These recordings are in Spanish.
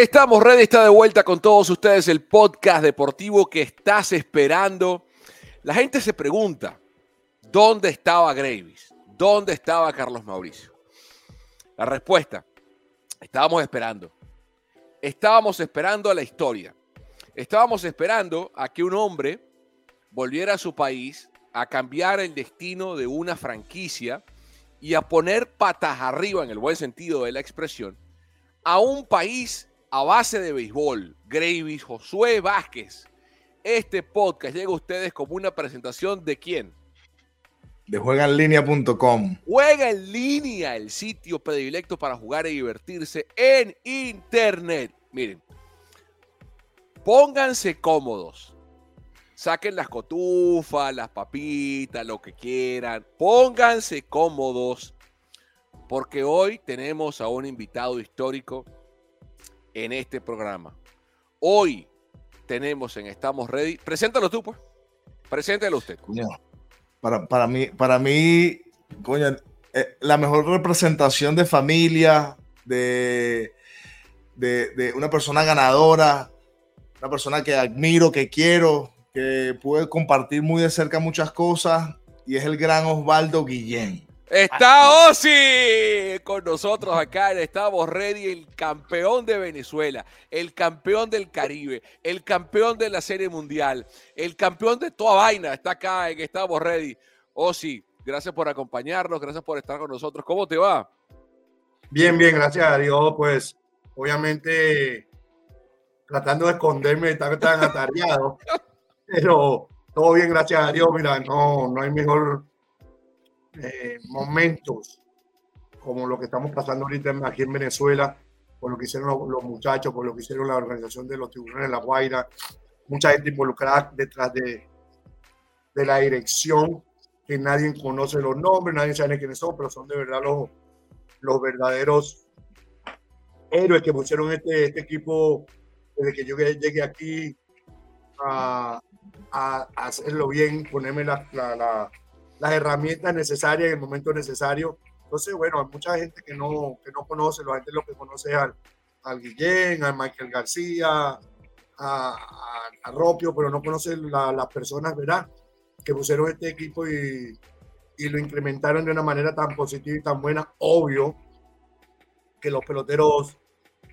Estamos ready, está de vuelta con todos ustedes el podcast deportivo que estás esperando. La gente se pregunta, ¿dónde estaba Gravis? ¿Dónde estaba Carlos Mauricio? La respuesta, estábamos esperando. Estábamos esperando a la historia. Estábamos esperando a que un hombre volviera a su país a cambiar el destino de una franquicia y a poner patas arriba, en el buen sentido de la expresión, a un país a base de béisbol, Gravis, Josué Vázquez. Este podcast llega a ustedes como una presentación de quién? De juegaenlinea.com. Juega en línea, el sitio predilecto para jugar y divertirse en internet. Miren, pónganse cómodos. Saquen las cotufas, las papitas, lo que quieran. Pónganse cómodos. Porque hoy tenemos a un invitado histórico en este programa. Hoy tenemos en Estamos Ready. Preséntalo tú, pues. Preséntalo usted. para, para mí, para mí, coño, eh, la mejor representación de familia, de, de, de, una persona ganadora, una persona que admiro, que quiero, que puede compartir muy de cerca muchas cosas, y es el gran Osvaldo Guillén. Está Osi con nosotros acá Estamos Ready, el campeón de Venezuela, el campeón del Caribe, el campeón de la Serie Mundial, el campeón de toda vaina. Está acá en Estamos Ready. Osi, gracias por acompañarnos, gracias por estar con nosotros. ¿Cómo te va? Bien, bien, gracias a Dios. Pues obviamente tratando de esconderme, de estar tan atareado, pero todo bien, gracias a Dios. Mira, no, no hay mejor eh, momentos como lo que estamos pasando ahorita aquí en Venezuela, por lo que hicieron los, muchachos, por lo que hicieron la organización de los tiburones de La Guaira, mucha gente involucrada detrás de, de la dirección, que nadie conoce los nombres, nadie sabe quiénes son, pero son de verdad los, los verdaderos héroes que pusieron este, este equipo desde que yo llegué aquí a, a, hacerlo bien, ponerme la, la las herramientas necesarias en el momento necesario. Entonces, bueno, hay mucha gente que no, que no conoce, la gente lo que conoce al, al Guillén, a Michael García, a, a, a Ropio, pero no conoce las personas, ¿verdad? Que pusieron este equipo y, y lo incrementaron de una manera tan positiva y tan buena. Obvio que los peloteros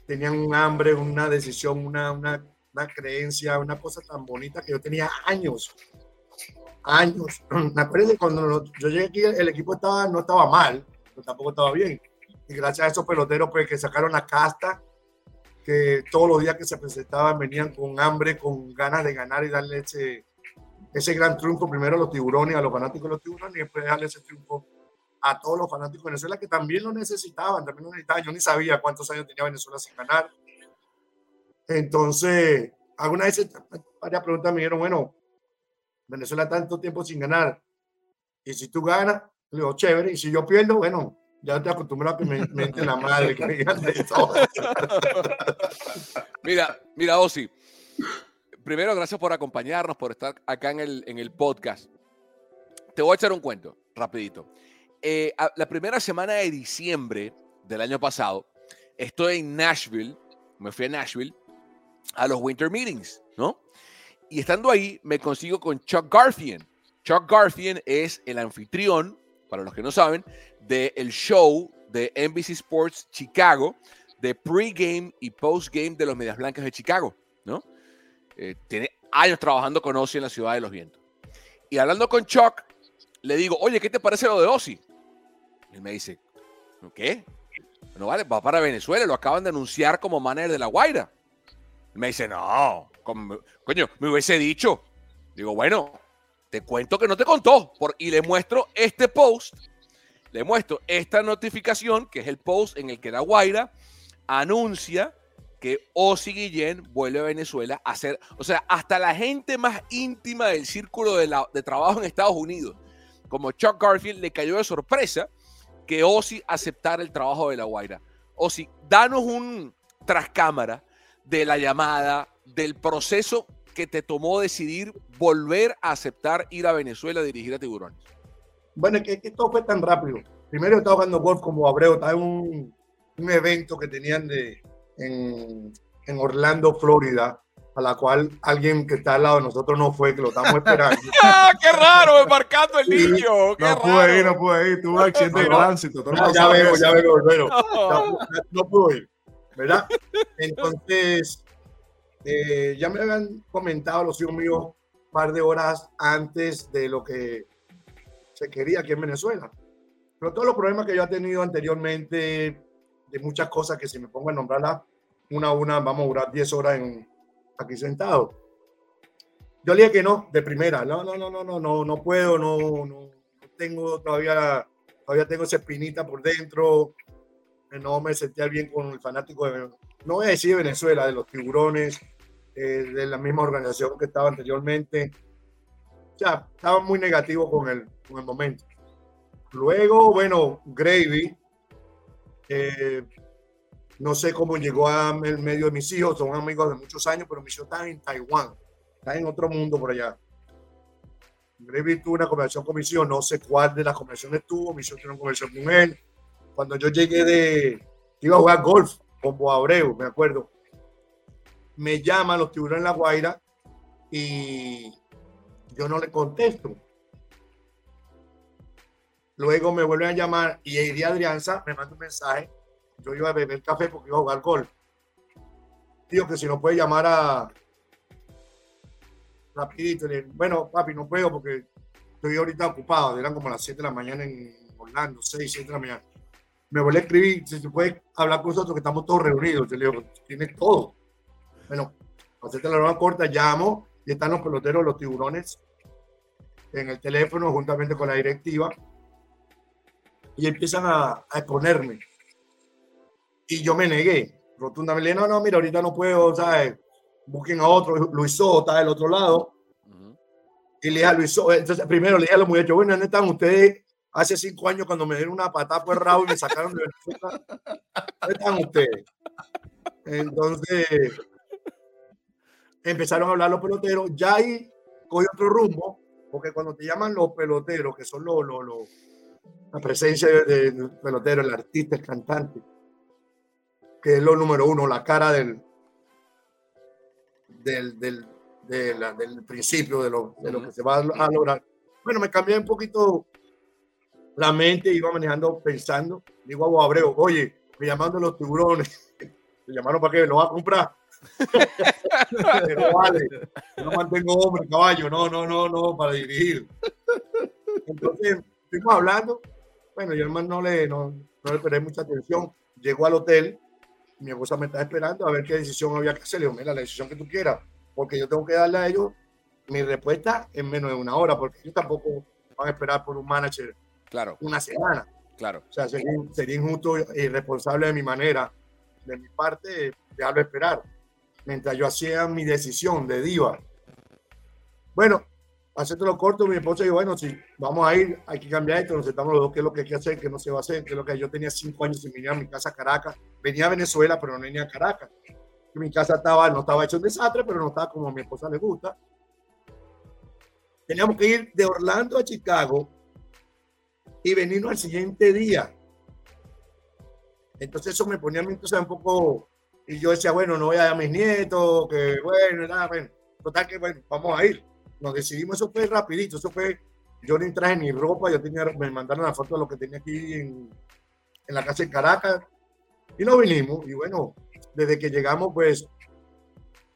tenían un hambre, una decisión, una, una, una creencia, una cosa tan bonita que yo tenía años años. Me acuerdo cuando yo llegué aquí, el equipo estaba, no estaba mal, pero tampoco estaba bien. Y gracias a esos peloteros pues, que sacaron la casta, que todos los días que se presentaban venían con hambre, con ganas de ganar y darle ese, ese gran triunfo primero a los tiburones, a los fanáticos de los tiburones, y después darle ese triunfo a todos los fanáticos de Venezuela que también lo necesitaban, también lo necesitaban. Yo ni sabía cuántos años tenía Venezuela sin ganar. Entonces, alguna vez varias preguntas me dijeron, bueno, Venezuela tanto tiempo sin ganar. Y si tú ganas, digo, chévere. Y si yo pierdo, bueno, ya te acostumbro a que me meten la madre, que me todo. mira, mira, Osi. Primero, gracias por acompañarnos, por estar acá en el, en el podcast. Te voy a echar un cuento, rapidito. Eh, la primera semana de diciembre del año pasado, estoy en Nashville, me fui a Nashville a los Winter Meetings, ¿no? Y estando ahí, me consigo con Chuck Garfield. Chuck Garfield es el anfitrión, para los que no saben, del show de NBC Sports Chicago, de pregame y postgame de los Medias Blancas de Chicago, ¿no? Eh, tiene años trabajando con Ozzy en la Ciudad de los Vientos. Y hablando con Chuck, le digo, oye, ¿qué te parece lo de Ozzy? Él me dice, ¿qué? No vale, va para Venezuela, lo acaban de anunciar como manager de La Guaira. Me dice, no, coño, me hubiese dicho. Digo, bueno, te cuento que no te contó. Por, y le muestro este post, le muestro esta notificación, que es el post en el que la Guaira anuncia que Osi Guillén vuelve a Venezuela a hacer, o sea, hasta la gente más íntima del círculo de, de trabajo en Estados Unidos, como Chuck Garfield, le cayó de sorpresa que Osi aceptara el trabajo de la Guaira. Osi, danos un tras cámara de la llamada, del proceso que te tomó decidir volver a aceptar ir a Venezuela a dirigir a Tiburones? Bueno, es que, que todo fue tan rápido. Primero estaba jugando golf como Abreu, estaba en un, un evento que tenían de, en, en Orlando, Florida, a la cual alguien que está al lado de nosotros no fue, que lo estamos esperando. ¡Ah, qué raro! Marcando el niño. Qué no pude ir, no pude ir. Tuve accidente de tránsito. Ya, ya veo, ya veo. Bueno, no. no pude ir, ¿verdad? Entonces, eh, ya me habían comentado los hijos míos un par de horas antes de lo que se quería aquí en Venezuela. Pero todos los problemas que yo he tenido anteriormente, de muchas cosas que si me pongo a nombrarlas una a una, vamos a durar 10 horas en, aquí sentado. Yo le dije que no, de primera. No, no, no, no, no, no, no puedo, no, no, tengo todavía, todavía tengo esa espinita por dentro. No me sentía bien con el fanático de, no voy a decir de Venezuela, de los tiburones, eh, de la misma organización que estaba anteriormente. O sea, estaba muy negativo con el, con el momento. Luego, bueno, Gravy, eh, no sé cómo llegó a medio de mis hijos, son amigos de muchos años, pero mis hijos están en Taiwán, están en otro mundo por allá. Gravy tuvo una conversación con mis hijos, no sé cuál de las conversaciones tuvo, mis hijos tuvieron conversación con él. Cuando yo llegué de, iba a jugar golf con Boabreu, me acuerdo, me llaman los tiburones La Guaira y yo no le contesto. Luego me vuelven a llamar y Eddie Adrianza me manda un mensaje yo iba a beber café porque iba a jugar golf. Digo que si no puede llamar a rapidito, bueno, papi, no puedo porque estoy ahorita ocupado, eran como las 7 de la mañana en Orlando, 6, 7 de la mañana. Me vuelve a escribir, si se puede hablar con nosotros, que estamos todos reunidos. Yo le digo, tienes todo. Bueno, hacerte la nueva corta, llamo y están los peloteros, los tiburones, en el teléfono juntamente con la directiva y empiezan a, a exponerme y yo me negué rotundamente. No, no, mira, ahorita no puedo, ¿sabes? Busquen a otro. Luis Soto está del otro lado. Y le dije a Luis Soto, entonces primero le dije a los muchachos, bueno, ¿dónde están ustedes? Hace cinco años cuando me dieron una patada por el rabo y me sacaron de Venezuela. ¿Dónde están ustedes? Entonces empezaron a hablar los peloteros. Ya ahí cogí otro rumbo, porque cuando te llaman los peloteros, que son los, los, la presencia del de pelotero, el artista, el cantante, que es lo número uno, la cara del, del, del, del principio de lo, de lo, que se va a lograr. Bueno, me cambié un poquito la mente, iba manejando pensando. Digo a Abreu, oye, me llamaron los tiburones. Me llamaron para que lo va a comprar. Pero vale, no mantengo hombre, caballo, no, no, no, no, para dirigir. Entonces, estuvimos hablando. Bueno, yo hermano no le, no, no le presté mucha atención. Llegó al hotel, mi esposa me está esperando a ver qué decisión había que hacer. Le digo, mira, la decisión que tú quieras, porque yo tengo que darle a ellos mi respuesta en menos de una hora, porque ellos tampoco van a esperar por un manager claro. una semana. Claro. O sea, sería, sería injusto e irresponsable de mi manera, de mi parte, dejarlo esperar, mientras yo hacía mi decisión de diva. Bueno, lo corto, mi esposa dijo, bueno, si vamos a ir, hay que cambiar esto, nos sentamos los dos, qué es lo que hay que hacer, qué no se va a hacer, qué es lo que yo tenía cinco años sin venir a mi casa a Caracas, venía a Venezuela, pero no venía a Caracas. Mi casa estaba, no estaba hecho un desastre, pero no estaba como a mi esposa le gusta. Teníamos que ir de Orlando a Chicago y venirnos al siguiente día. Entonces eso me ponía a mí entonces un poco, y yo decía, bueno, no voy a dar a mis nietos, que bueno, nada, bueno, total que bueno, vamos a ir. Nos decidimos, eso fue rapidito, eso fue, yo ni traje ni ropa, yo tenía, me mandaron la foto de lo que tenía aquí en, en la casa de Caracas. Y nos vinimos y bueno, desde que llegamos pues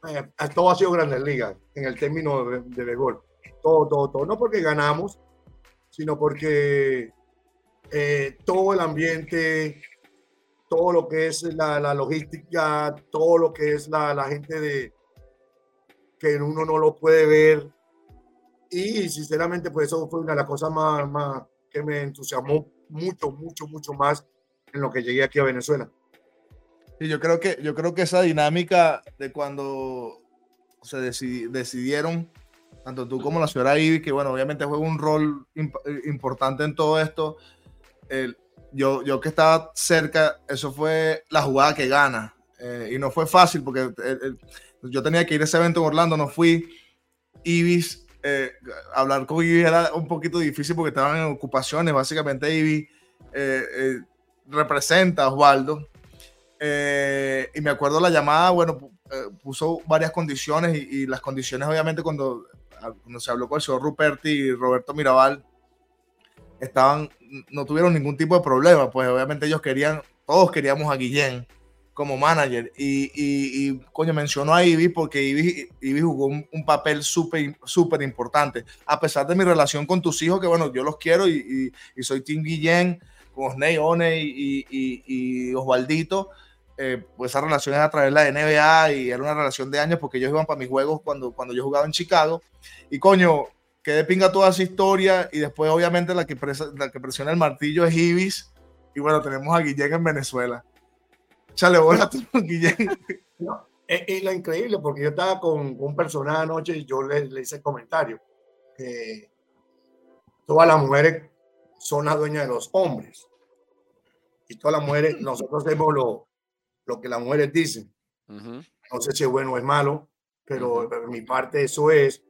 eh, todo ha sido grandes ligas en el término de, de todo, todo, todo, no porque ganamos, sino porque eh, todo el ambiente, todo lo que es la, la logística, todo lo que es la, la gente de que uno no lo puede ver, y sinceramente, pues eso fue una de las cosas más, más que me entusiasmó mucho, mucho, mucho más en lo que llegué aquí a Venezuela. Y yo creo que, yo creo que esa dinámica de cuando se decidieron, tanto tú como la señora Ivy, que bueno, obviamente juega un rol imp importante en todo esto, el, yo, yo que estaba cerca, eso fue la jugada que gana. Eh, y no fue fácil porque el, el, yo tenía que ir a ese evento en Orlando, no fui. Ibis eh, hablar con Ivy era un poquito difícil porque estaban en ocupaciones. Básicamente, eh, eh, representa a Osvaldo. y me acuerdo la llamada, bueno, eh, puso varias condiciones y, las condiciones obviamente cuando, ah, cuando se habló con el señor Ruperti y Roberto Mirabal, estaban, no tuvieron ningún tipo de problema, pues obviamente ellos querían, todos queríamos a Guillén como manager y, y, coño, mencionó a Ivy porque Ivy, jugó un, papel súper súper importante, a pesar de mi relación con tus hijos, que bueno, yo los quiero y, soy Team Guillén, con Osney, One y, Osvaldito, eh, pues esa relación es a través de la NBA y era una relación de años porque ellos iban para mis juegos cuando, cuando yo jugaba en Chicago. Y coño, que de pinga toda esa historia y después obviamente la que, la que presiona el martillo es Ibis. Y bueno, tenemos a Guillén en Venezuela. Chale, bola tú, Guillén. No, es, lo increíble porque yo estaba con un personaje anoche y yo le, le hice el comentario que todas las mujeres son las dueñas de los hombres. Y todas las mujeres, nosotros hacemos lo, lo que las mujeres dicen. No sé si es bueno o es malo, pero mi parte eso es.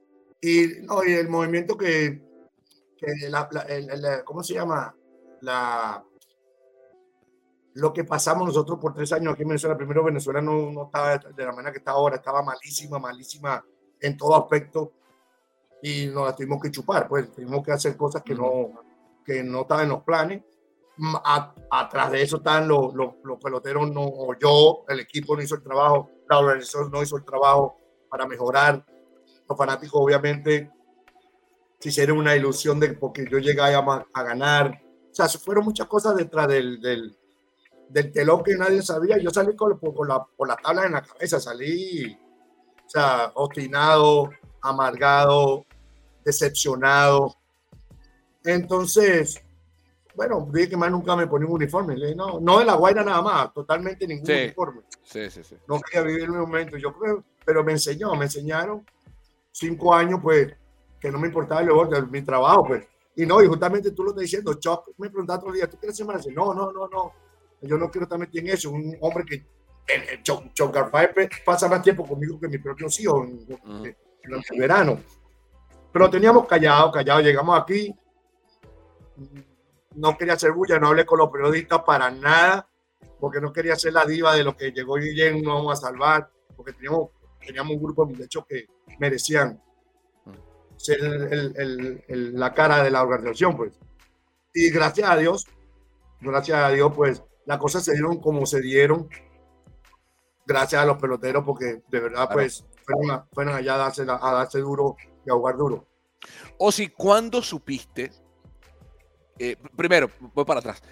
Y, no, y el movimiento que, que la, ¿cómo se llama? La, lo que pasamos nosotros por tres años aquí en Venezuela. Primero, Venezuela no, no estaba de la manera que está ahora, estaba malísima, malísima en todo aspecto y nos la tuvimos que chupar, pues tuvimos que hacer cosas que, no, que no estaban en los planes atrás de eso están los, los, peloteros, no, o yo, el equipo no hizo el trabajo, la organización no hizo el trabajo para mejorar. Los fanáticos, obviamente, se hicieron una ilusión de porque yo llegué a, a ganar. O sea, fueron muchas cosas detrás del, del, del telón que nadie sabía. Yo salí con, con, la, con la tabla en la cabeza, salí, o sea, obstinado, amargado, decepcionado. Entonces, bueno, dije que más nunca me ponía un uniforme. Le no, no de la Guaira nada más, totalmente ningún uniforme. Sí, sí, sí. No quería vivir el momento. Yo creo, pero me enseñó, me enseñaron cinco años, pues, que no me importaba el, mi trabajo, pues. Y no, y justamente tú lo estás diciendo, Chuck me preguntaba otro día, ¿tú quieres ser más? No, no, no, no. Yo no quiero estar metido en eso. Un hombre que, el, Chuck, Chuck pasa más tiempo conmigo que mi propio hijos en, el verano. Pero teníamos callado, callado. Llegamos aquí no quería hacer bulla, no hablé con los periodistas para nada, porque no quería ser la diva de lo que llegó Guillén, no vamos a salvar, porque teníamos, teníamos un grupo de muchachos que merecían ser la cara de la organización, pues. Y gracias a Dios, gracias a Dios, pues las cosas se dieron como se dieron, gracias a los peloteros, porque de verdad, pues, fueron, allá a darse, a darse duro y a jugar duro. O si, ¿cuándo supiste eh, primero, voy para atrás.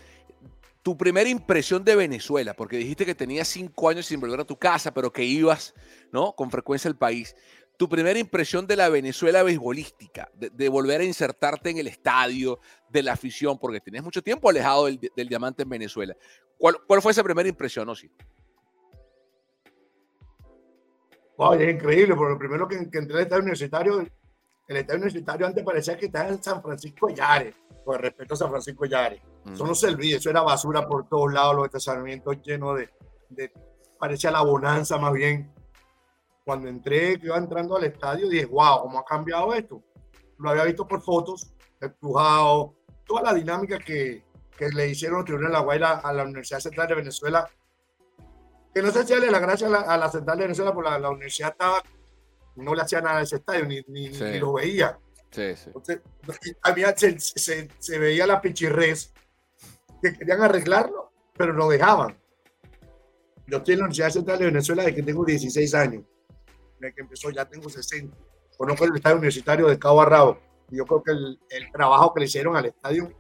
Tu primera impresión de Venezuela, porque dijiste que tenías cinco años sin volver a tu casa, pero que ibas, ¿no? Con frecuencia al país. Tu primera impresión de la Venezuela beisbolística, de, volver a insertarte en el estadio, de la afición, porque tenías mucho tiempo alejado del, diamante en Venezuela. ¿Cuál, fue esa primera impresión, Osi? Wow, es increíble, porque lo primero que, que entré al estadio universitario, el estadio universitario antes parecía que estaba en San Francisco de Yares con respeto a San Francisco Yare. Eso no servía, eso era basura por todos lados, los estacionamientos llenos de, de, parecía la bonanza más bien. Cuando entré, que iba entrando al estadio, dije, wow, ¿cómo ha cambiado esto? Lo había visto por fotos, empujado, toda la dinámica que, que le hicieron los en La Guaira a la Universidad Central de Venezuela. Que no sé si darle la gracia a la, Central de Venezuela, porque la, universidad estaba, no le hacía nada a ese estadio, ni, ni, ni lo veía Sí, sí. Entonces, había, se, se, veía la pichirres que querían arreglarlo, pero no dejaban. Yo estoy en la Universidad Central de Venezuela desde que tengo 16 años. Desde que empezó ya tengo 60. Conozco el estadio universitario de Cabo Arrado. Y yo creo que el, el, trabajo que le hicieron al estadio,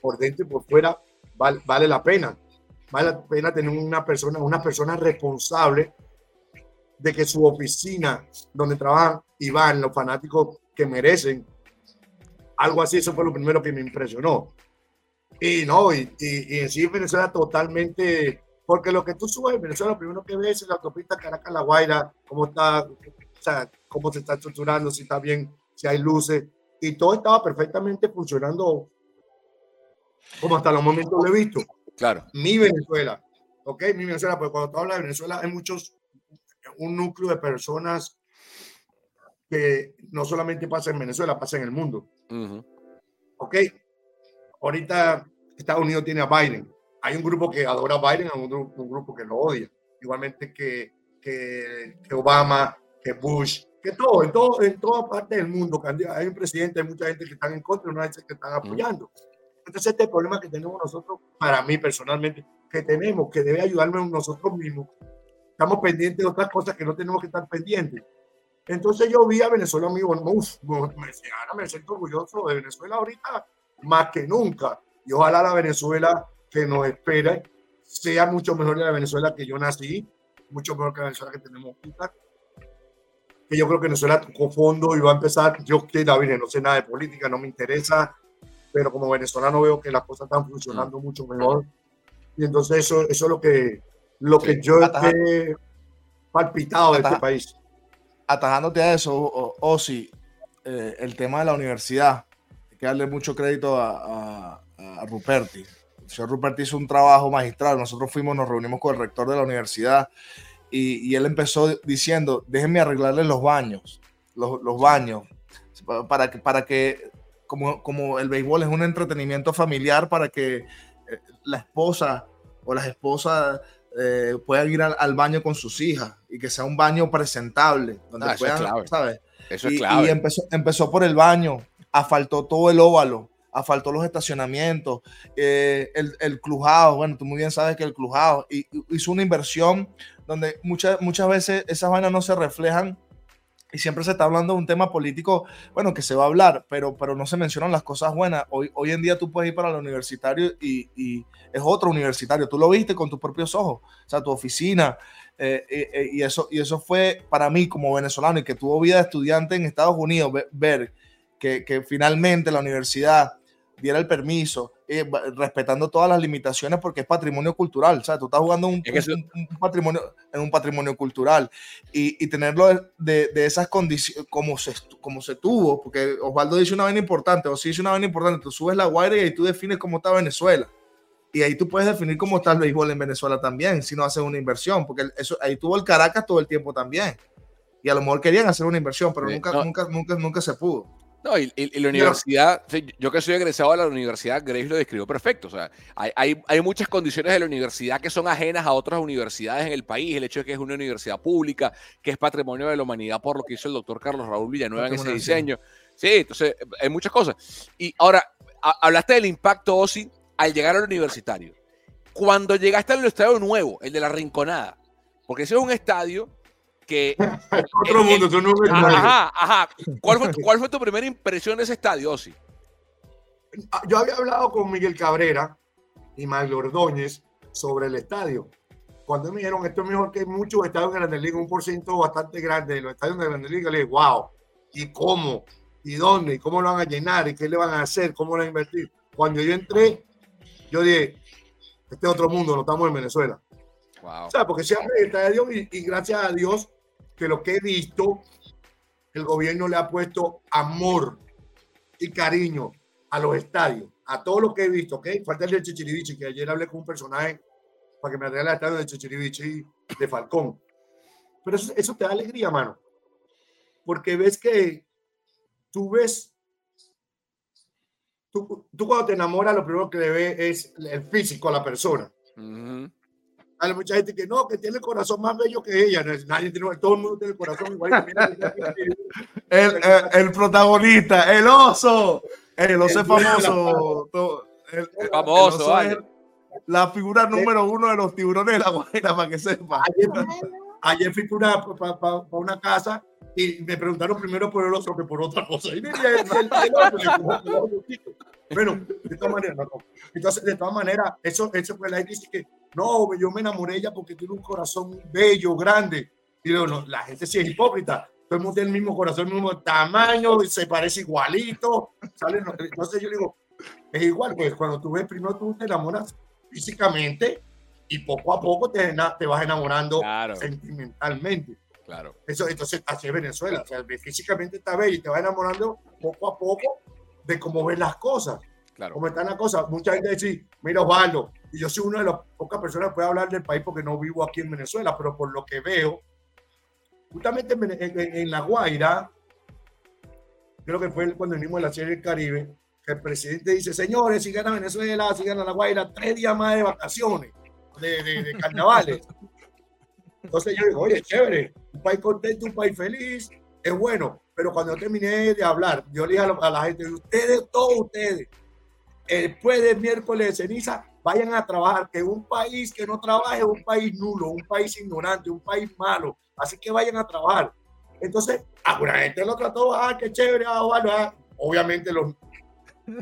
por dentro y por fuera, vale, vale la pena. Vale la pena tener una persona, una persona responsable de que su oficina donde trabajan y van los fanáticos que merecen. Algo así, eso fue lo primero que me impresionó. Y no, y, y, en sí Venezuela totalmente, porque lo que tú subes en Venezuela, lo primero que ves es la autopista Caracas-La Guaira, cómo está, o sea, cómo se está estructurando, si está bien, si hay luces, y todo estaba perfectamente funcionando como hasta los momentos lo he visto. Claro. Mi Venezuela, ¿ok? Mi Venezuela, porque cuando tú hablas de Venezuela hay muchos, un núcleo de personas que no solamente pasa en Venezuela, pasa en el mundo. Ok, ahorita Estados Unidos tiene a Biden. Hay un grupo que adora a Biden, hay un, grupo que lo odia. Igualmente que, que, que Obama, que Bush, que todo, en, todo, en toda parte del mundo. Hay un presidente, hay mucha gente que están en contra, no hay gente que están apoyando. Entonces, este problema que tenemos nosotros, para mí personalmente, que tenemos, que debe ayudarnos nosotros mismos, estamos pendientes de otras cosas que no tenemos que estar pendientes. Entonces yo vi a Venezuela, amigo, uf, me, ahora me siento orgulloso de Venezuela ahorita más que nunca. Y ojalá la Venezuela que nos espera sea mucho mejor de la Venezuela que yo nací, mucho mejor que la Venezuela que tenemos ahorita. Que yo creo que Venezuela tocó fondo y va a empezar. Yo que David, no sé nada de política, no me interesa, pero como venezolano veo que las cosas están funcionando mucho mejor. Y entonces eso, eso es lo que, lo que yo he palpitado de este país atajándote a eso, Osi, eh, el tema de la universidad, hay que darle mucho crédito a, Ruperti. El señor Ruperti hizo un trabajo magistral. Nosotros fuimos, nos reunimos con el rector de la universidad y, él empezó diciendo, déjenme arreglarle los baños, los, baños, para que, para que como, como el béisbol es un entretenimiento familiar, para que eh, la esposa o las esposas eh, puedan ir al, baño con sus hijas y que sea un baño presentable, donde ah, puedan, ¿sabes? Eso es clave. Y empezó, empezó por el baño, asfaltó todo el óvalo, asfaltó los estacionamientos, eh, el, el clujado, bueno, tú muy bien sabes que el clujado, y, hizo una inversión donde muchas, muchas veces esas vainas no se reflejan y siempre se está hablando de un tema político, bueno, que se va a hablar, pero, pero no se mencionan las cosas buenas. Hoy, hoy en día tú puedes ir para el universitario y, es otro universitario, tú lo viste con tus propios ojos, o sea, tu oficina, eh, eh, eh, y, eso, y eso fue para mí como venezolano y que tuvo vida de estudiante en Estados Unidos, ver, que finalmente la universidad diera el permiso, eh, respetando todas las limitaciones porque es patrimonio cultural. O sea, tú estás jugando un, un, patrimonio, en un patrimonio cultural y, y tenerlo de, de, esas condiciones como se, como se tuvo, porque Osvaldo dice una vaina importante, o sí dice una vaina importante, tú subes la guaira y ahí tú defines cómo está Venezuela. Y ahí tú puedes definir cómo está el béisbol en Venezuela también, si no haces una inversión, porque eso, ahí tuvo el Caracas todo el tiempo también. Y a lo mejor querían hacer una inversión, pero nunca, nunca, nunca, nunca se pudo. No, y, la universidad, yo que soy egresado de la universidad, Grace lo describió perfecto. O sea, hay, hay, muchas condiciones de la universidad que son ajenas a otras universidades en el país. El hecho de que es una universidad pública, que es patrimonio de la humanidad por lo que hizo el doctor Carlos Raúl Villanueva en ese diseño. Sí, entonces hay muchas cosas. Y ahora, hablaste del impacto OSI al llegar al universitario. Cuando llegaste al estadio nuevo, el de la Rinconada, porque ese es un estadio que... Otro mundo, tú no Ajá, ajá. ¿Cuál fue, ¿Cuál fue tu primera impresión de ese estadio, Osi? Ah, yo había hablado con Miguel Cabrera y Mario Ordóñez sobre el estadio. Cuando me dijeron esto es mejor que muchos estadios de Grandes Ligas, un por ciento bastante grande de los estadios de Grandes Ligas, le dije, wow, ¿y cómo? ¿Y dónde? ¿Y cómo lo van a llenar? ¿Y qué le van a hacer? ¿Cómo lo van a invertir? Cuando yo entré, yo dije, este es otro mundo, no estamos en Venezuela. Wow. O sea, porque se abre el estadio y, y gracias a Dios que lo que he visto, el gobierno le ha puesto amor y cariño a los estadios, a todo lo que he visto, ¿ok? Falta el de Chichirivici, que ayer hablé con un personaje para que me arregle el estadio de Chichirivici de Falcón. Pero eso, eso te da alegría, mano. Porque ves que tú ves, tú, tú cuando te enamoras, lo primero que le ves es el físico a la persona. Hay mucha gente que no, que tiene el corazón más bello que ella. Nadie tiene, todo el mundo tiene el corazón igual. el, el, protagonista, el oso. El oso es famoso. El, famoso, la figura número uno de los tiburones de la Guaira, para que sepa. Ayer, fui para una, una casa y me preguntaron primero por el oso que por otra cosa. Y bueno, de todas maneras, no. Entonces, de todas maneras, eso, eso fue la dice que no, yo me enamoré de ella porque tiene un corazón bello, grande. Y digo, no, la gente sí es hipócrita. Todo el mundo tiene el mismo corazón, el mismo tamaño, se parece igualito. ¿sale? Entonces yo digo, es igual, pues cuando tú ves, primero tú te enamoras físicamente y poco a poco te, te vas enamorando sentimentalmente. Claro. Eso, entonces, así es Venezuela. O sea, físicamente está bello y te vas enamorando poco a poco de cómo ven las cosas. Claro. Cómo están las cosas. Mucha gente dice, mira Osvaldo, y yo soy una de las pocas personas que puede hablar del país porque no vivo aquí en Venezuela, pero por lo que veo, justamente en, La Guaira, creo que fue cuando vinimos de la serie del Caribe, que el presidente dice, señores, si gana Venezuela, si gana La Guaira, tres días más de vacaciones, de, de, carnavales. Entonces yo digo, oye, chévere, un país contento, un país feliz, es bueno. Pero cuando yo terminé de hablar, yo le dije a, la gente, ustedes, todos ustedes, después del miércoles de ceniza, vayan a trabajar, que un país que no trabaje es un país nulo, un país ignorante, un país malo. Así que vayan a trabajar. Entonces, alguna gente lo trató, ah, qué chévere, ah, ah. obviamente los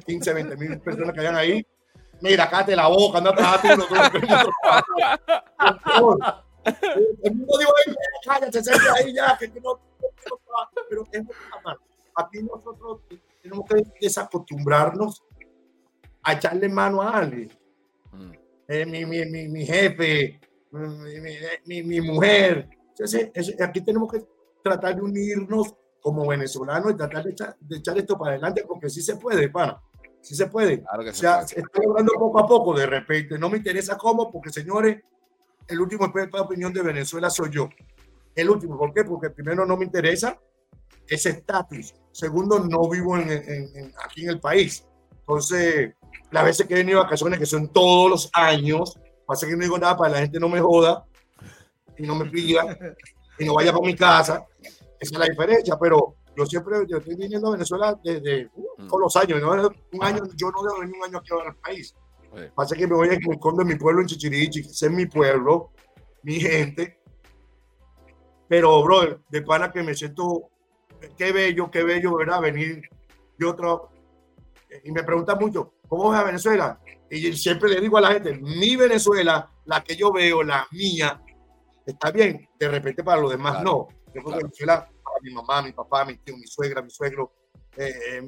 15, 20 mil personas que hayan ahí, mira, cállate la boca, anda a tú, no, El mundo dijo, cállate, ahí ya, que no, pero es Aquí nosotros tenemos que desacostumbrarnos a echarle mano a alguien. Mm. Eh, mi, mi, mi, mi, jefe, mi, mi mujer. Entonces, aquí tenemos que tratar de unirnos como venezolanos y tratar de echar, de echar esto para adelante, porque sí se puede, pana. Sí se puede. o sea, se está logrando poco a poco de repente. No me interesa cómo, porque señores, el último experto de opinión de Venezuela soy yo. El último, ¿por qué? Porque primero no me interesa ese estatus. Segundo, no vivo en, en, aquí en el país. Entonces, las veces que he venido a vacaciones, que son todos los años, pasa que no digo nada para que la gente no me joda y no me pida y no vaya para mi casa. Esa es la diferencia, pero yo siempre yo estoy viniendo a Venezuela desde uh, todos los años. ¿no? Un año, yo no debo venir un año aquí al país. Pasa que me voy a me escondo en mi pueblo en Chichirichi, ese es mi pueblo, mi gente. Pero, bro, de pana que me siento, qué bello, qué bello, ¿verdad? Venir de otro. Y me preguntan mucho, ¿cómo ves a Venezuela? Y siempre le digo a la gente, mi Venezuela, la que yo veo, la mía, está bien. De repente para los demás no. Yo que Venezuela, para mi mamá, mi papá, mi tío, mi suegra, mi suegro, eh,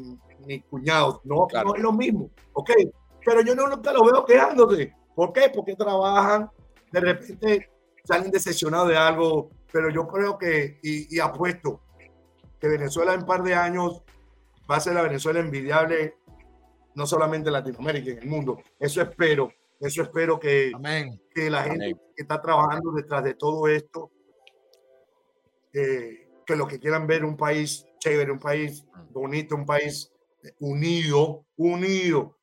mi cuñado, no, no es lo mismo. Ok, pero yo no nunca los veo quejándose. ¿Por qué? Porque trabajan, de repente salen decepcionados de algo, pero yo creo que, y, apuesto, que Venezuela en un par de años va a ser la Venezuela envidiable, no solamente en Latinoamérica, en el mundo. Eso espero, eso espero que, que la gente que está trabajando detrás de todo esto, eh, que lo que quieran ver un país chévere, un país mm. bonito, un país unido, unido,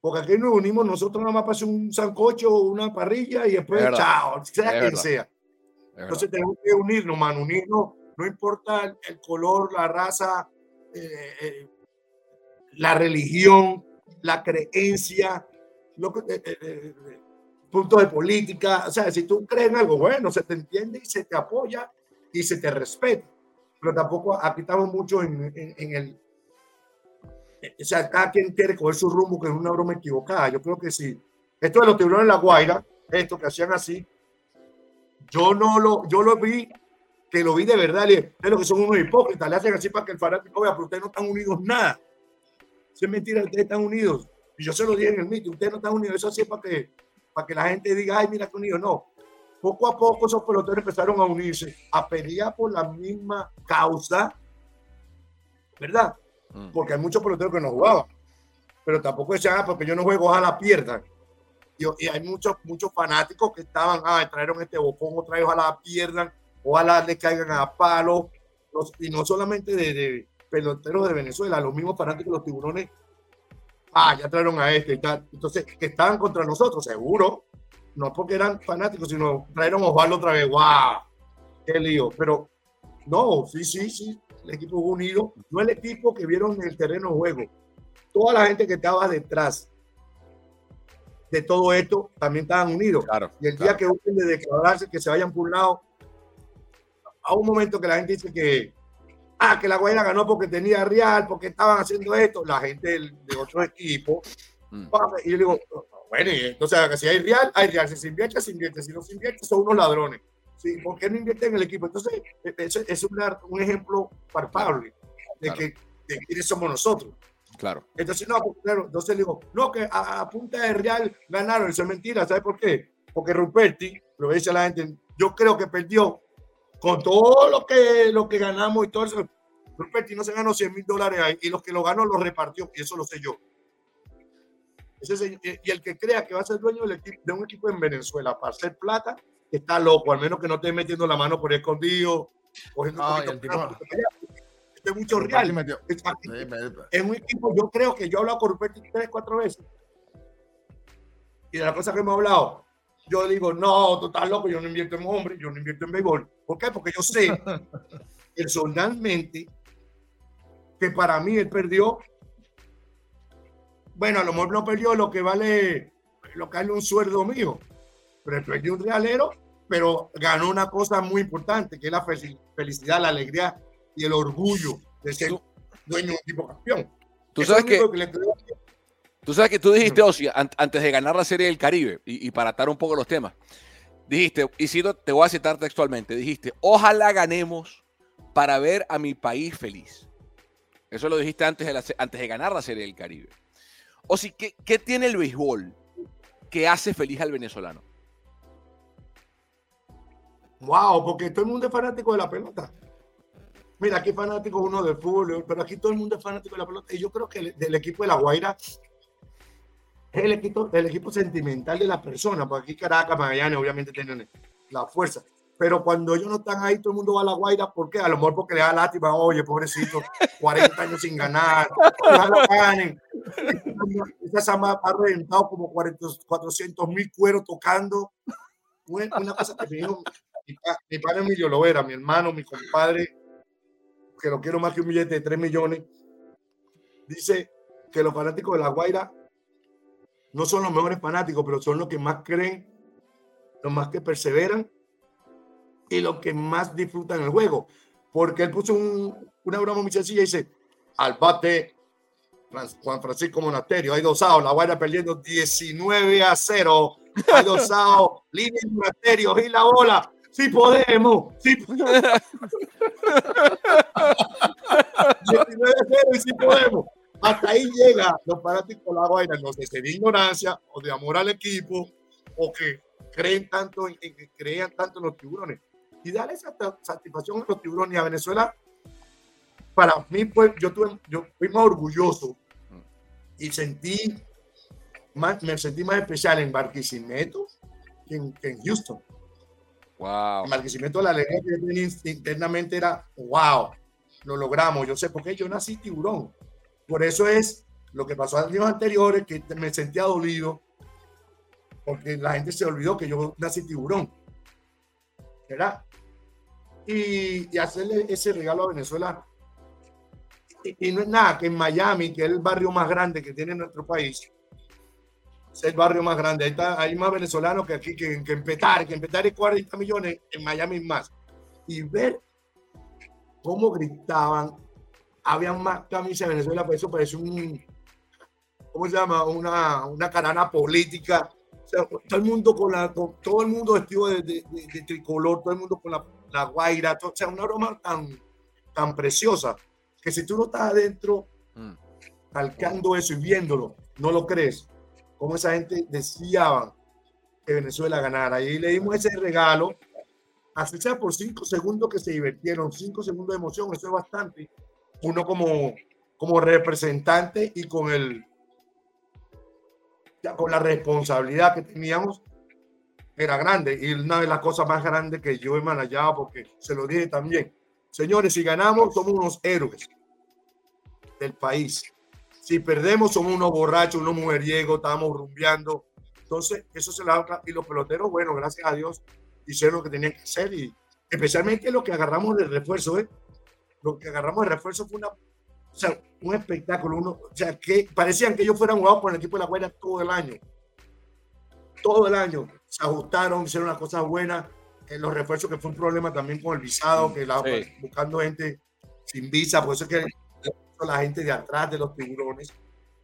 porque aquí nos unimos nosotros nada más para hacer un sancocho, una parrilla y después chao, sea quien sea. Entonces tenemos que unirnos, man, unirnos, no importa el color, la raza, eh, eh, la religión, la creencia, lo que, eh, punto de política. O sea, si tú crees en algo bueno, se te entiende y se te apoya y se te respeta. Pero tampoco aquí estamos mucho en, en el o sea, cada quien quiere coger su rumbo, que es una broma equivocada. Yo creo que sí. Esto de los tiburones en la Guaira, esto que hacían así, yo no lo, yo lo vi, que lo vi de verdad, es lo que son unos hipócritas, le hacen así para que el fanático vea, pero ustedes no están unidos nada. Eso es mentira, ustedes están unidos. Y yo se lo dije en el mito, ustedes no están unidos, eso así es para que, para que la gente diga, ay, mira que unidos, no. Poco a poco esos peloteros empezaron a unirse, a pelear por la misma causa, ¿verdad? Mm. porque hay muchos peloteros que no jugaban. Pero tampoco decían, ah, porque yo no juego, ojalá pierdan. Y, y hay muchos, muchos fanáticos que estaban, ah, trajeron este bocón, otra vez, ojalá pierdan, ojalá le caigan a palo. y no solamente de, peloteros de Venezuela, los mismos fanáticos de los tiburones, ah, ya trajeron a este y tal. Entonces, que estaban contra nosotros, seguro. No porque eran fanáticos, sino trajeron a Osvaldo otra vez, wow, qué lío. Pero no, sí, sí, sí, el equipo unido, no el equipo que vieron en el terreno de juego. Toda la gente que estaba detrás de todo esto también estaban unidos. y el día que busquen de declararse, que se vayan por un lado, a un momento que la gente dice que, ah, que la Guayana ganó porque tenía Real, porque estaban haciendo esto, la gente de otro equipo, mm. y yo digo, bueno, entonces si hay Real, hay Real, si se invierte, se invierte, si no se invierte, son unos ladrones. ¿sí? ¿Por qué no invierte en el equipo? Entonces, e, eso es un, un ejemplo palpable de, que, de quiénes somos nosotros. Claro. Entonces, no, claro, entonces digo, no, que a, punta de Real ganaron, eso es mentira, ¿sabes por qué? Porque Ruperti, lo dice la gente, yo creo que perdió con todo lo que, lo que ganamos y todo eso. Ruperti no se ganó 100 mil dólares ahí y los que lo ganó los repartió, y eso lo sé yo. Ese, y el que crea que va a ser dueño del equipo, de un equipo en Venezuela para hacer plata, está loco, al menos que no esté metiendo la mano por escondido, cogiendo es mucho real. Es, un equipo, yo creo que yo he hablado con Ruperti tres, cuatro veces. Y de la cosa que hemos hablado, yo digo, no, tú estás loco, yo no invierto en hombres, yo no invierto en béisbol. ¿Por qué? Porque yo sé personalmente que para mí él perdió, bueno, a lo mejor no perdió lo que vale, lo que vale un sueldo mío, pero él perdió un realero, pero ganó una cosa muy importante, que es la felicidad, la alegría y el orgullo de ser dueño de un tipo campeón. Tú sabes que, tú sabes que tú dijiste, Osi, antes de ganar la Serie del Caribe, y, para atar un poco los temas, dijiste, y si te voy a citar textualmente, dijiste, ojalá ganemos para ver a mi país feliz. Eso lo dijiste antes de, antes de ganar la Serie del Caribe. O si, ¿qué, ¿qué tiene el béisbol que hace feliz al venezolano? Wow, porque todo el mundo es fanático de la pelota. Mira, aquí fanático uno del fútbol, pero aquí todo el mundo es fanático de la pelota. Y yo creo que del equipo de La Guaira el equipo, el equipo sentimental de la persona, porque aquí Caracas, Magallanes, obviamente tienen la fuerza. Pero cuando ellos no están ahí, todo el mundo va a La Guaira. ¿Por qué? A lo mejor porque le da lástima. Oye, pobrecito, 40 años sin ganar. Lo ganen. Esa ha reventado como 400 mil cueros tocando. Una cosa que me dijo mi, padre Emilio Lovera, mi hermano, mi compadre, que lo quiero más que un billete de 3 millones, dice que los fanáticos de La Guaira no son los mejores fanáticos, pero son los que más creen, los más que perseveran y los que más disfrutan el juego. Porque él puso una broma muy sencilla y dice, al bate Juan Francisco Monasterio, hay dos La Guaira perdiendo 19 a 0. Hay dos línea Monasterio y la bola sí podemos, sí podemos. y sí podemos. Hasta ahí llega los fanáticos de la vaina, no sé si de ignorancia o de amor al equipo o que creen tanto en, que crean tanto en los tiburones. Y darle esa satisfacción a los tiburones y a Venezuela, para mí, pues, yo, tuve, yo fui más orgulloso y sentí más, me sentí más especial en Barquisimeto que en, que en Houston. Wow. El marquecimiento de la alegría que tenía internamente era, wow, lo logramos. Yo sé por qué yo nací tiburón. Por eso es lo que pasó años anteriores, que me sentía dolido, porque la gente se olvidó que yo nací tiburón. ¿Verdad? Y, hacerle ese regalo a Venezuela. Y, no es nada que en Miami, que es el barrio más grande que tiene nuestro país, es el barrio más grande. Hay más venezolanos que aquí, que, que en Petar, que en Petar hay 40 millones, en Miami más. Y ver cómo gritaban, había más camisas de Venezuela, por eso parece un, ¿cómo se llama? Una, una carana política. todo el mundo con la, todo el mundo vestido de, de, tricolor, todo el mundo con la, la guaira, o sea, una broma tan, tan preciosa que si tú no estás adentro, mm. calcando eso y viéndolo, no lo crees cómo esa gente deseaba que Venezuela ganara. Y le dimos ese regalo, así sea por cinco segundos que se divirtieron, cinco segundos de emoción, eso es bastante. Uno como, como representante y con el ya con la responsabilidad que teníamos era grande y una de las cosas más grandes que yo he manejado porque se lo dije también señores si ganamos somos unos héroes del país si perdemos, somos unos borrachos, unos mujeriegos, estábamos rumbeando. Entonces, eso se la Y los peloteros, bueno, gracias a Dios, hicieron lo que tenían que hacer. Y especialmente lo que agarramos de refuerzo, ¿eh? Lo que agarramos de refuerzo fue una, o sea, un espectáculo. Uno, o sea, que parecían que ellos fueran jugados por el equipo de la Guaira todo el año. Todo el año. Se ajustaron, hicieron las cosas buenas. En los refuerzos, que fue un problema también con el visado, que la, buscando gente sin visa. Por eso es que la gente de atrás de los tiburones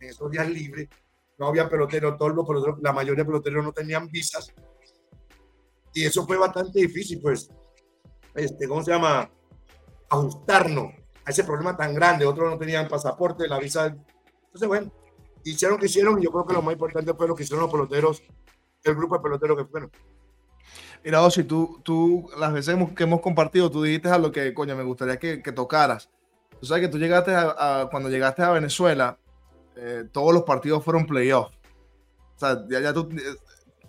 en esos días libres. No había peloteros, todos los peloteros, la mayoría de peloteros no tenían visas. Y eso fue bastante difícil, pues, este, ¿cómo se llama? Ajustarnos a ese problema tan grande. Otros no tenían pasaporte, la visa. Entonces, bueno, hicieron lo que hicieron y yo creo que lo más importante fue lo que hicieron los peloteros, el grupo de peloteros que fueron. Mira, si tú, tú, las veces que hemos compartido, tú dijiste a lo que, coño, me gustaría que, que tocaras Tú sabes que tú llegaste a, cuando llegaste a Venezuela, eh, todos los partidos fueron playoffs. O sea, ya, ya, tú,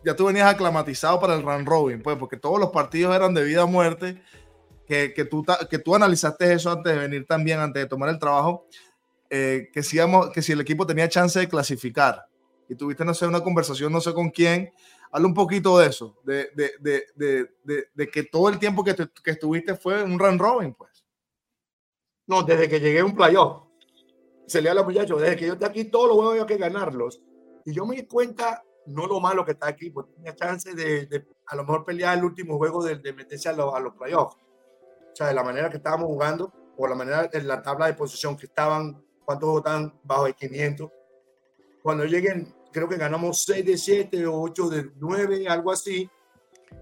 ya tú venías aclimatizado para el round robin, pues, porque todos los partidos eran de vida o muerte. Que, que, tú, que tú analizaste eso antes de venir también, antes de tomar el trabajo, eh, que, si que si el equipo tenía chance de clasificar. Y tuviste, no sé, una conversación, no sé con quién, Habla un poquito de eso, de, de, de, de que todo el tiempo que, que estuviste fue un run robin, pues. No, desde que llegué a un playoff. Se le a los muchachos, desde que yo estoy aquí, todos los juegos hay que ganarlos. Y yo me di cuenta, no lo malo que está aquí, porque tenía chance de, a lo mejor pelear el último juego de, meterse a, a los playoffs. O sea, de la manera que estábamos jugando, por la manera en la tabla de posición que estaban, cuántos estaban bajo de 500. Cuando lleguen, creo que ganamos 6 de 7 o 8 de 9, algo así.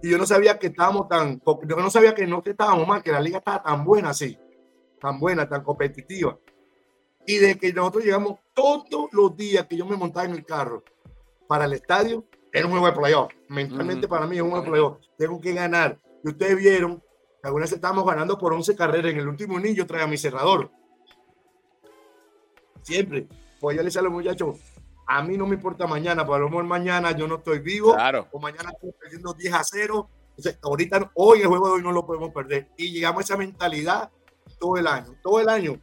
Y yo no sabía que estábamos tan, yo no sabía que no estábamos mal, que la liga estaba tan buena así tan buena, tan competitiva. Y de que nosotros llegamos todos los días que yo me montaba en el carro para el estadio, era un juego de playoff. Mentalmente para mí es un juego de playoff. Tengo que ganar. Y ustedes vieron que algunas estábamos ganando por 11 carreras. En el último inning yo traía mi cerrador. Siempre. Pues yo le decía a los muchachos, a mí no me importa mañana, por lo mejor mañana yo no estoy vivo. Claro. O mañana estoy perdiendo 10 a 0. Entonces, ahorita, hoy el juego de hoy no lo podemos perder. Y llegamos a esa mentalidad todo el año, todo el año.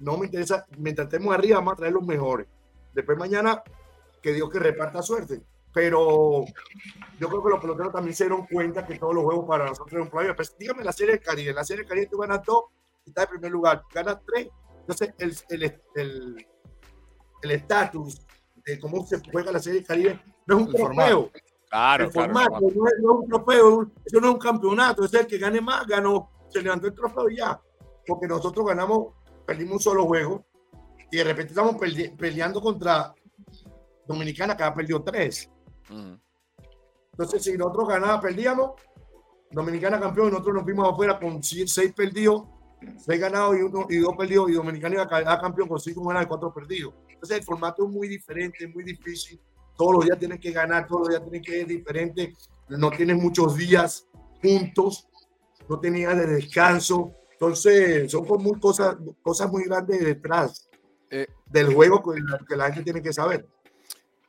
No me interesa, mientras estemos arriba, vamos a traer los mejores. Después mañana, que Dios que reparta suerte. Pero yo creo que los peloteros también se dieron cuenta que todos los juegos para nosotros son un problema. Pues dígame la Serie del Caribe. La Serie del Caribe tú ganas dos y estás en primer lugar. Ganas tres. Entonces, el estatus el, de cómo se juega la Serie del Caribe no es un trofeo. Claro, el formato no, es, no, es, un trofeo, eso no es un campeonato, es el que gane más, ganó, se levantó el trofeo y ya porque nosotros ganamos, perdimos un solo juego y de repente estamos peleando contra Dominicana que ha perdido tres. Entonces, si nosotros ganábamos, perdíamos, Dominicana campeón y nosotros nos vimos afuera con seis perdidos, seis ganados y, uno, y dos perdidos, y Dominicana iba a campeón con cinco ganados y cuatro perdidos. Entonces, el formato es muy diferente, muy difícil. Todos los días tienes que ganar, todos los días tienes que ir diferente. No tienes muchos días juntos, no tenías de descanso. Entonces, son cosas, cosas muy grandes detrás eh, del juego que la, gente tiene que saber.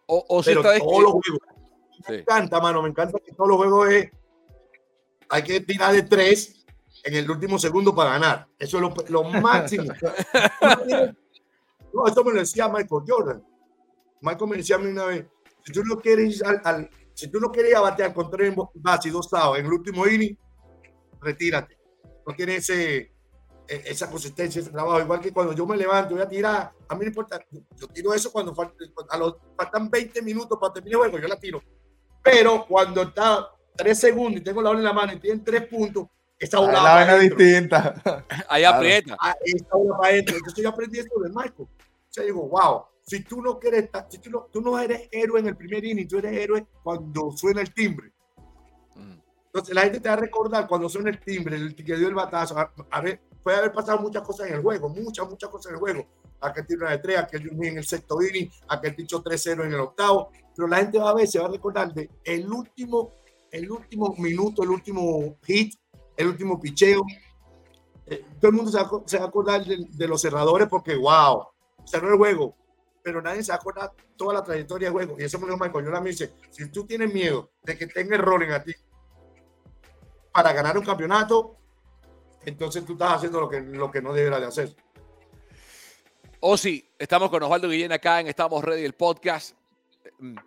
O, o Pero todos los juegos. Me encanta, mano, me encanta que todos los juegos es. Hay que tirar de tres en el último segundo para ganar. Eso es lo, máximo. no, esto me lo decía Michael Jordan. Michael me decía a mí una vez: si tú no quieres al, si tú no quieres batear con tres bases y dos sábados en el último inning, retírate no tiene ese, esa consistencia, ese trabajo. Igual que cuando yo me levanto, voy a tirar, a mí no importa, yo tiro eso cuando a los, faltan 20 minutos para terminar el juego, yo la tiro. Pero cuando está 3 segundos y tengo la bola en la mano y tienen 3 puntos, esa bola la vaina distinta. Ahí aprieta. Ah, esa bola para adentro. Entonces yo aprendí esto de Michael. O sea, digo, wow, si tú no quieres, si tú no, tú no eres héroe en el primer inning, tú eres héroe cuando suena el timbre. Entonces la gente te va a recordar cuando suena el timbre, el que dio el batazo. A, ver, puede haber pasado muchas cosas en el juego, muchas, muchas cosas en el juego. Aquel tiro de tres, aquel en el sexto inning, aquel dicho 3-0 en el octavo. Pero la gente va a ver, se va a recordar de el último, el último minuto, el último hit, el último picheo. Eh, todo el mundo se va, a acordar de, los cerradores porque, wow, cerró el juego. Pero nadie se va a acordar toda la trayectoria del juego. Y eso me lo Michael. Yo me dice, si tú tienes miedo de que tenga error en a ti, para ganar un campeonato, entonces tú estás haciendo lo que, lo que no debería de hacer. O sí, estamos con Osvaldo Guillén acá en Estamos Ready, el podcast. Mm,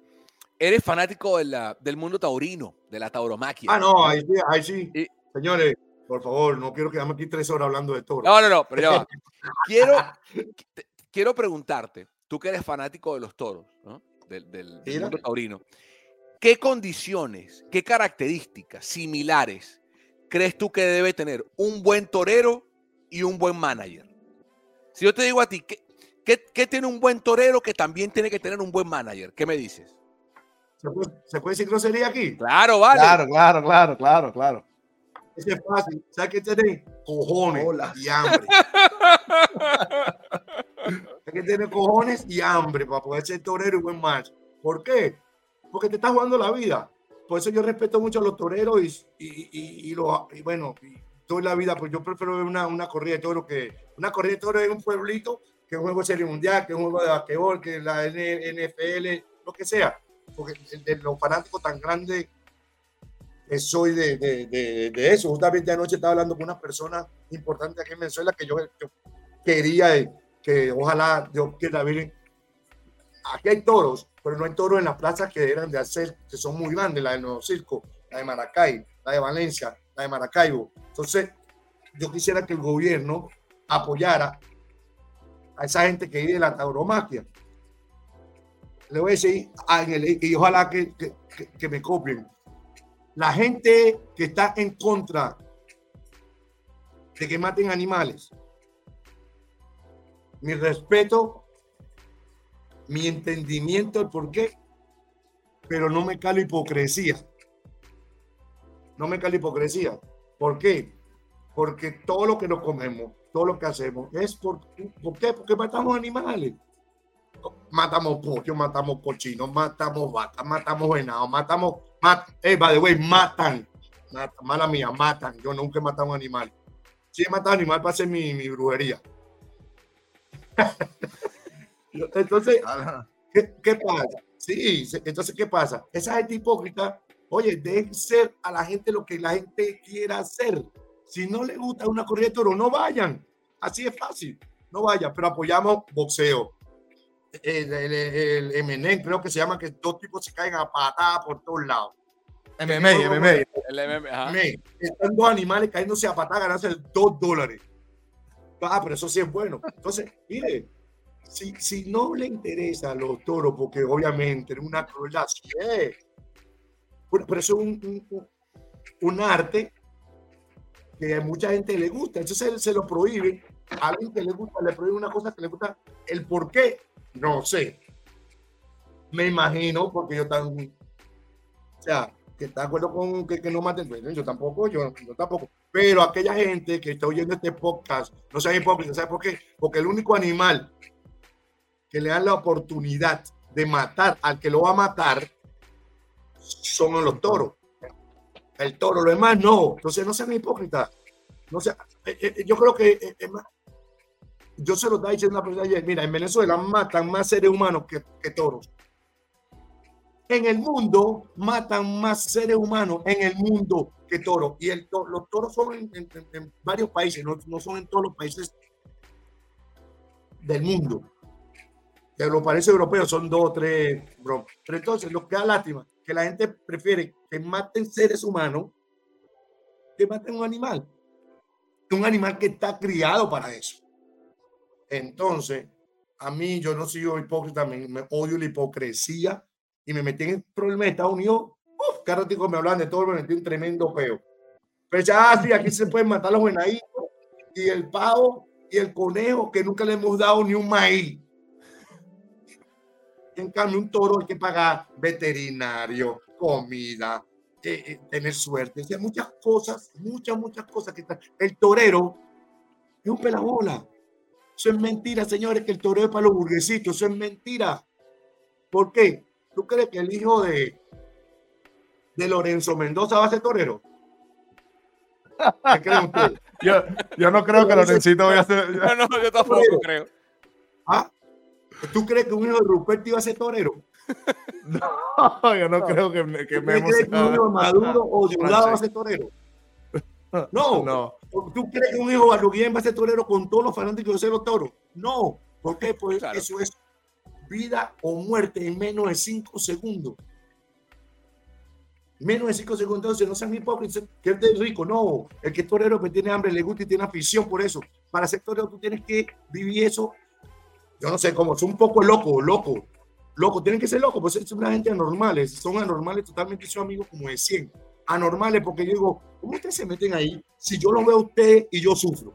eres fanático del mundo taurino, de la tauromaquia. Ah, no, ahí sí, ahí sí. Señores, por favor, no quiero quedarme aquí tres horas hablando de toro. No, no, no, pero ya va. quiero, quiero preguntarte, tú que eres fanático de los toros, ¿no? del, del mundo taurino, ¿qué condiciones, qué características similares crees tú que debe tener un buen torero y un buen manager? Si yo te digo a ti, ¿qué, tiene un buen torero que también tiene que tener un buen manager? ¿Qué me dices? ¿Se puede, decir grosería aquí? Claro, vale. Claro, claro, claro, claro, claro. Ese es fácil. ¿Sabes qué tiene? Cojones y hambre. Hay que tener cojones y hambre para poder ser torero y buen match. ¿Por qué? Porque te estás jugando la vida por eso yo respeto mucho a los toreros y, y, y, lo, y bueno, toda la vida, pues yo prefiero ver una, una corrida de toro que una corrida de toro en un pueblito que un juego de serie mundial, que un juego de basquetbol, que la NFL, lo que sea. Porque de los fanáticos tan grandes soy de, de, de, eso. Justamente anoche estaba hablando con una persona importante aquí en Venezuela que yo, quería que ojalá Dios quiera ver. Aquí hay toros pero no hay toros en las plazas que eran de hacer, que son muy grandes, la del Nuevo Circo, la de Maracay, la de Valencia, la de Maracaibo. Entonces, yo quisiera que el gobierno apoyara a esa gente que vive de la tauromaquia. Le voy a decir, ah, y ojalá que, que, que me copien. La gente que está en contra de que maten animales, mi respeto, mi entendimiento del por qué, pero no me calo hipocresía. No me calo hipocresía. ¿Por qué? Porque todo lo que nos comemos, todo lo que hacemos, es por, ¿por qué? Porque matamos animales. Matamos pollo, matamos cochinos, matamos vacas, matamos venado, matamos, mat, eh, by the way, matan, mala mía, matan. Yo nunca he matado un animal. Sí he matado un animal para hacer mi, mi brujería. entonces, ¿qué, ¿qué, pasa? Sí, entonces, ¿qué pasa? Esa gente hipócrita, oye, dejen ser a la gente lo que la gente quiera hacer. Si no le gusta una corrida de no vayan. Así es fácil. No vayan, pero apoyamos boxeo. El, el, el, creo que se llama que dos tipos se caen a patada por todos lados. MMA, MMA. El MMA. Están dos animales cayéndose a patada ganarse dos dólares. Ah, pero eso sí es bueno. Entonces, mire, si, si no le interesa a los toros, porque obviamente es una crueldad, sí pero eso es un, un, arte que a mucha gente le gusta. Entonces se lo prohíbe. A alguien que le gusta, le prohíbe una cosa que le gusta. ¿El por qué? No sé. Me imagino, porque yo también. O sea, que está de acuerdo con que, que no maten. Yo tampoco, yo, yo tampoco. Pero aquella gente que está oyendo este podcast, no sean hipócritas, ¿sabe por qué? Porque el único animal que le dan la oportunidad de matar al que lo va a matar son los toros. El toro, lo demás no. Entonces no sean hipócritas. No sea, eh, eh, yo creo que eh, yo se lo estaba diciendo a la persona ayer. Mira, en Venezuela matan más seres humanos que, toros en el mundo matan más seres humanos en el mundo que toros. Y el los toros son en, varios países, no, no, son en todos los países del mundo. Que los países europeos son dos o tres, bro. Pero entonces, lo que da lástima, que la gente prefiere que maten seres humanos que maten un animal. Un animal que está criado para eso. Entonces, a mí, yo no soy hipócrita, me, me odio la hipocresía y me metí en el problema de Estados Unidos, uf, cada ratito me hablan de todo, me metí un tremendo peo. Pero ya, ah, sí, aquí se pueden matar los venaditos y el pavo y el conejo que nunca le hemos dado ni un maíz. En cambio, un toro hay que pagar veterinario, comida, eh, eh, tener suerte, o sea, muchas cosas, muchas, muchas cosas que están. El torero es un pelabola. Eso es mentira, señores, que el torero es para los burguesitos. Eso es mentira. ¿Por qué? ¿Tú crees que el hijo de, de Lorenzo Mendoza va a ser torero? ¿Qué creen ustedes? Yo, yo no creo que Lorencito vaya a ser. No, no, yo tampoco creo. ¿Ah? ¿Tú crees que un hijo de Ruperto iba a ser torero? No, yo no creo que, que me crees que un hijo de Maduro o de un lado va a ser torero? No, no. ¿Tú crees que un hijo de Baluguien va a ser torero con todos los fanáticos de ser los toros? No. ¿Por qué? Pues eso es vida o muerte en menos de cinco segundos. Menos de cinco segundos, entonces no sean hipócritas, que es rico, no. El que es torero que tiene hambre, le gusta y tiene afición por eso. Para ser torero tú tienes que vivir eso. Yo no sé cómo, son un poco loco, loco, loco. Tienen que ser locos, pues son una gente anormales, son anormales totalmente, son amigos como de 100. Anormales porque yo digo, ¿cómo ustedes se meten ahí si yo lo veo a usted y yo sufro?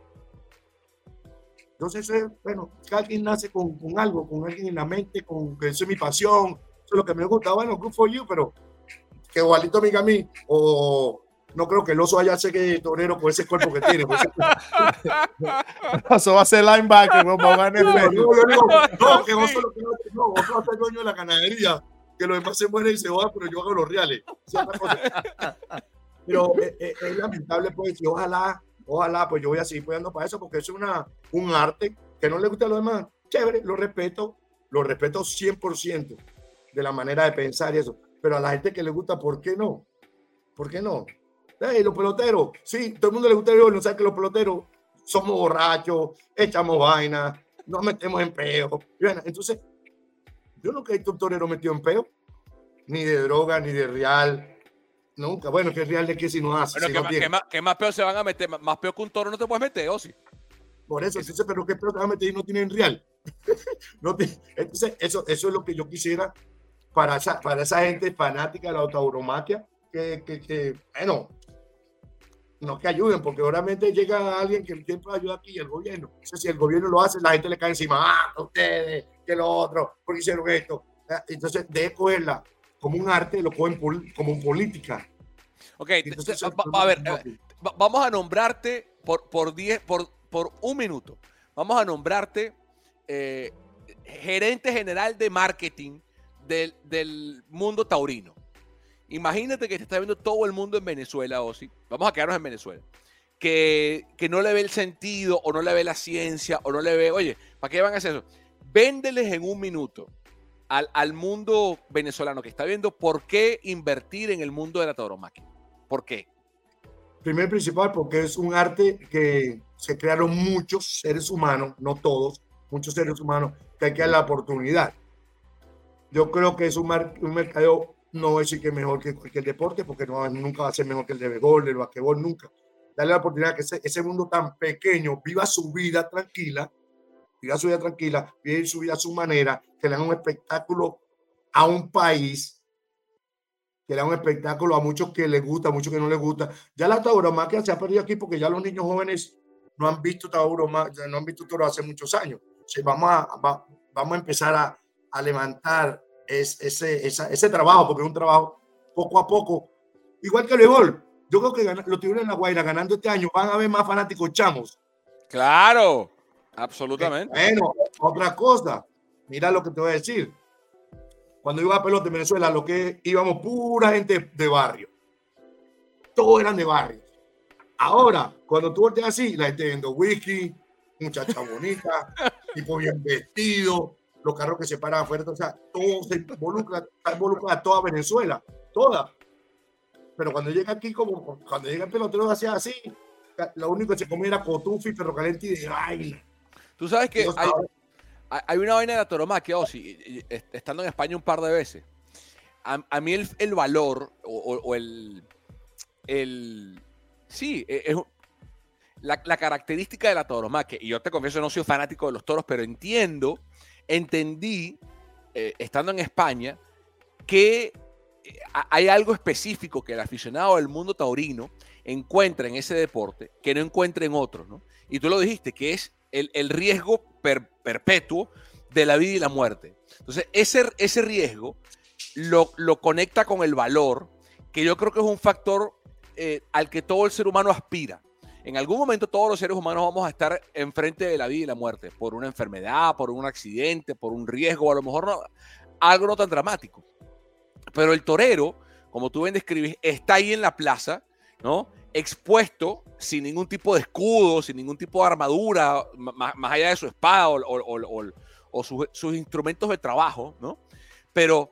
Entonces, bueno, cada quien nace con, con, algo, con alguien en la mente, con que eso es mi pasión, eso es lo que me gusta. Bueno, good for you, pero que igualito amiga a mí, o no creo que el oso haya que torero con ese cuerpo que tiene. Pues, eso va a ser linebacker, no, no, no, no, que oso, no, oso va a ser dueño de la ganadería, que los demás se mueren y se van, pero yo hago los reales. Pero eh, eh, es lamentable, pues, y ojalá Ojalá, pues yo voy a seguir apoyando para eso, porque es una, un arte que no le gusta a los demás. Chévere, lo respeto, lo respeto 100% de la manera de pensar y eso. Pero a la gente que le gusta, ¿por qué no? ¿Por qué no? Hey, los peloteros, sí, todo el mundo le gusta el no sabe que los peloteros somos borrachos, echamos vainas, nos metemos en peo. Entonces, Yo nunca he visto un torero metido en peo, ni de droga, ni de real. Nunca. Bueno, que real de que si no hace. Pero si ¿qué, no más, qué más- qué más peor se van a meter? Más peor que un toro no te puedes meter, o sí. Por eso, entonces, pero qué peo te vas a meter y no tienen real. no ti- entonces, eso, eso es lo que yo quisiera para esa, para esa gente fanática de la tauromaquia, que, que, que, bueno, no que ayuden, porque obviamente llega alguien que siempre ayuda aquí, el gobierno. Entonces, si el gobierno lo hace, la gente le cae encima, ah, ustedes, que lo otro, porque hicieron esto. Ah, Entonces, de cogerla como un arte, lo cogen como política. Ok, Entonces, te- va- va a ver, eh, va- vamos a nombrarte por, por, 10 por, por un minuto. Vamos a nombrarte eh, gerente general de marketing del, del mundo taurino. Imagínate que te está viendo todo el mundo en Venezuela, Osi. Vamos a quedarnos en Venezuela. Que, que no le ve el sentido, o no le ve la ciencia, o no le ve, oye, ¿para qué van a hacer eso? Véndeles en un minuto al, al mundo venezolano que está viendo por qué invertir en el mundo de la tauromaquia. ¿Por qué? Primer principal, porque es un arte que se crearon muchos seres humanos, no todos, muchos seres humanos, que hay que dar la oportunidad. Yo creo que es un, un mercado, no voy a decir que es mejor que cualquier deporte, porque no, nunca va a ser mejor que el de béisbol, el basquetbol, nunca. Darle la oportunidad que ese, ese mundo tan pequeño viva su vida tranquila, viva su vida tranquila, vive su vida a su manera, que le hagan un espectáculo a un país, que le hagan un espectáculo a muchos que les gusta, a muchos que no les gusta. Ya la tauromaquia se ha perdido aquí porque ya los niños jóvenes no han visto tauromaquia, no han visto toro hace muchos años. O sea, vamos, a, va- vamos a empezar a, a levantar es- ese, esa- ese trabajo, porque es un trabajo poco a poco, igual que el béisbol. Yo creo que los tiburones en la Guaira ganando este año van a haber más fanáticos chamos. Claro, absolutamente. Bueno, otra cosa, mira lo que te voy a decir. Cuando iba a pelota en Venezuela, lo que íbamos pura gente de barrio. Todos eran de barrio. Ahora, cuando tú volteas así, la gente viendo whisky, muchacha bonita, tipo bien vestido, los carros que se paran afuera, o sea, todo se involucra, está involucrada toda Venezuela, toda. Pero cuando llega aquí, como cuando llega el pelotero, hacía así, lo único que se comía era cotufi, perro caliente y de baile. Tú sabes que hay, hay- una vaina de la tauromaquia, Osi, estando en España un par de veces. A, a mí el, el valor o, o- o el, el... Sí, e- es, la, la característica de la tauromaquia, y yo te confieso, no soy fanático de los toros, pero entiendo, entendí, eh, estando en España, que eh, ha- hay algo específico que el aficionado del mundo taurino encuentra en ese deporte que no encuentra en otros, ¿no? Y tú lo dijiste, que es el, el riesgo per- perpetuo de la vida y la muerte. Entonces, ese, ese riesgo lo, lo conecta con el valor, que yo creo que es un factor eh, al que todo el ser humano aspira. En algún momento todos los seres humanos vamos a estar enfrente de la vida y la muerte, por una enfermedad, por un accidente, por un riesgo, a lo mejor no, algo no tan dramático. Pero el torero, como tú bien describes, está ahí en la plaza, ¿no? Expuesto, sin ningún tipo de escudo, sin ningún tipo de armadura, ma- ma- más, allá de su espada o, o- o- sus, instrumentos de trabajo, ¿no? Pero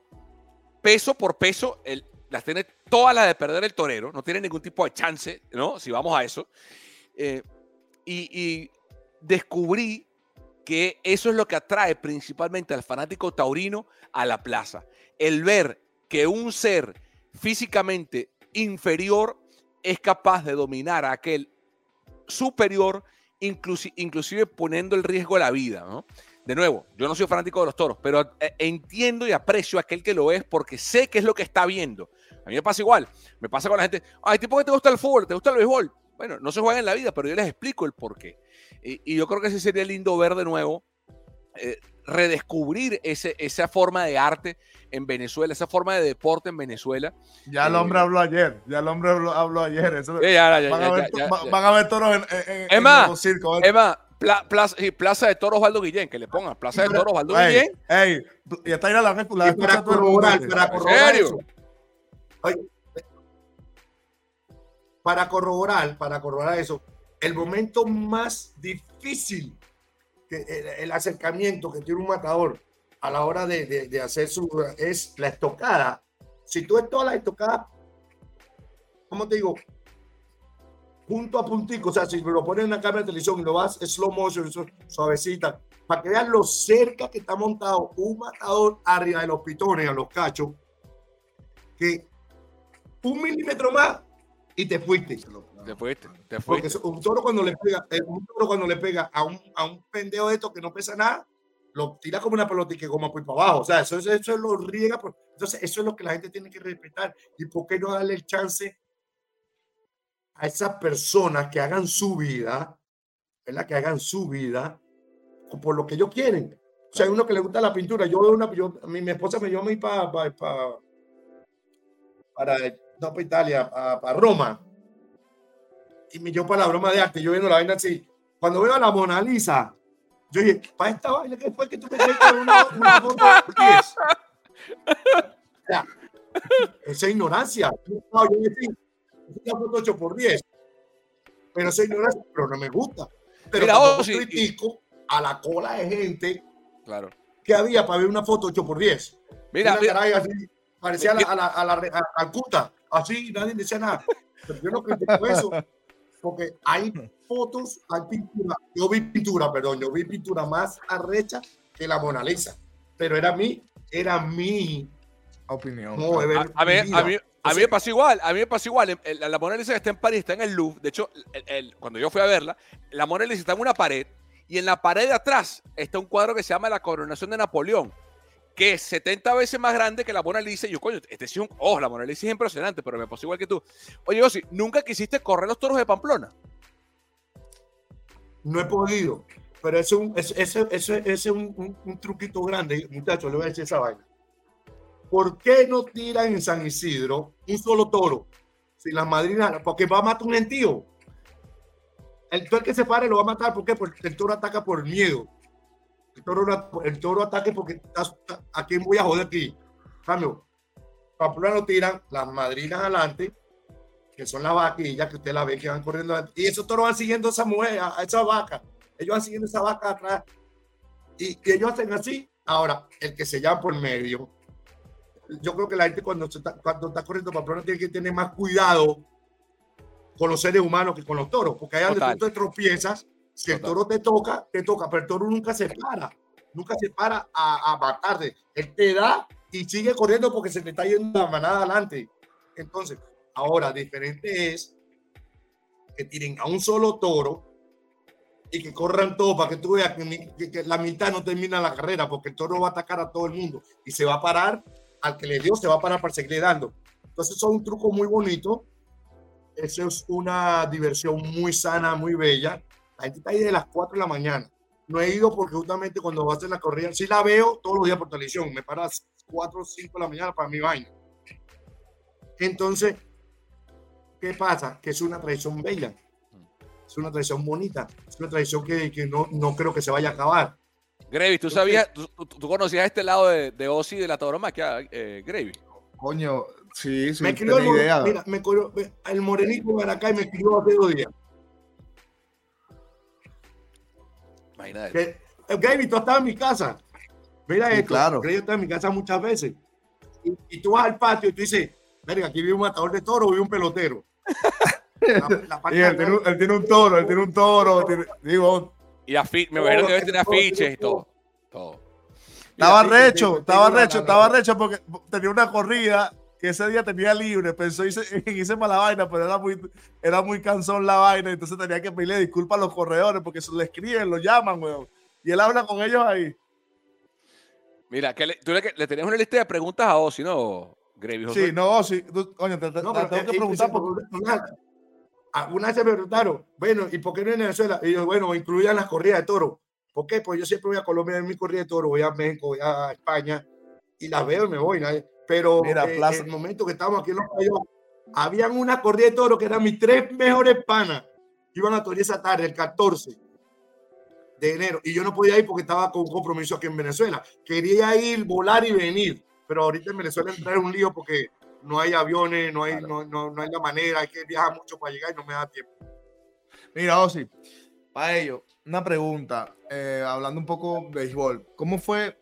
peso por peso, las tiene todas las de perder el torero, no tiene ningún tipo de chance, ¿no? Si vamos a eso. Eh, y, descubrí que eso es lo que atrae principalmente al fanático taurino a la plaza. El ver que un ser físicamente inferior es capaz de dominar a aquel superior, inclusi- inclusive poniendo el riesgo de la vida. De nuevo, yo no soy fanático de los toros, pero eh, entiendo y aprecio a aquel que lo es porque sé qué es lo que está viendo. A mí me pasa igual, me pasa con la gente, ay, tipo que te gusta el fútbol, te gusta el béisbol. Bueno, no se juega en la vida, pero yo les explico el por qué. Y, y yo creo que ese sería lindo ver de nuevo, eh, redescubrir ese, esa forma de arte en Venezuela, esa forma de deporte en Venezuela. Ya el Eh, hombre habló ayer, ya el hombre habló, habló ayer. eso- ya, ya, van, ya, a ver, to- ya, va- ya. van a ver toros en, en, más, pla- plaza, plaza de Toros Osvaldo Guillén, que le pongan Plaza de Toros Osvaldo Ey, Guillén. ey, y está ahí la la Y escuela. para corroborar, para corroborar serio? eso. Oye, para corroborar, para corroborar eso, el momento más difícil, que el, el acercamiento que tiene un matador a la hora de, de- de hacer su es la estocada. Si tú ves todas las estocadas, ¿cómo te digo? punto a puntico, o sea, si lo ponen en la cámara de televisión y lo vas slow motion, suavecita, para que vean lo cerca que está montado un matador arriba de los pitones, a los cachos, que un milímetro más y te fuiste. Te fuiste, te Porque fuiste. un toro cuando le pega, eh, un toro cuando le pega a un, a un pendejo de estos que no pesa nada, lo tira como una pelota y que como pues para abajo. O sea, eso, es- eso es lo riega. por- entonces, eso es lo que la gente tiene que respetar. ¿Y por qué no darle el chance a esas personas que hagan su vida, ¿verdad? Que hagan su vida por lo que ellos quieren. O sea, hay uno que le gusta la pintura. Yo veo una, yo, mí, mi esposa me llevó a mí para, para, para, no para Italia, para, para Roma. Y me llevó para la broma de arte. Yo viendo la vaina así. Cuando veo a la Mona Lisa, yo dije, para esta vaina que fue que tú me trajiste una, una foto de 10?" O sea, esa ignorancia. No, yo decía, es una foto 8 por 10. Pero esa ignorancia, pero no me gusta. Pero Mira, Ozzy, y- critico a la cola de gente Claro. que había para ver una foto 8 por 10. Mira, mira, caray así, parecía a la, a la, a la, a la Calcuta, así, nadie decía nada. Pero yo no critico eso, porque hay fotos, hay pintura. Yo vi pintura, perdón, yo vi pintura más arrecha que la Mona Lisa. Pero era mi, era mi Opinión. ver a, a mí, a, mí, a mí me pasó igual, a mí me pasó igual. La Mona Lisa que está en París, está en el Louvre. De hecho, el- el- cuando yo fui a verla, la Mona Lisa está en una pared y en la pared de atrás está un cuadro que se llama La coronación de Napoleón, que es 70 veces más grande que la Mona Lisa. Yo, coño, este sí es un... Oh, la Mona Lisa es impresionante, pero me pasó igual que tú. Oye, Osi, ¿nunca quisiste correr los toros de Pamplona? No he podido, pero ese es un truquito grande, muchachos, le voy a decir esa vaina. ¿Por qué no tiran en San Isidro un solo toro? Si las madrinas, porque va a matar un gentío. El toro que se pare lo va a matar, ¿por qué? Porque el toro ataca por miedo. El toro, el toro ataque porque ¿a quién voy a joder aquí? Cambio, Pamplona lo tiran, las madrinas adelante, que son las vaquillas que usted la ve que van corriendo. adelante, Y esos toros van siguiendo a esa mujer, a, esa vaca. Ellos van siguiendo esa vaca atrás. Y, y ellos hacen así. Ahora, el que se llama por medio. Yo creo que la gente cuando, está, cuando está corriendo Pamplona tiene que tener más cuidado con los seres humanos que con los toros. Porque ahí donde tú te tropiezas, si el toro te toca, te toca, pero el toro nunca se para. Nunca se para a, a matarte. Él te da y sigue corriendo porque se te está yendo la manada adelante. Entonces, ahora, diferente es que tiren a un solo toro y que corran todos para que tú veas que, ni- que- que la mitad no termina la carrera porque el toro va a atacar a todo el mundo y se va a parar al que le dio, se va a parar para seguirle dando. Entonces, eso es un truco muy bonito. Eso es una diversión muy sana, muy bella. La gente está ahí de las 4 de la mañana. No he ido porque justamente cuando va a hacer la corrida, sí la veo todos los días por televisión. Me para a las 4 o 5 de la mañana para mi vaina. Entonces, ¿qué pasa? Que es una tradición bella. Es una tradición bonita. Es una tradición que, que no, no creo que se vaya a acabar. Gravy, ¿tú sabías, tú, tú- tú conocías este lado de, de Ozzy de la tauromaquia, eh, Gravy? Coño, sí, sí, me crió el, idea. mira, me crió- el morenito de Maracay me crió hace dos días. Imagínate. Que, eh, Gaby, tú estabas en mi casa. Mira Sí, esto. claro. Gaby está en mi casa muchas veces. Y, y tú vas al patio y tú dices, verga, aquí vive un matador de toro, vive un pelotero. La- la parte Y él, tiene, un, atrás- él tiene un toro, él tiene un toro. tiene- digo, Y afi- me Todo imagino que que afiches y yo todo. Todo. estaba recho, estaba recho, estaba recho porque tenía una corrida que ese día tenía libre. Pensó hice, en irse para la vaina, pero era muy, era muy cansón la vaina. Entonces tenía que pedirle disculpas a los corredores porque se le escriben, lo llaman, weón. Y él habla con ellos ahí. Mira, que le, tú le, le tenías una lista de preguntas a Ozzy, ¿no, Gravy? José? Sí, no, sí. tú- coño, te, te- No, te pero, tengo eh, que eh, preguntar. dice, porque- una, alguna vez se me preguntaron, bueno, ¿y por qué no en Venezuela? Y yo, bueno, incluyan las corridas de toro. ¿Por qué? Pues yo siempre voy a Colombia en mi corrida de toro, voy a México, voy a España y las veo y me voy. ¿no? Pero Mira, eh, Plaza- el momento que estábamos aquí en los países, habían una corrida de toro que eran mis tres mejores panas. Iban a torear esa tarde, el 14 de enero. Y yo no podía ir porque estaba con un compromiso aquí en Venezuela. Quería ir, volar y venir. Pero ahorita en Venezuela entrar es un lío porque no hay aviones, no hay, Claro. no, no, no hay la manera, hay que viajar mucho para llegar y no me da tiempo. Mira, Osi, para ello, una pregunta, eh, hablando un poco de béisbol. ¿Cómo fue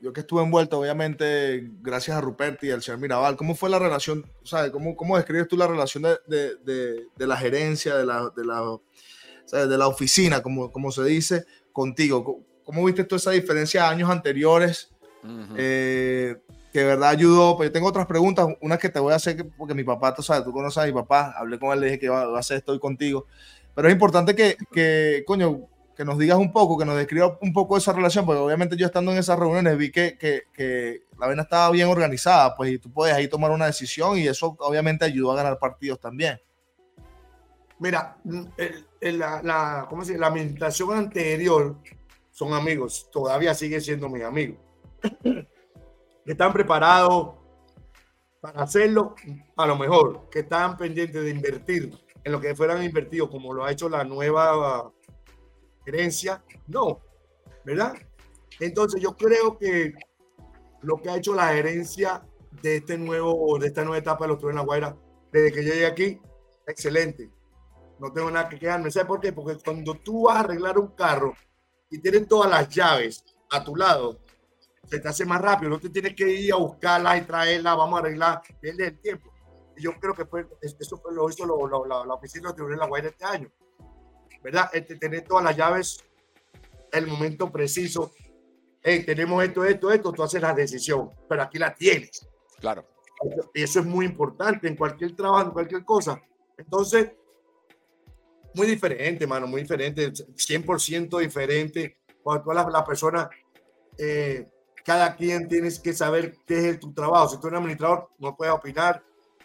yo que estuve envuelto, obviamente, gracias a Ruperti y al señor Mirabal, ¿cómo fue la relación? ¿sabes? ¿Cómo, ¿Cómo describes tú la relación de, de, de, de la gerencia, de la, de la, ¿sabes? de la oficina, como, como se dice, contigo? ¿Cómo viste tú esa diferencia de años anteriores? Uh -huh. eh, que de verdad ayudó. Pues yo tengo otras preguntas, unas que te voy a hacer porque mi papá, tú sabes, tú conoces a mi papá, hablé con él, le dije que iba, a hacer esto hoy contigo. Pero es importante que, que, coño, que nos digas un poco, que nos describa un poco esa relación, porque obviamente yo estando en esas reuniones vi que, que, que la vena estaba bien organizada, pues y tú puedes ahí tomar una decisión y eso obviamente ayudó a ganar partidos también. Mira, el, la, la, ¿cómo se dice? la administración anterior son amigos, todavía sigue siendo mis amigos. que están preparados para hacerlo a lo mejor, que están pendientes de invertir en lo que fueran invertidos, como lo ha hecho la nueva gerencia, no, ¿verdad? Entonces yo creo que lo que ha hecho la gerencia de este nuevo, de esta nueva etapa de los en la Guaira, desde que yo llegué aquí, excelente. No tengo nada que quejarme. ¿Sabes por qué? Porque cuando tú vas a arreglar un carro y tienes todas las llaves a tu lado, se te hace más rápido, no te tienes que ir a buscarla y traerla, vamos a arreglar, pierde el tiempo. Y yo creo que fue, eso fue lo hizo la, oficina de Tribunal de Guaira este año, ¿verdad? Este, tener todas las llaves, el momento preciso. Hey, tenemos esto, esto, esto, tú haces la decisión, pero aquí la tienes. Claro. Y eso es muy importante en cualquier trabajo, en cualquier cosa. Entonces, muy diferente, mano, muy diferente, 100% diferente. Cuando todas las, las personas eh, cada quien tienes que saber qué es tu trabajo. Si tú eres administrador, no puedes opinar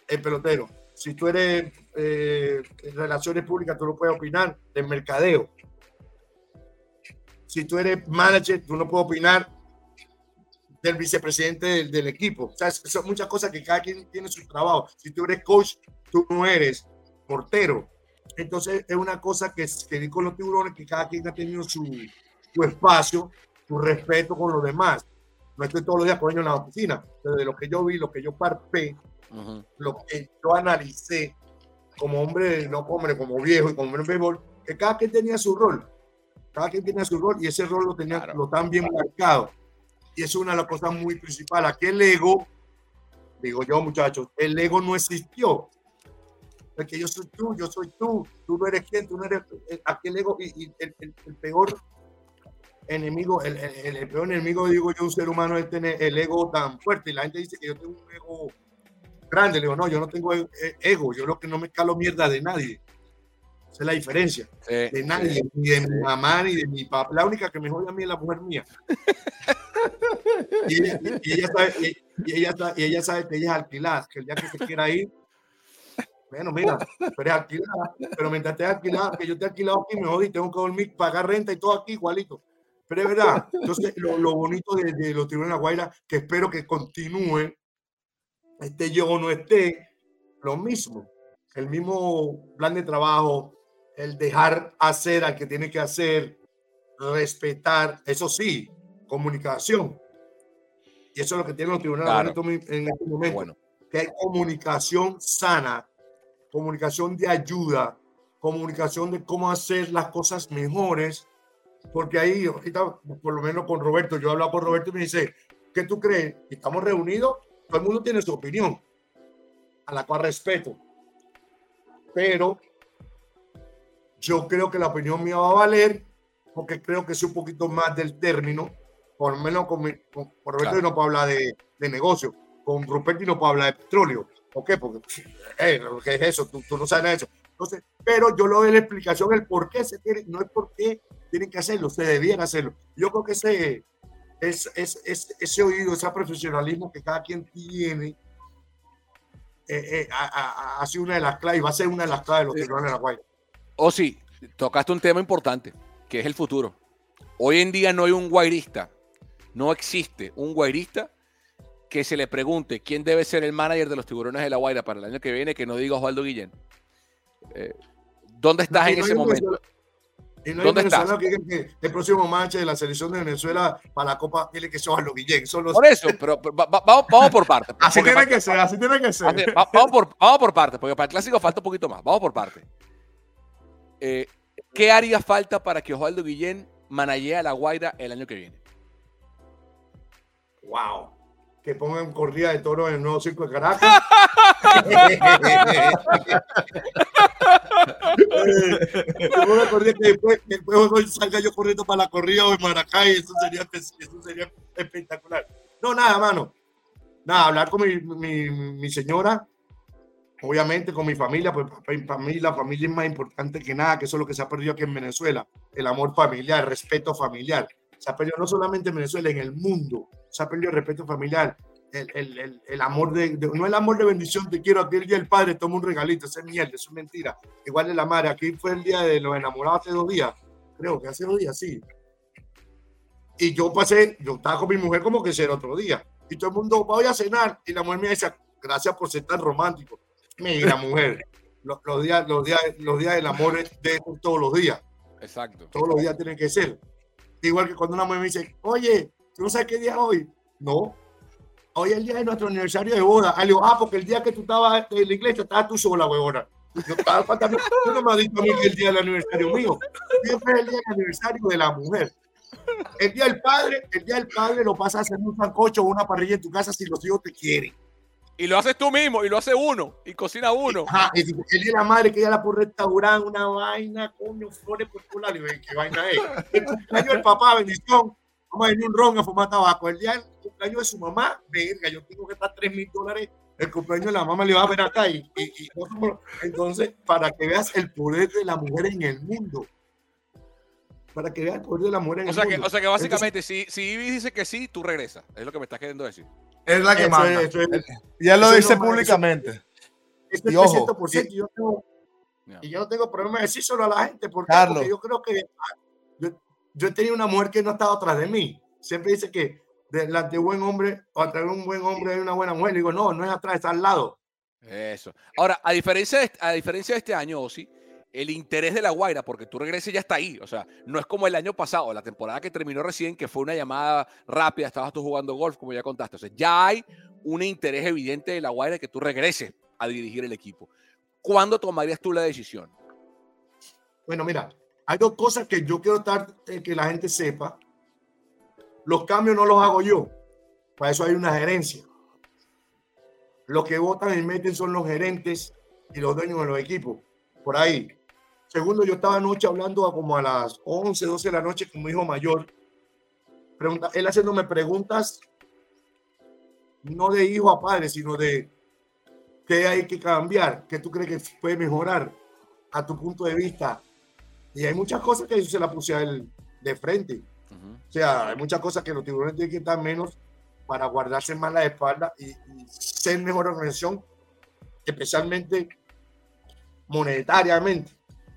el pelotero. Si tú eres eh, en relaciones públicas, tú no puedes opinar del mercadeo. Si tú eres manager, tú no puedes opinar del vicepresidente del, equipo. O sea, son muchas cosas que cada quien tiene su trabajo. Si tú eres coach, tú no eres portero. Entonces es una cosa que, que con los tiburones, que cada quien ha tenido su, su espacio, su respeto con los demás no estoy todos los días con en la oficina, pero de lo que yo vi, lo que yo parpé, uh -huh. lo que yo analicé como hombre, no como hombre, como viejo y como hombre en béisbol, que cada quien tenía su rol, cada quien tenía su rol y ese rol lo tenía, claro. lo tan bien marcado. Y es una de las cosas muy principales. Aquí el ego, digo yo muchachos, el ego no existió. Porque yo soy tú, yo soy tú, tú no eres quien, tú no eres, aquí el ego y, y el, el, el peor enemigo, el, el, el, peor enemigo, digo yo, un ser humano es tener el ego tan fuerte. Y la gente dice que yo tengo un ego grande. Le digo, no, yo no tengo ego, yo lo que no me calo mierda de nadie. Esa es la diferencia. Sí, de nadie, sí, ni de sí. mi mamá, ni de mi papá. La única que me jode a mí es la mujer mía. y, ella, y, ella sabe, y, ella, y ella sabe que ella es alquilada, que el día que se quiera ir, bueno, mira, pero es alquilada, pero mientras esté alquilada, que yo esté alquilado aquí, me jodí, tengo que dormir, pagar renta y todo aquí igualito. Pero es verdad. Entonces, lo, lo bonito de, de, los tribunales de la Guaira, que espero que continúe, esté yo o no esté, lo mismo. El mismo plan de trabajo, el dejar hacer al que tiene que hacer, respetar, eso sí, comunicación. Y eso es lo que tienen los tribunales claro. en este momento. Bueno. Que hay comunicación sana, comunicación de ayuda, comunicación de cómo hacer las cosas mejores porque ahí, ahorita, por lo menos con Roberto, yo hablaba con Roberto y me dice, ¿qué tú crees? Estamos reunidos, todo el mundo tiene su opinión, a la cual respeto. Pero yo creo que la opinión mía va a valer, porque creo que es un poquito más del término, por lo menos con, con, con Roberto claro. no puedo hablar de, de, negocio, con Ruperto no puedo hablar de petróleo. ¿Por qué? Porque, eh, ¿qué es eso? Tú, tú no sabes nada de eso. Entonces, pero yo le doy la explicación, el por qué se tiene, no es por qué tienen que hacerlo, se debían hacerlo. Yo creo que ese, es, es, es, ese oído, ese profesionalismo que cada quien tiene, eh, eh, ha, sido una de las claves, va a ser una de las claves de los tiburones de la Guaira. O sí, tocaste un tema importante, que es el futuro. Hoy en día no hay un guairista, no existe un guairista que se le pregunte quién debe ser el manager de los tiburones de la Guaira para el año que viene, que no diga Osvaldo Guillén. Eh, ¿Dónde estás no, en no ese momento? Y no ¿Dónde estás? Que, que el próximo match de la selección de Venezuela para la Copa tiene que ser Osvaldo Guillén. Son los... Por eso, pero, pero va, vamos, vamos, por partes. Así tiene para, que ser, así tiene que ser. Así, va, vamos, por, vamos por partes, porque para el clásico falta un poquito más. Vamos por partes. Eh, ¿Qué haría falta para que Osvaldo Guillén manajee a la Guaira el año que viene? wow, que pongan corrida de toro en el nuevo circo de Caracas. una corrida que después, después salga yo corriendo para la corrida o en Maracay, eso sería, eso sería espectacular. No, nada, mano. Nada, hablar con mi, mi, mi señora, obviamente con mi familia, pues para mí la familia es más importante que nada, que eso es lo que se ha perdido aquí en Venezuela, el amor familiar, el respeto familiar. Se ha perdido no solamente en Venezuela, en el mundo, se ha perdido el respeto familiar, el, el, el, amor de, no el amor de bendición, te quiero, aquel día el padre toma un regalito, eso es mierda, eso es mentira. Igual de la madre, aquí fue el día de los enamorados hace dos días, creo que hace dos días, sí. Y yo pasé, yo estaba con mi mujer como que era otro día. Y todo el mundo, voy a cenar. Y la mujer me dice, gracias por ser tan romántico. Mira, mujer, los, los, días, los, días, los días del amor es de todos los días. Exacto. Todos los días tienen que ser. Igual que cuando una mujer me dice, oye, ¿tú no sabes qué día es hoy? No. Hoy es el día de nuestro aniversario de boda. Ah, digo, ah, porque el día que tú estabas en la iglesia estabas tú sola, huevona. Yo. Tú no me has dicho a mí que el día del aniversario mío. Siempre es el día del aniversario de la mujer. El día del padre, el día del padre lo pasas a hacer un sancocho o una parrilla en tu casa si los hijos te quieren. Y lo haces tú mismo, y lo hace uno, y cocina uno. Ajá, y el día de la madre que ella la por restaurante, una vaina, coño, flores por y ven qué vaina es. El cumpleaños del papá, bendición, vamos a venir un ron a fumar tabaco. El día del cumpleaños de su mamá, verga, yo tengo que estar 3 mil dólares. El cumpleaños de la mamá le va a ver acá. Y, y, entonces, para que veas el poder de la mujer en el mundo. Para que veas el poder de la mujer en o el sea mundo. Que, o sea que básicamente, si, si Ivy dice que sí, tú regresas. Es lo que me estás queriendo decir. Es la que Eso manda. es- eso es- ya lo dice lo públicamente. Este Y ojo, 300%, yo tengo- Ya. y yo no tengo problema de decírselo a la gente porque, Carlos. porque yo creo que yo, he tenido una mujer que no ha estado atrás de mí. Siempre dice que delante de buen hombre o atrás de un buen hombre hay una buena mujer. Le digo, no, no es atrás, está al lado. Eso. Ahora, a diferencia, de, a diferencia de este año, Osi, el interés de la Guaira, porque tú regreses ya está ahí. O sea, no es como el año pasado, la temporada que terminó recién, que fue una llamada rápida, estabas tú jugando golf, como ya contaste. O sea, ya hay un interés evidente de la Guaira de que tú regreses a dirigir el equipo. ¿Cuándo tomarías tú la decisión? Bueno, mira, hay dos cosas que yo quiero estar, eh, que la gente sepa. Los cambios no los hago yo. Para eso hay una gerencia. Los que votan y meten son los gerentes y los dueños de los equipos. Por ahí. Segundo, yo estaba anoche hablando a como a las 11, 12 de la noche con mi hijo mayor. Pregunta, él haciéndome preguntas, no de hijo a padre, sino de qué hay que cambiar, qué tú crees que puede mejorar a tu punto de vista. Y hay muchas cosas que yo se la puse a él de frente. O sea, hay muchas cosas que los tiburones tienen que estar menos para guardarse más la espalda y, y ser mejor organización, especialmente monetariamente.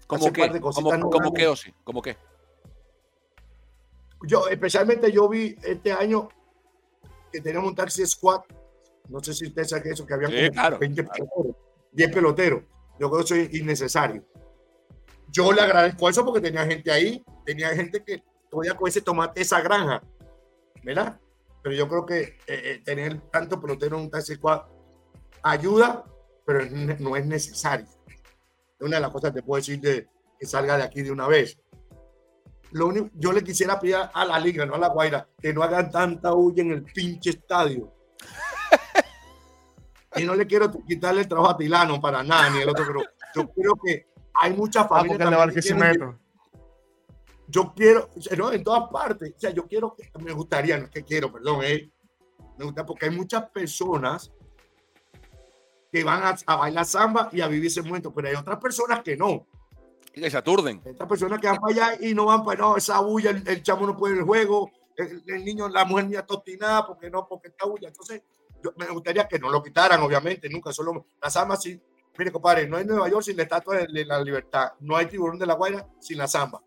¿Cómo qué? ¿Cómo, cómo qué, Osi? ¿Cómo qué? Yo, especialmente yo vi este año que teníamos un taxi squad. No sé si usted sabe que eso, que había Sí, como claro, 20 peloteros, 10 peloteros. Yo creo que eso es innecesario. Yo le agradezco eso porque tenía gente ahí, tenía gente que podía con ese tomate esa granja, ¿verdad? Pero yo creo que eh, eh, tener tanto pelotero en un taxi squad ayuda, pero no es necesario. Es una de las cosas que te puedo decir de que salga de aquí de una vez. Lo único, yo le quisiera pedir a la liga, no a la Guaira, que no hagan tanta huya en el pinche estadio. y no le quiero quitarle el trabajo a Tilano para nada, ni el otro, pero yo creo que hay muchas Ah, familias de también que quieren yo quiero, no, en todas partes, o sea, yo quiero, me gustaría, no es que quiero, perdón, eh, me gusta porque hay muchas personas que van a, a bailar samba y a vivir ese momento, pero hay otras personas que no. Y que se aturden. Estas personas que van para allá y no van para, no, esa bulla, el, el chamo no puede el juego, el, el niño, la mujer mía tostinada, porque no, porque está bulla. Entonces, yo, me gustaría que no lo quitaran, obviamente, nunca, solo las armas sí. Mire, compadre, no hay Nueva York sin la estatua de, la libertad, no hay tiburón de la Guaira sin la samba.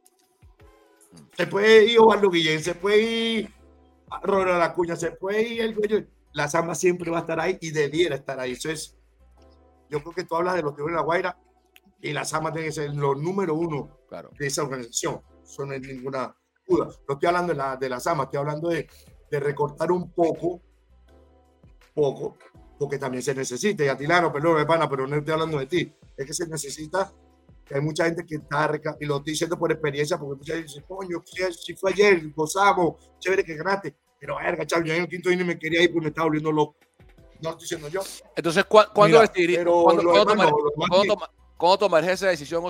Se puede ir Osvaldo Guillén, se puede ir Ronald Acuña, se puede ir el dueño. La samba siempre va a estar ahí y debiera estar ahí. Eso es, yo creo que tú hablas de los tiburones de la Guaira y la samba tiene que ser los número uno Claro. de esa organización. Eso no hay ninguna duda. No estoy hablando de la, de la SAMA, estoy hablando de, de recortar un poco, poco, porque también se necesita. Y a Tilano, perdón, me pana, pero no estoy hablando de ti. Es que se necesita, que hay mucha gente que está, y lo estoy diciendo por experiencia, porque mucha gente dice, coño, si, fue ayer, gozamos, chévere que ganaste. Pero, verga, chaval, yo en el quinto inning me quería ir porque me estaba volviendo loco. No estoy diciendo yo. Entonces, ¿cu ¿cuándo Mira, decidirí- pero ¿cuándo- lo tomar- lo demás cuándo sí. toma- cuándo esa decisión,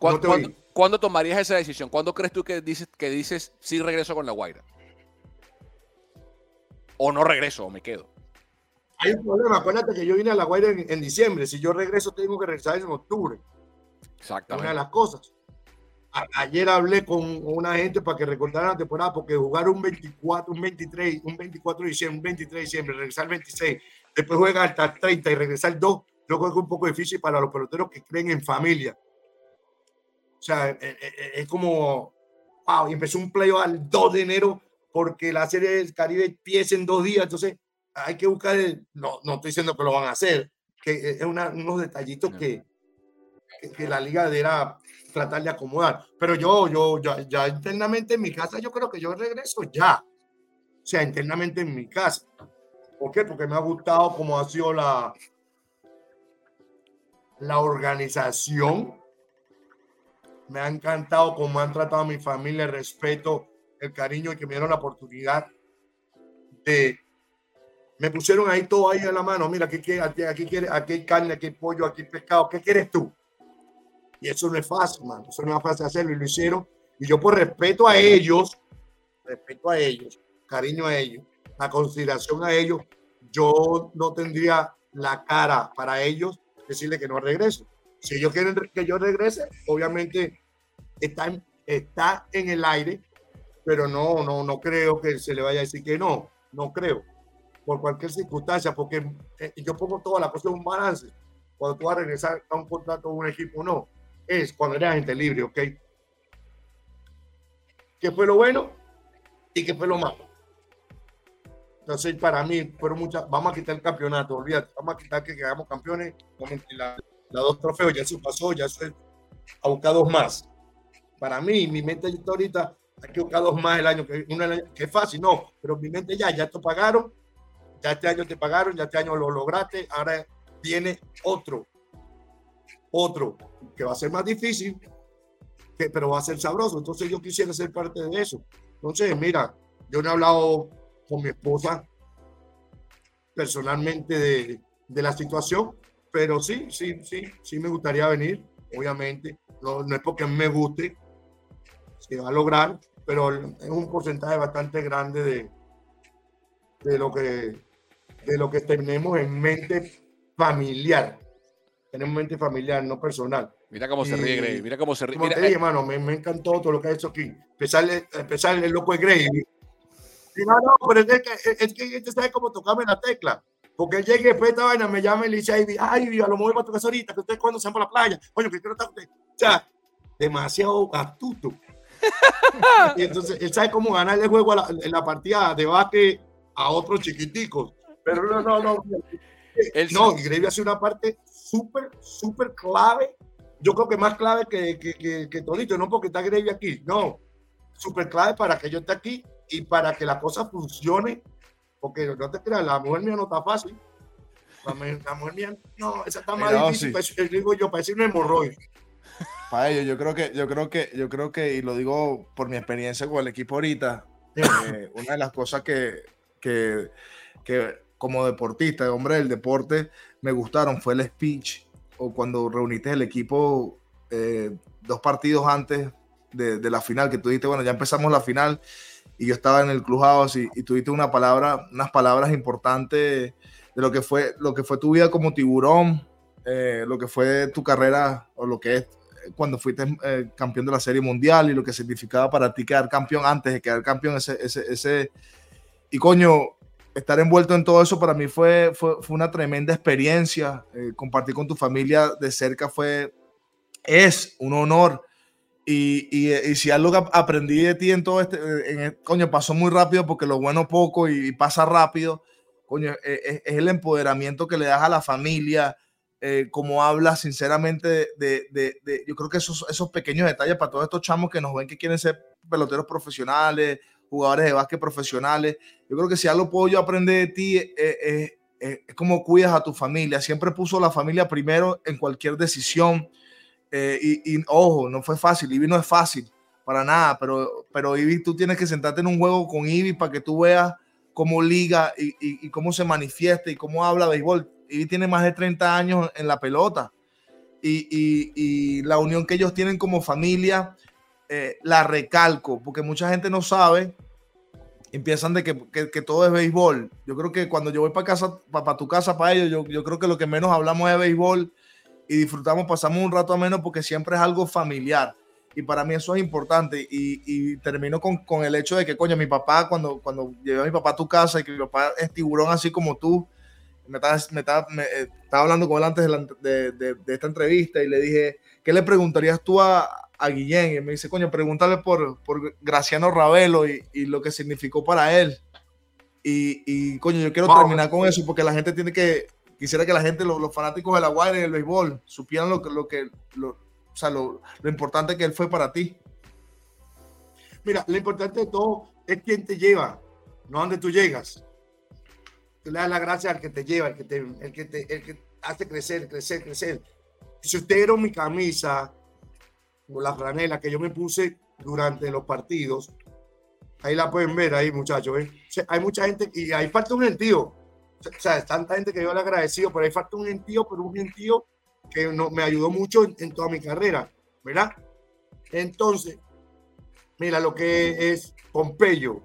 No te ¿Cuándo, tomarías esa decisión? ¿Cuándo crees tú que dices, que dices sí regreso con la Guaira? O no regreso, o me quedo. Hay un problema. Acuérdate que yo vine a La Guaira en, en diciembre. Si yo regreso, tengo que regresar en octubre. Una de Exactamente. las cosas. A- ayer hablé con una gente para que recordaran la temporada, porque jugar un 24, un 23, un 24 de diciembre, un 23 de diciembre, regresar el 26, después juega hasta el 30 y regresar el 2, yo creo que es un poco difícil para los peloteros que creen en familia. O sea, eh, eh, eh, es como, wow, y empezó un playoff al 2 de enero porque la serie del Caribe empieza en dos días, entonces hay que buscar, el- no, no estoy diciendo que lo van a hacer, que es una- unos detallitos que, que, que la liga deberá tratar de acomodar. Pero yo, yo, ya, ya internamente en mi casa, yo creo que yo regreso ya. O sea, internamente en mi casa. ¿Por qué? Porque me ha gustado cómo ha sido la, la organización. Me ha encantado cómo han tratado a mi familia, el respeto, el cariño y que me dieron la oportunidad de... Me pusieron ahí todo ahí en la mano. Mira, aquí, aquí, aquí, aquí hay carne, aquí hay pollo, aquí hay pescado. ¿Qué quieres tú? Y eso no es fácil, mano. Eso no es fácil hacerlo y lo hicieron. Y yo por respeto a ellos, respeto a ellos, cariño a ellos, la consideración a ellos, yo no tendría la cara para ellos decirle que no regreso. Si ellos quieren que yo regrese, obviamente está en, está en el aire, pero no, no, no creo que se le vaya a decir que no, no creo, por cualquier circunstancia, porque eh, yo pongo toda la cosa en un balance. Cuando tú vas a regresar a un contrato de un equipo, no, es cuando eres agente libre, ¿ok? ¿Qué fue lo bueno y qué fue lo malo? Entonces, para mí, fueron muchas. Vamos a quitar el campeonato, olvídate. Vamos a quitar que quedamos campeones. A la, la dos trofeos, ya eso pasó, ya eso es a buscar dos más. Para mí, mi mente está ahorita, hay que buscar dos más el año, que, una, que es fácil, no, pero mi mente ya, ya te pagaron, ya este año te pagaron, ya este año lo lograste, ahora viene otro, otro, que va a ser más difícil, que, pero va a ser sabroso. Entonces yo quisiera ser parte de eso. Entonces, mira, yo no he hablado con mi esposa personalmente de, de la situación, pero sí, sí, sí, sí me gustaría venir, obviamente. No, no es porque a mí me guste, se va a lograr, pero es un porcentaje bastante grande de, de lo que de lo que tenemos en mente familiar. Tenemos mente familiar, no personal. Mira cómo se ríe Grey. Mira cómo se ríe. Como Mira, te dije, mano, me, me encantó todo lo que ha hecho aquí. Empezar, empezar el loco de. Y no, no, pero es que, es que sabe cómo tocarme la tecla. Porque él llegue después de esta vaina, me llama y le dice, ay, ay, a lo mejor va a tocar ahorita, que ustedes cuando se van por la playa. Coño, que quiero estar usted. O sea, demasiado astuto. y entonces, él sabe cómo ganarle el juego a la, en la partida de básquet a otros chiquiticos. Pero no, no, no. Él No, y Grevy hace una parte súper, súper clave. Yo creo que más clave que, que, que, que Todito, no porque está Grevy aquí, no. Súper clave para que yo esté aquí y para que la cosa funcione. Porque no te creas, la mujer mía no está fácil. La, la mujer mía, no, esa está más difícil. sí. Pues, eh, digo yo, parece un hemorroide. Para ello, yo creo que, yo creo que, yo creo que, y lo digo por mi experiencia con el equipo ahorita, eh, una de las cosas que, que, que como deportista, hombre del deporte, me gustaron fue el speech o cuando reuniste el equipo eh, dos partidos antes de, de la final, que tú dijiste, bueno, ya empezamos la final y yo estaba en el clubhouse y, y tuviste una palabra, unas palabras importantes de lo que fue, lo que fue tu vida como tiburón, eh, lo que fue tu carrera o lo que es cuando fuiste eh, campeón de la Serie Mundial y lo que significaba para ti quedar campeón antes de quedar campeón, ese, ese, ese... y coño, estar envuelto en todo eso para mí fue, fue, fue una tremenda experiencia, eh, compartir con tu familia de cerca fue, es un honor. Y, y, y, si algo aprendí de ti en todo este, en, coño, pasó muy rápido porque lo bueno poco y, pasa rápido, coño, es, es, el empoderamiento que le das a la familia, eh, como hablas sinceramente de, de, de, de, yo creo que esos, esos pequeños detalles para todos estos chamos que nos ven que quieren ser peloteros profesionales, jugadores de básquet profesionales, yo creo que si algo puedo yo aprender de ti eh, eh, es como cuidas a tu familia, siempre puso la familia primero en cualquier decisión, Eh, y, ojo, no fue fácil, Ivy no es fácil, para nada, pero, pero Ivy, tú tienes que sentarte en un juego con Ivy para que tú veas cómo liga y, y, cómo se manifiesta y cómo habla béisbol. Ivy tiene más de 30 años en la pelota y, la unión que ellos tienen como familia, eh, la recalco, porque mucha gente no sabe empiezan de que, que, todo es béisbol. Yo creo que cuando yo voy para casa, para, tu casa, para ellos, yo, yo, creo que lo que menos hablamos es béisbol y disfrutamos, pasamos un rato a menos porque siempre es algo familiar. Y para mí eso es importante. Y, y termino con, con, el hecho de que, coño, mi papá, cuando, cuando llevé a mi papá a tu casa y que mi papá es tiburón así como tú, me estaba, me estaba, me, eh, estaba hablando con él antes de, la, de, de, de esta entrevista y le dije, ¿qué le preguntarías tú a, a Guillén y me dice, coño, pregúntale por, por Graciano Ravelo y, y, lo que significó para él. Y, y coño, yo quiero terminar con eso porque la gente tiene que, quisiera que la gente, los, fanáticos de la Guaira y del béisbol, supieran lo que, lo que, lo, o sea, lo, lo, importante que él fue para ti. Mira, lo importante de todo es quién te lleva, no donde tú llegas. Tú le das la gracia al que te lleva, el que te, el que te, el que hace crecer, crecer, crecer. Si usted era mi camisa, la franela que yo me puse durante los partidos. Ahí la pueden ver ahí, muchachos. ¿eh? O hay mucha gente y ahí falta un gentío. O sea, es tanta gente que yo le agradecido, pero ahí falta un gentío, pero un gentío que no, me ayudó mucho en, en, toda mi carrera, ¿verdad? Entonces, mira lo que es Pompeyo,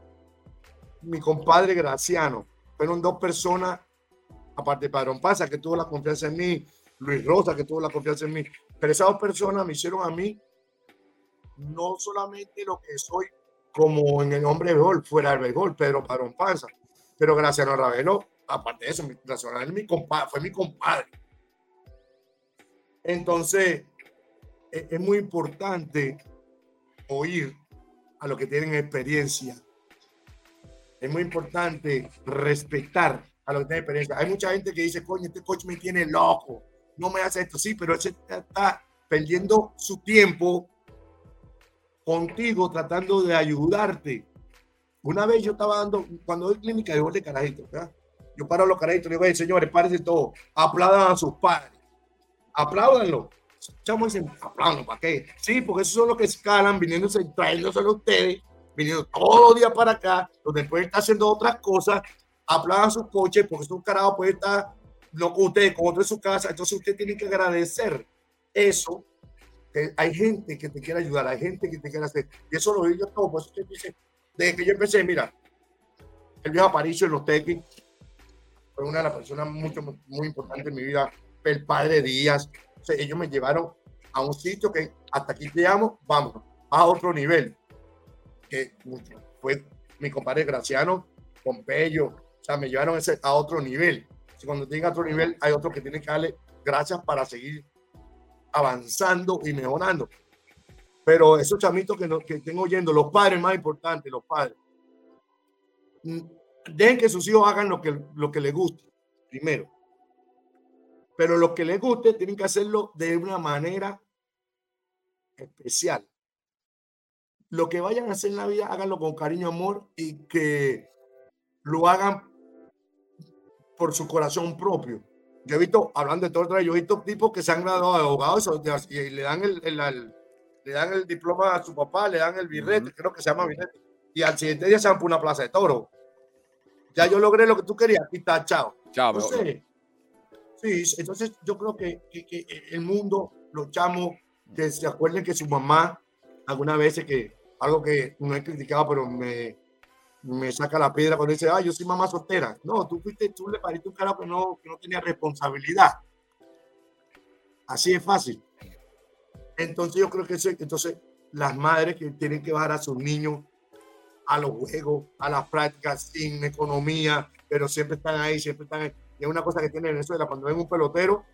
mi compadre Graciano, fueron dos personas, aparte de Padrón Pasa, que tuvo la confianza en mí, Luis Rosa, que tuvo la confianza en mí, pero esas dos personas me hicieron a mí no solamente lo que soy como en el hombre de béisbol, fuera del béisbol, Pedro Padrón Panza, pero gracias a Ravelo, aparte de eso, a él, mi compadre, fue mi compadre. Entonces, es, es muy importante oír a los que tienen experiencia. Es muy importante respetar a los que tienen experiencia. Hay mucha gente que dice, coño, este coach me tiene loco, no me hace esto. Sí, pero ese está perdiendo su tiempo contigo tratando de ayudarte. Una vez yo estaba dando, cuando doy clínica de de carajitos, ¿verdad? Yo paro a los carajitos y digo, señores, párense todo, aplaudan a sus padres, apláudanlo. Chamo dicen, aplaudan, ¿para qué? Sí, porque esos son los que escalan, viniéndose, trayéndose a ustedes, viniendo todos los días para acá, donde pueden estar haciendo otras cosas, aplaudan sus coches, porque esos carajos pueden estar no con ustedes, con otro en su casa, entonces usted tiene que agradecer eso que hay gente que te quiere ayudar, hay gente que te quiere hacer. Y eso lo digo todo. Por eso usted dice, desde que yo empecé, mira, el viejo Aparicio en los tequis fue una de las personas mucho, muy importantes en mi vida. El padre Díaz. O sea, ellos me llevaron a un sitio que hasta aquí llegamos, vamos, a otro nivel. Que fue mi compadre Graciano, Pompeyo. O sea, me llevaron ese, a otro nivel. Si cuando llega a otro nivel, hay otro que tiene que darle gracias para seguir avanzando y mejorando. Pero esos chamitos que, no, que estén oyendo, los padres más importantes, los padres, dejen que sus hijos hagan lo que, lo que les guste, primero. Pero lo que les guste tienen que hacerlo de una manera especial. Lo que vayan a hacer en la vida, háganlo con cariño, amor y que lo hagan por su corazón propio yo he visto, hablando de todo, yo he visto tipos que se han graduado de abogados y le dan el, el, el, le dan el diploma a su papá, le dan el birrete, uh -huh. creo que se llama birrete, y al siguiente día se van por una plaza de toro. Ya yo logré lo que tú querías, y está, chao. Chao, entonces, sí, entonces yo creo que, que, que, el mundo, los chamos, que se acuerden que su mamá, alguna vez que algo que no he criticado, pero me, me saca la piedra cuando dice, ah, yo soy mamá soltera. No, tú fuiste, tú le pariste un carajo que no, que no tenía responsabilidad. Así es fácil. Entonces yo creo que eso, entonces las madres que tienen que bajar a sus niños a los juegos, a las prácticas sin economía, pero siempre están ahí, siempre están ahí. Y es una cosa que tiene Venezuela, cuando ven un pelotero,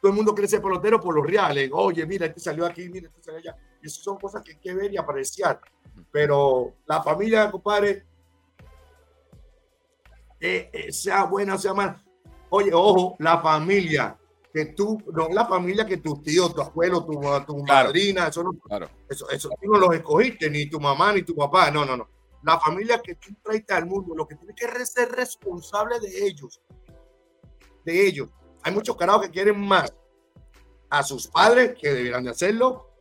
todo el mundo ser pelotero por los reales. Oye, mira, este salió aquí, mira, este salió allá. Y eso son cosas que hay que ver y apreciar. Pero la familia, compadre, eh, eh, sea buena o sea mala. Oye, ojo, la familia, que tú, no la familia que tus tíos, tu abuelo, tu, tu claro. madrina, eso no, claro. eso, eso tú no los escogiste, ni tu mamá, ni tu papá, no, no, no. La familia que tú traiste al mundo, lo que tiene que ser responsable de ellos, de ellos. Hay muchos carajos que quieren más a sus padres, que deberán de hacerlo,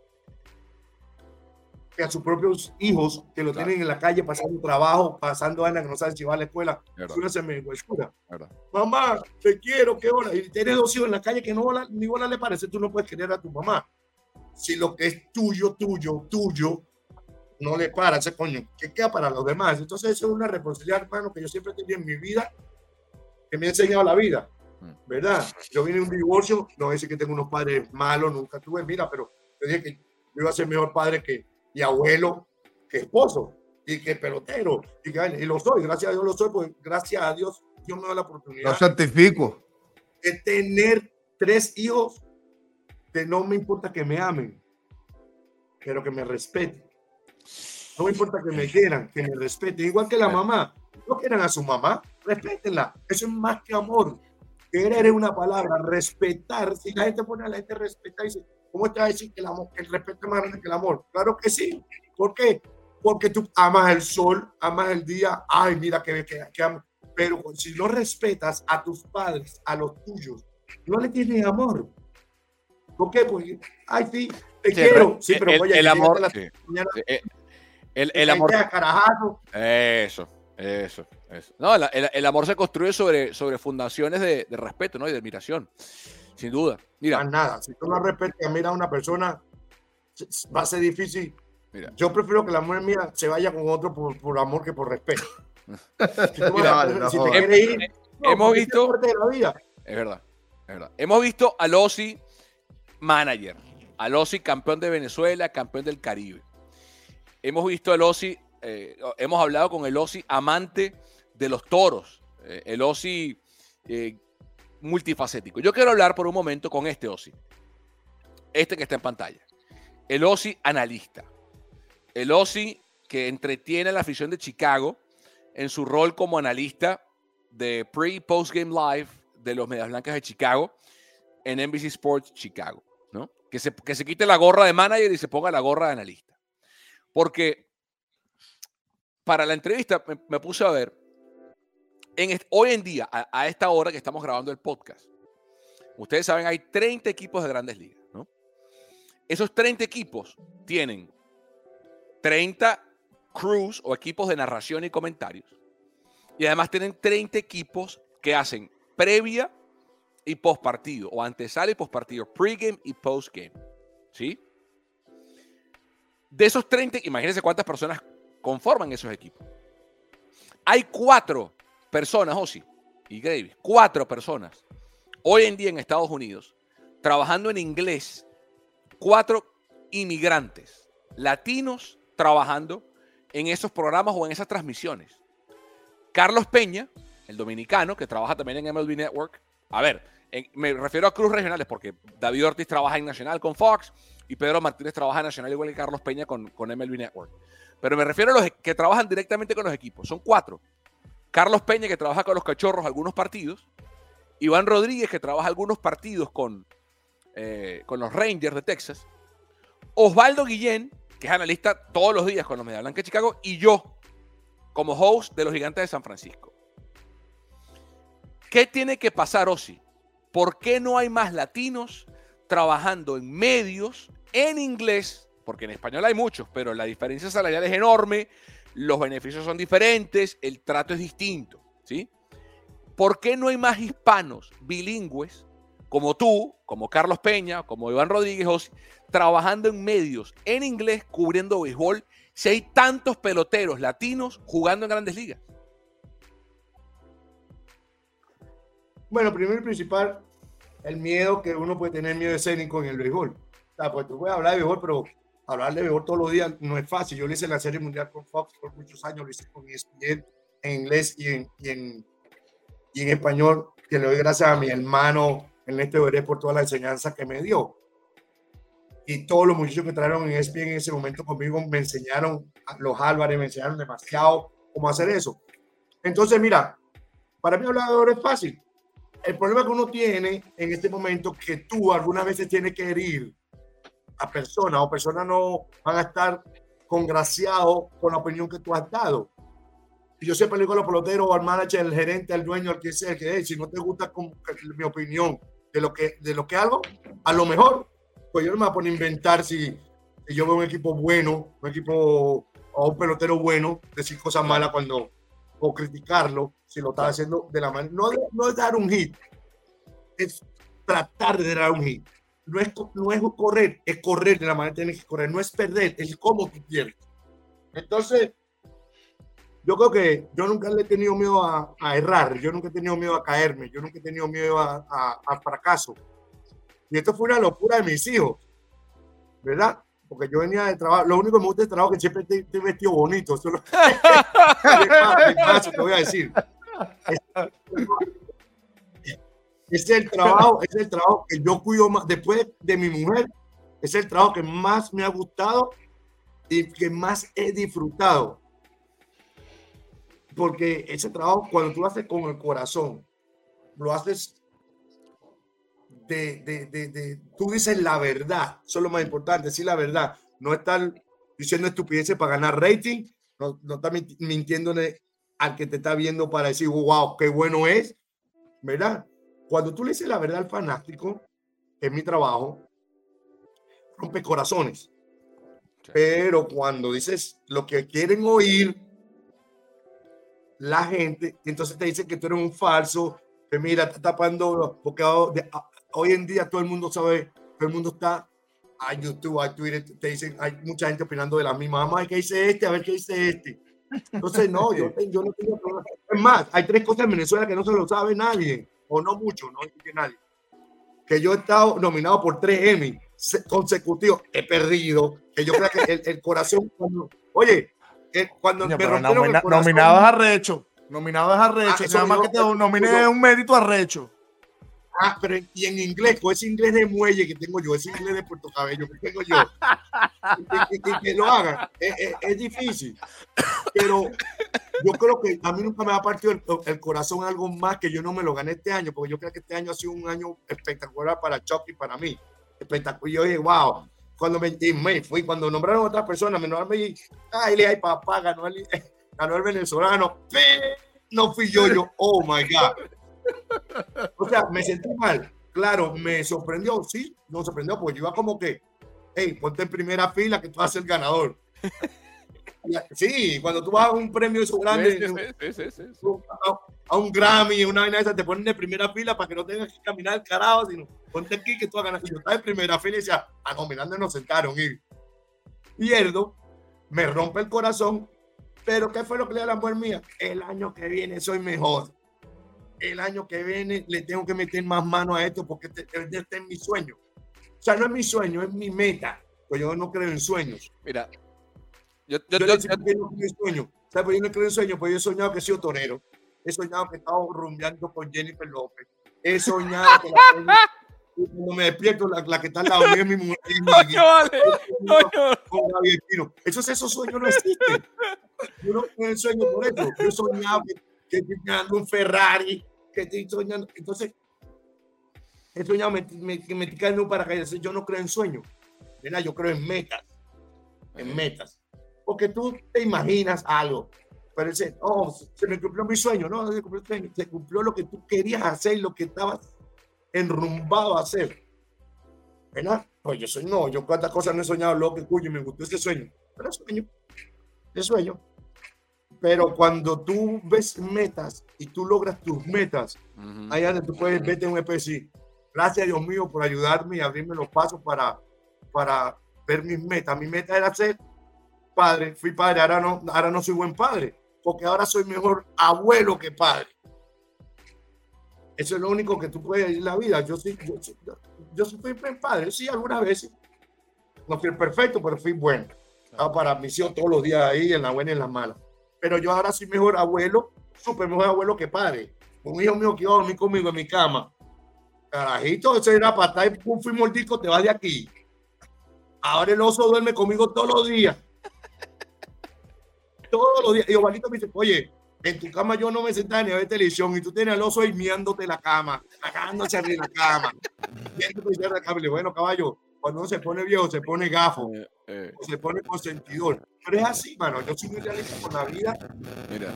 que a sus propios hijos que lo tienen en la calle pasando trabajo, pasando años que no saben si va a la escuela. Una. Mamá, te quiero, qué hora. Y tienes dos hijos en la calle que no ni bola le parece, tú no puedes querer a tu mamá. Si lo que es tuyo, tuyo, tuyo, no le para ese coño, ¿qué queda para los demás? Entonces, eso es una responsabilidad, hermano, que yo siempre tenido en mi vida, que me ha enseñado la vida, mm. ¿verdad? Yo vine de un divorcio, no es que tengo unos padres malos, nunca tuve, mira, pero yo dije que yo iba a ser mejor padre que, y abuelo que esposo y que pelotero y, que, y lo soy, gracias a Dios lo soy, pues gracias a Dios Dios me da la oportunidad. Lo certifico. De tener tres hijos que no me importa que me amen, pero que me respeten. No me importa que me quieran, que me respeten. Igual que la mamá. No quieran a su mamá, respétenla. Eso es más que amor. Querer es una palabra, respetar. Si la gente pone a la gente respetar y dice, ¿Cómo va a decir que el, amor, el respeto es más grande que el amor? Claro que sí. ¿Por qué? Porque tú amas el sol, amas el día. Ay, mira que, que, que Pero si no respetas a tus padres, a los tuyos, no le tienes amor. ¿Por qué? Porque, ay, sí, te quiero. Sí, pero el, el amor. Eh, el, el, amor. Eso, eso, eso. No, el, el, amor se construye sobre, sobre fundaciones de, de respeto ¿no? y de admiración sin duda. Mira. nada, si tú no respetas mira a una persona, va a ser difícil. Mira. Yo prefiero que la mujer mía se vaya con otro por, por amor que por respeto. hemos visto. Es verdad, es verdad. Hemos visto al Osi manager, al Osi campeón de Venezuela, campeón del Caribe. Hemos visto al Osi, eh, hemos hablado con el Osi amante de los toros, eh, el Osi eh, multifacético. Yo quiero hablar por un momento con este Osi. Este que está en pantalla. El Osi analista. El Osi que entretiene a la afición de Chicago en su rol como analista de pre y post game live de los Medias Blancas de Chicago en NBC Sports Chicago. ¿no? Que, se, que se quite la gorra de manager y se ponga la gorra de analista. Porque para la entrevista me puse a ver hoy en día, a, esta hora que estamos grabando el podcast, ustedes saben, hay 30 equipos de grandes ligas, ¿no? Esos 30 equipos tienen 30 crews o equipos de narración y comentarios. Y además tienen 30 equipos que hacen previa y post partido, o antesala y post partido, pregame y postgame. ¿Sí? De esos 30, imagínense cuántas personas conforman esos equipos. Hay cuatro personas, Osi y Gravy, cuatro personas, hoy en día en Estados Unidos, trabajando en inglés, cuatro inmigrantes latinos trabajando en esos programas o en esas transmisiones. Carlos Peña, el dominicano, que trabaja también en MLB Network. A ver, me refiero a Cruz Regionales porque David Ortiz trabaja en Nacional con Fox y Pedro Martínez trabaja en Nacional igual que Carlos Peña con, con MLB Network. Pero me refiero a los que trabajan directamente con los equipos. Son cuatro. Carlos Peña, que trabaja con los cachorros algunos partidos. Iván Rodríguez, que trabaja algunos partidos con, eh, con los Rangers de Texas. Osvaldo Guillén, que es analista todos los días con los Media Blanca de Chicago. Y yo, como host de los Gigantes de San Francisco. ¿Qué tiene que pasar, Osi? ¿Por qué no hay más latinos trabajando en medios en inglés? Porque en español hay muchos, pero la diferencia salarial es enorme los beneficios son diferentes, el trato es distinto, ¿sí? ¿Por qué no hay más hispanos bilingües como tú, como Carlos Peña, como Iván Rodríguez, trabajando en medios en inglés cubriendo béisbol si hay tantos peloteros latinos jugando en grandes ligas? Bueno, primero y principal, el miedo que uno puede tener miedo escénico en el béisbol. O sea, pues tú puedes hablar de béisbol, pero hablar de béisbol todos los días no es fácil. Yo lo hice en la Serie Mundial con Fox por muchos años, lo hice con ESPN en inglés y en, y en, y en español, que le doy gracias a mi hermano Ernesto Veré por toda la enseñanza que me dio. Y todos los muchachos que trajeron en ESPN en ese momento conmigo me enseñaron, los Álvarez me enseñaron demasiado cómo hacer eso. Entonces, mira, para mí hablar de es fácil. El problema que uno tiene en este momento que tú algunas veces tienes que herir a personas o personas no van a estar congraciados con la opinión que tú has dado. Yo siempre le digo a los peloteros, al manager, al gerente, al dueño, al que sea, que si no te gusta mi opinión de lo que, de lo que hago, a lo mejor, pues yo no me voy a poner a inventar si, yo veo un equipo bueno, un equipo o un pelotero bueno, decir cosas malas cuando, o criticarlo, si lo está haciendo de la manera, no, no es dar un hit, es tratar de dar un hit. No es, no es correr, es correr de la manera que tienes que correr, no es perder, es cómo tú pierdes. Entonces, yo creo que yo nunca le he tenido miedo a, errar, yo nunca he tenido miedo a caerme, yo nunca he tenido miedo a, fracaso. Y esto fue una locura de mis hijos, ¿verdad? Porque yo venía de trabajo, lo único que me gusta es trabajo que siempre estoy, vestido bonito. Eso es te voy a decir. Es, el trabajo, es el trabajo que yo cuido más, después de mi mujer, es el trabajo que más me ha gustado y que más he disfrutado porque ese trabajo, cuando tú lo haces con el corazón, lo haces de, de, de, tú dices la verdad, eso es lo más importante, decir la verdad, no estar diciendo estupideces para ganar rating, no, no estar mintiéndole al que te está viendo para decir, wow, qué bueno es, ¿verdad? Cuando tú le dices la verdad al fanático, es mi trabajo, rompe corazones. Pero cuando dices lo que quieren oír, la gente, entonces te dicen que tú eres un falso, que mira, está tapando, porque hoy en día todo el mundo sabe, todo el mundo está a YouTube, a Twitter, te dicen, hay mucha gente opinando de la misma, mamá, ¿qué dice este? A ver qué dice este. Entonces, no, yo, yo no tengo problema. Es más, hay tres cosas en Venezuela que no se lo sabe nadie, o no mucho, no que nadie. Que yo he estado nominado por tres Emmy consecutivos, he perdido, que yo creo que el, el corazón, oye, cuando me nomina, Nominados a Recho. Nominados a Recho. Ah, nada más que te nominé un mérito a Recho. Ah, pero y en inglés, con ese inglés de muelle que tengo yo, ese inglés de Puerto Cabello que tengo yo, y, que lo hagan, es, difícil. Pero yo creo que a mí nunca me ha partido el, corazón algo más que yo no me lo gané este año, porque yo creo que este año ha sido un año espectacular para Chucky y para mí. Espectacular. Yo dije, wow, cuando me, me fui, cuando nombraron a otras personas, me nombraron y ay, le hay papá, ganó el, ganó el venezolano, no fui yo, yo, oh my God. O sea, me sentí mal. Claro, me sorprendió, sí, no sorprendió, porque yo iba como que, hey, ponte en primera fila que tú vas a ser el ganador. Sí, cuando tú vas a un premio eso grande, a, un Grammy, una vaina esa, te ponen de primera fila para que no tengas que caminar el carajo, sino ponte aquí que tú hagas. Y yo estaba en primera fila y decía, a nominando nos sentaron y pierdo, me rompe el corazón, pero ¿qué fue lo que le da la mujer mía? El año que viene soy mejor. El año que viene le tengo que meter más mano a esto porque este, este es mi sueño. O sea, no es mi sueño, es mi meta. Pues yo no creo en sueños. Mira, yo, yo, yo, yo, no sueño. ¿Sabes? Pues yo no creo en sueños, pues yo he soñado que he sido torero. He soñado que he estado rumbeando con Jennifer López. He soñado que cuando me despierto, la, la, que está al lado es mi mujer. No, vale. Javier Esos, esos sueños no existen. Yo no tengo el sueño por eso. Yo he soñado que, que estoy soñando un Ferrari, que estoy soñando. Entonces, he soñado que me, me, me cae un paracaídas. Yo no creo en sueños. Yo creo en metas. En metas porque tú te imaginas algo, pero dice, oh, se me cumplió mi sueño, no, se cumplió, se cumplió lo que tú querías hacer, lo que estabas enrumbado a hacer. ¿Verdad? Pues yo soy, no, yo cuántas cosas no he soñado, lo que cuyo, me gustó ese sueño, pero sueño, es sueño. Pero cuando tú ves metas y tú logras tus metas, ahí donde tú puedes vete un EPC. Gracias Dios mío por ayudarme y abrirme los pasos para, para ver mis metas. Mi meta era ser padre, fui padre, ahora no, ahora no soy buen padre, porque ahora soy mejor abuelo que padre. Eso es lo único que tú puedes decir en la vida. Yo sí, yo, yo soy buen padre, sí, algunas veces. No fui perfecto, pero fui bueno. Estaba para misión todos los días ahí, en la buena y en la mala. Pero yo ahora soy mejor abuelo, súper mejor abuelo que padre. Un hijo mío que iba a dormir conmigo en mi cama. Carajito, ese era para estar, fui mordico, te vas de aquí. Ahora el oso duerme conmigo todos los días todos los días. Y Ovalito me dice, oye, en tu cama yo no me sentaba ni a ver televisión y tú tienes al oso ahí miándote la cama, cagándose arriba de la cama. Y bueno, caballo, cuando uno se pone viejo, se pone gafo, eh, eh. se pone consentidor. Pero es así, mano. Yo soy muy realista con la vida. Mira.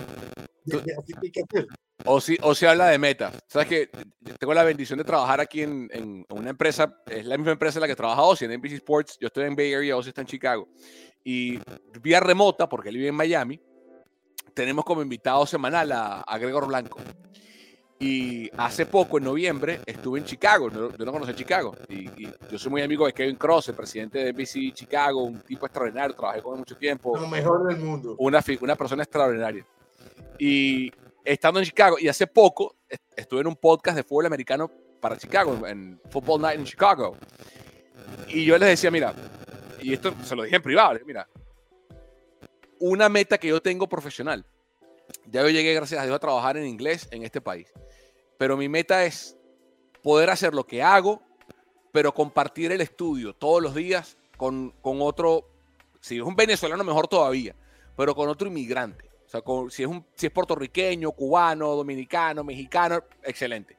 así que hay que hacer. O si, o se habla de metas. Sabes que tengo la bendición de trabajar aquí en, en, una empresa, es la misma empresa en la que trabaja Ozzy, en NBC Sports. Yo estoy en Bay Area, Ozzy está en Chicago. Y vía remota, porque él vive en Miami, tenemos como invitado semanal a, a Gregor Blanco. Y hace poco, en noviembre, estuve en Chicago. Yo no conocí Chicago. Y, yo soy muy amigo de Kevin Cross, el presidente de NBC Chicago, un tipo extraordinario. Trabajé con él mucho tiempo. Lo mejor del mundo. Una, una persona extraordinaria. Y estando en Chicago, y hace poco estuve en un podcast de fútbol americano para Chicago, en Football Night en Chicago. Y yo les decía, mira, y esto se lo dije en privado, mira, una meta que yo tengo profesional. Ya yo llegué, gracias a Dios, a trabajar en inglés en este país. Pero mi meta es poder hacer lo que hago, pero compartir el estudio todos los días con, con otro, si es un venezolano mejor todavía, pero con otro inmigrante. O sea, si, es un, si es puertorriqueño, cubano, dominicano, mexicano, excelente.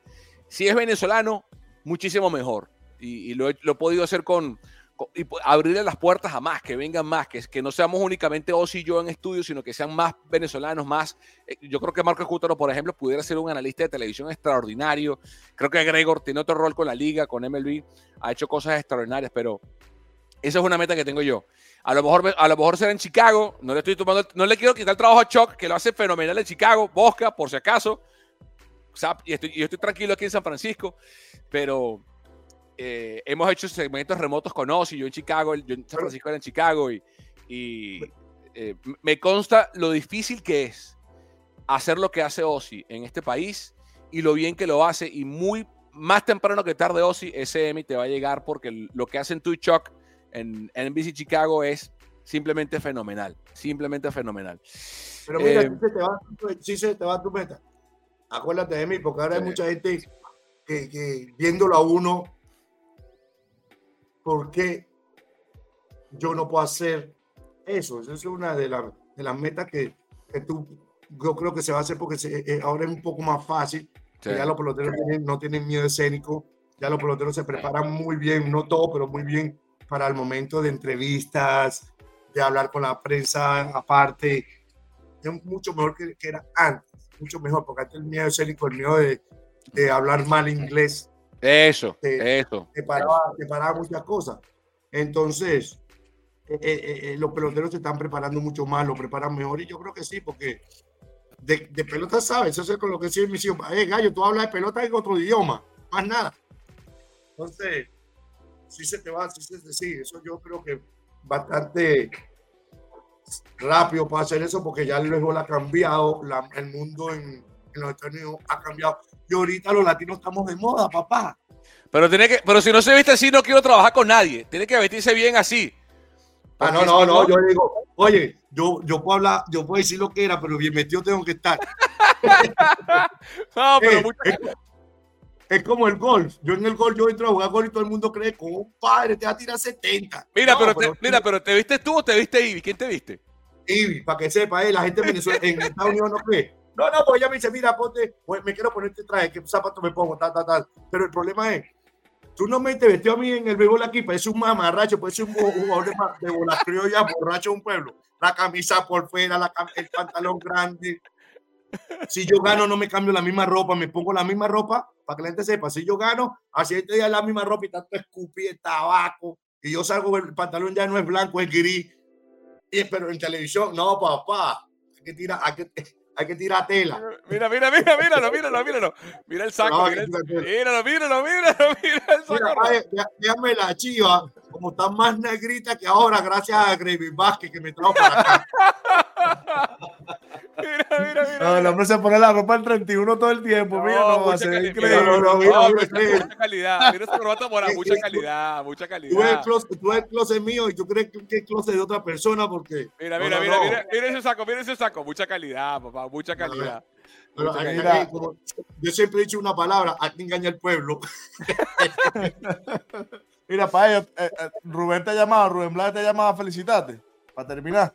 Si es venezolano, muchísimo mejor. Y, lo, he, podido hacer con, y abrirle las puertas a más, que vengan más, que, que no seamos únicamente Osi y yo en estudio, sino que sean más venezolanos, más. Eh, yo creo que Marco Escútaro, por ejemplo, pudiera ser un analista de televisión extraordinario. Creo que Gregor tiene otro rol con la liga, con MLB, ha hecho cosas extraordinarias, pero esa es una meta que tengo yo. A lo mejor, a lo mejor será en Chicago. No le estoy tomando, no le quiero quitar el trabajo a Chuck, que lo hace fenomenal en Chicago. Bosca, por si acaso. Y estoy, yo estoy tranquilo aquí en San Francisco. Pero eh, hemos hecho segmentos remotos con Ozzy. Yo en Chicago, yo en San Francisco era en Chicago. Y, y eh, me consta lo difícil que es hacer lo que hace Ozzy en este país y lo bien que lo hace. Y muy más temprano que tarde, Ozzy, ese Emmy te va a llegar porque lo que hacen tú y Chuck en, NBC Chicago es simplemente fenomenal. Simplemente fenomenal. Pero mira, eh, si, se te va, tu meta. Acuérdate de mí, porque ahora hay mucha gente que, viéndolo a uno, ¿por qué yo no puedo hacer eso? Esa es una de, de las metas que, que, tú, yo creo que se va a hacer porque eh, ahora es un poco más fácil. Ya los peloteros no tienen miedo escénico, ya los peloteros se preparan muy bien, no todo, pero muy bien para el momento de entrevistas, de hablar con la prensa aparte. Es mucho mejor que, era antes, mucho mejor, porque antes el miedo escénico, el miedo de, de hablar mal inglés. Eso, eso. Te paraba, te paraba muchas cosas. Entonces, eh, eh, eh, los peloteros se están preparando mucho más, lo preparan mejor y yo creo que sí, porque de, de pelota sabes, eso es con lo que decía mi hijo, eh, gallo, tú hablas de pelota en otro idioma, más nada. Entonces, sí se te va, sí, se, sí, eso yo creo que bastante rápido para hacer eso porque ya luego la ha cambiado, el mundo en, los Estados Unidos ha cambiado y ahorita los latinos estamos de moda, papá. Pero tiene que, pero si no se viste así, no quiero trabajar con nadie. Tiene que vestirse bien así. Ah, no, no, no, yo digo, oye, yo, yo puedo hablar, yo puedo decir lo que era, pero bien metido tengo que estar. no, pero eh, es como el golf. Yo en el golf, yo entro a jugar golf y todo el mundo cree, compadre, te va a tirar 70. Mira, pero, te, mira, pero ¿te viste tú o te viste Ivy? ¿Quién te viste? Ivy, para que sepa, eh, la gente en Venezuela, en Estados Unidos no cree. No, no, pues ella me dice, mira, ponte, pues me quiero ponerte traje, ¿qué zapato me pongo? Tal, tal, tal. Pero el problema es, tú no me te vestió a mí en el béisbol aquí, parece un mamarracho, ser un jugador de, de bola criolla, borracho de un pueblo. La camisa por fuera, el pantalón grande, si yo gano, no me cambio la misma ropa, me pongo la misma ropa para que la gente sepa. Si yo gano, así siete días la misma ropa y tanto escupí, tabaco, y yo salgo, el pantalón ya no es blanco, es gris. Y, pero en televisión, no, papá, hay que tirar, hay que, hay que tirar tela. Mira, mira, mira, míralo, míralo, míralo. Mira el saco, mira el, míralo, míralo, míralo, mira el saco. déjame la chiva, como está más negrita que ahora, gracias a Gravy Vázquez que me trajo para acá. mira, mira, mira. No, el hombre se pone la ropa el 31 todo el tiempo. mira, no, va a ser increíble. No, no, mira, mucha calidad. Mira esa corbata por mucha calidad, mucha calidad. Tú eres, closet, tú el closet mío y tú crees que es closet de otra persona porque. Mira, mira, mira, mira, mira ese saco, mira ese saco. Mucha calidad, papá, mucha calidad. Pero mira, yo siempre he dicho una palabra, aquí engaña el pueblo. mira, para ellos, eh, eh, Rubén te ha llamado, Rubén Blas te ha llamado a felicitarte. Para terminar.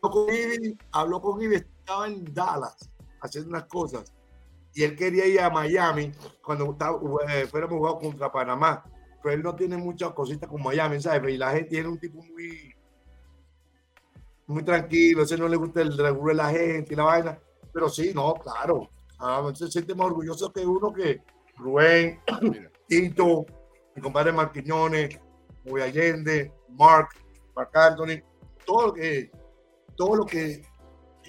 Habló con Ivy, estaba en Dallas haciendo unas cosas y él quería ir a Miami cuando estaba, eh, fuéramos jugar contra Panamá. Pero él no tiene muchas cositas como Miami, ¿sabes? Y la gente tiene un tipo muy, muy tranquilo, ese no le gusta el regular de la gente y la vaina. Pero sí, no, claro. Ah, se siente más orgulloso que uno que Rubén, Tito, mi compadre Marquiñones, Muy Allende, Mark, Mark Anthony, todo lo que, todo lo que,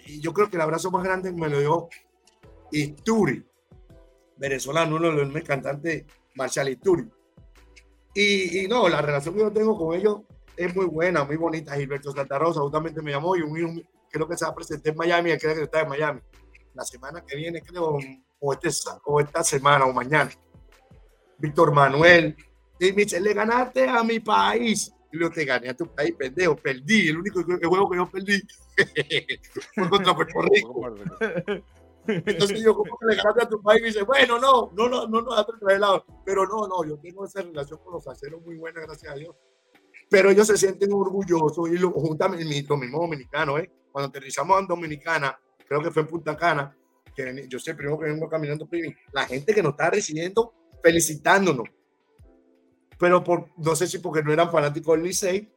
y yo creo que el abrazo más grande me lo dio Isturi, venezolano, uno de los cantantes, Marshall Isturi. Y, y, no, la relación que yo tengo con ellos es muy buena, muy bonita. Gilberto Santa Rosa justamente me llamó y un hijo, creo que se va a presentar en Miami, él cree que está en Miami. La semana que viene, creo, o, este, o esta semana o mañana. Víctor Manuel. Y me dice, le ganaste a mi país. Yo te gané a tu país, pendejo, perdí. El único juego que yo perdí fue contra Puerto Rico. Entonces yo, como que le ganaste a tu país? Y dice, bueno, no, no, no, no, no, no, lado. Pero no, no, yo tengo esa relación con los aceros muy buena, gracias a Dios. Pero ellos se sienten orgullosos y lo, juntamente, lo mismo dominicano, ¿eh? Cuando aterrizamos en Dominicana, creo que fue en Punta Cana, que yo sé, primero que vengo caminando, la gente que nos está recibiendo, felicitándonos. Pero por, no sé si porque no eran fanáticos del Licey,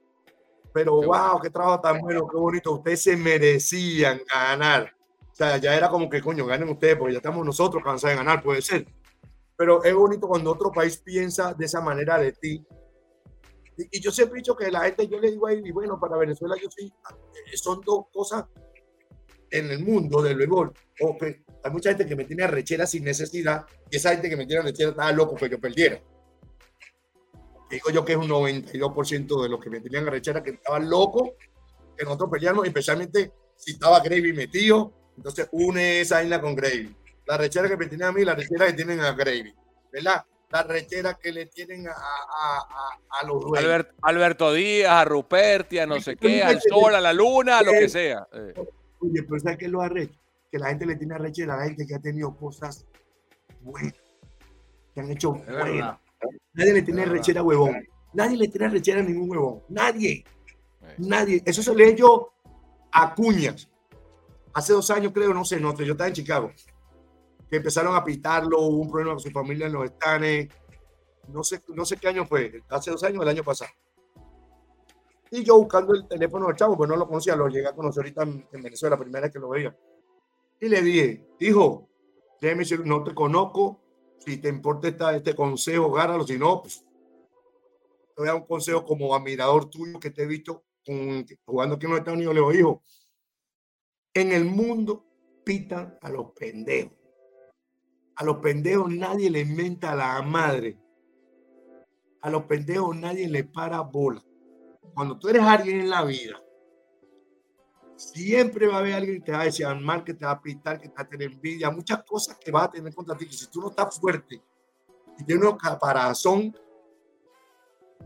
pero wow, qué trabajo tan bueno, qué bonito. Ustedes se merecían ganar. O sea, ya era como que, coño, ganen ustedes, porque ya estamos nosotros cansados de ganar, puede ser. Pero es bonito cuando otro país piensa de esa manera de ti. Y, yo siempre he dicho que la gente, yo le digo ahí, y bueno, para Venezuela yo sí, son dos cosas en el mundo del béisbol. Hay mucha gente que me tiene arrechera sin necesidad, y esa gente que me tiene arrechera estaba loco que yo perdiera. Digo yo que es un 92% de los que me tenían arrechera que estaban locos que nosotros peleamos, especialmente si estaba Gravy metido, entonces une esa isla con Gravy. La rechera que me tienen a mí, la rechera que tienen a Gravy, ¿verdad? La rechera que le tienen a, a, a, los Alberto Díaz, a Ruperti, a no sé qué, al sol, a la luna, a lo que sea. Eh. Oye, pero ¿sabes qué es lo arrecho? Que la gente le tiene arrechera a la gente que ha tenido cosas buenas, que han hecho buenas. Nadie le tiene rechera a huevón. Nadie le tiene rechera a ningún huevón. Nadie. Nadie. Eso se le dio a Cuñas. Hace dos años, creo, no sé, no, yo estaba en Chicago. Que empezaron a pitarlo, hubo un problema con su familia en los estanes. No sé, no sé qué año fue, hace dos años o el año pasado. Y yo buscando el teléfono del chavo, pues no lo conocía, lo llegué a conocer ahorita en, Venezuela, la primera vez que lo veía. Y le dije, hijo, déjeme decir, no te conozco, si te importa este consejo, gánalo, si no, pues te voy a dar un consejo como admirador tuyo que te he visto jugando aquí en los Estados Unidos, le digo, hijo, en el mundo pitan a los pendejos. A los pendejos nadie le inventa la madre. A los pendejos nadie le para bola. Cuando tú eres alguien en la vida, Siempre va a haber alguien que te va a decir mal, que te va a pitar, que te va a tener envidia, muchas cosas que va a tener contra ti. Que si tú no estás fuerte y tienes un caparazón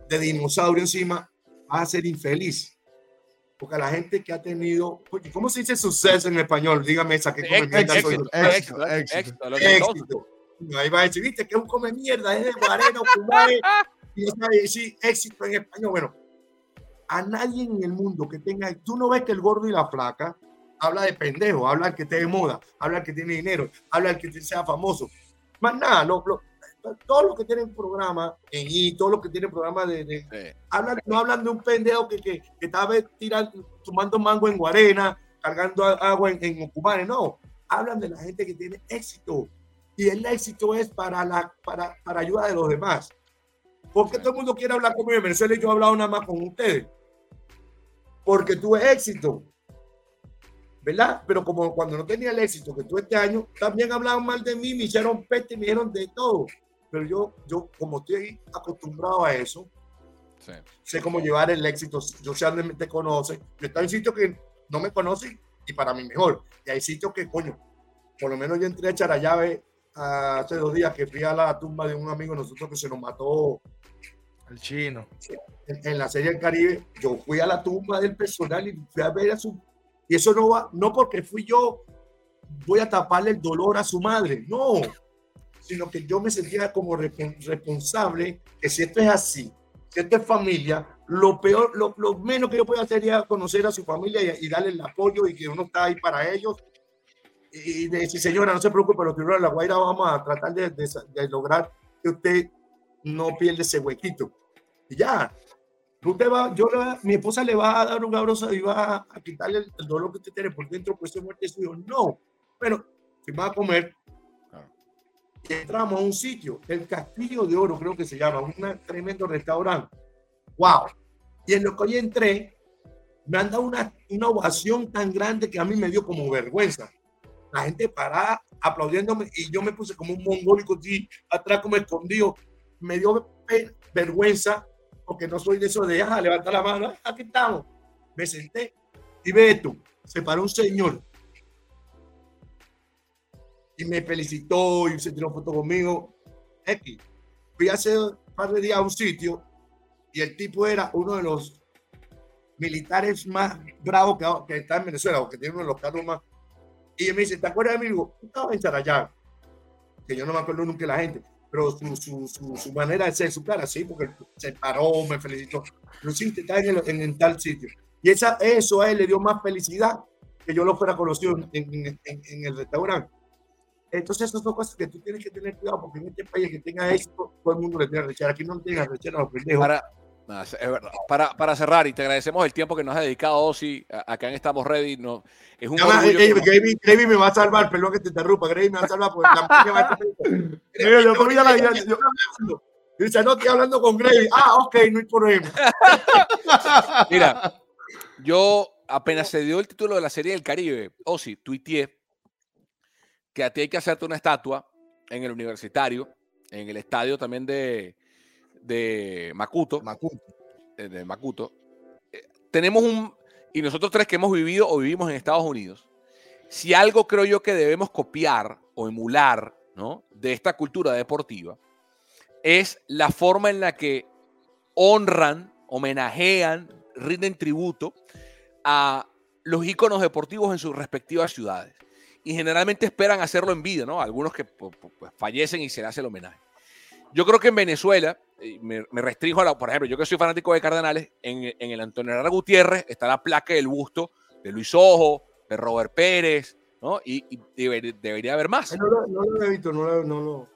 de dinosaurio encima, vas a ser infeliz. Porque la gente que ha tenido, ¿cómo se dice suceso en español? Dígame esa que come mierda. Éxito, éxito, éxito, éxito. Ahí va a decir, viste que es un come mierda, es de Guarena, y no sabe decir éxito en español. Bueno, a nadie en el mundo que tenga, tú no ves que el gordo y la flaca habla de pendejo, habla el que esté de moda, habla el que tiene dinero, habla el que sea famoso. Más nada, lo, lo, todos los que tienen programa en I, todos los que tienen programa de, hablan, no hablan de un pendejo que, que, que estaba tirando, tomando mango en Guarena, cargando agua en, en no, hablan de la gente que tiene éxito. Y el éxito es para, la, para, para ayuda de los demás. Porque todo el mundo quiere hablar conmigo en Venezuela y yo he hablado nada más con ustedes porque tuve éxito. ¿Verdad? Pero como cuando no tenía el éxito que tuve este año, también hablaban mal de mí, me hicieron peste, me dijeron de todo. Pero yo, yo como estoy acostumbrado a eso, sé cómo llevar el éxito. Yo sé dónde te conocen. Yo estoy en sitios que no me conocen y para mí mejor. Y hay sitios que, coño, por lo menos yo entré a echar a llave hace dos días que fui a la tumba de un amigo de nosotros que se nos mató el chino. En, la Serie del Caribe, yo fui a la tumba del personal y fui a ver a su... Y eso no va, no porque fui yo, voy a taparle el dolor a su madre, no, sino que yo me sentía como responsable que si esto es así, si esto es familia, lo peor, lo, lo menos que yo puedo hacer es conocer a su familia y, darle el apoyo y que uno está ahí para ellos. Y decir, señora, no se preocupe, los tiburones de la Guaira vamos a tratar de, de, de lograr que usted no pierde ese huequito. Ya, usted va, yo mi esposa le va a dar un abrazo y va a, quitarle el, dolor que usted tiene por dentro, pues se muerte su hijo. No, pero si va a comer, entramos a un sitio, el Castillo de Oro, creo que se llama, un tremendo restaurante. ¡Wow! Y en lo que hoy entré, me han dado una, una ovación tan grande que a mí me dio como vergüenza. La gente parada aplaudiéndome y yo me puse como un mongólico así, atrás como escondido. Me dio vergüenza porque no soy de eso de, ah, levanta la mano, aquí estamos. Me senté y ve esto, se paró un señor y me felicitó y se tiró foto conmigo. X. Fui hace un par de días a un sitio y el tipo era uno de los militares más bravos que, que está en Venezuela, o que tiene uno de los carros más. Y me dice, ¿te acuerdas tú estabas en Sarayán, que yo no me acuerdo nunca la gente, pero su, su, su, su, manera de ser, su cara, sí, porque se paró, me felicitó. Lo hiciste, está en, el, en, tal sitio. Y esa, eso a él le dio más felicidad que yo lo fuera conocido en, en, en el restaurante. Entonces, esas son cosas que tú tienes que tener cuidado, porque en este país que tenga éxito, todo el mundo le tiene rechazar. Aquí no tenga rechazar a los pendejos. Para, es verdad. Para, para, cerrar, y te agradecemos el tiempo que nos ha dedicado Osi, acá en Estamos Ready. No, es un Además, Gravy, que... Gravy, me va a salvar, perdón que te interrumpa, Gravy me va a salvar porque la va a la yo, Dice, no estoy hablando con Gravy. Ah, ok, no hay problema. Mira, yo apenas se dio el título de la serie del Caribe, Osi, tuiteé que a ti hay que hacerte una estatua en el universitario, en el estadio también de, de Macuto. Macuto. Eh, de. Eh, tenemos un, y nosotros tres que hemos vivido o vivimos en Estados Unidos, si algo creo yo que debemos copiar o emular ¿no? de esta cultura deportiva, es la forma en la que honran, homenajean, rinden tributo a los íconos deportivos en sus respectivas ciudades y generalmente esperan hacerlo en vida, ¿no? Algunos que pues, fallecen y se le hace el homenaje. Yo creo que en Venezuela, me, me restringo a la, por ejemplo, yo que soy fanático de Cardenales, en, en el Antonio Herrera Gutiérrez está la placa del busto de Luis Ojo, de Robert Pérez, ¿no? Y, y debería, debería haber más. No, no, no lo he visto, no lo, no lo...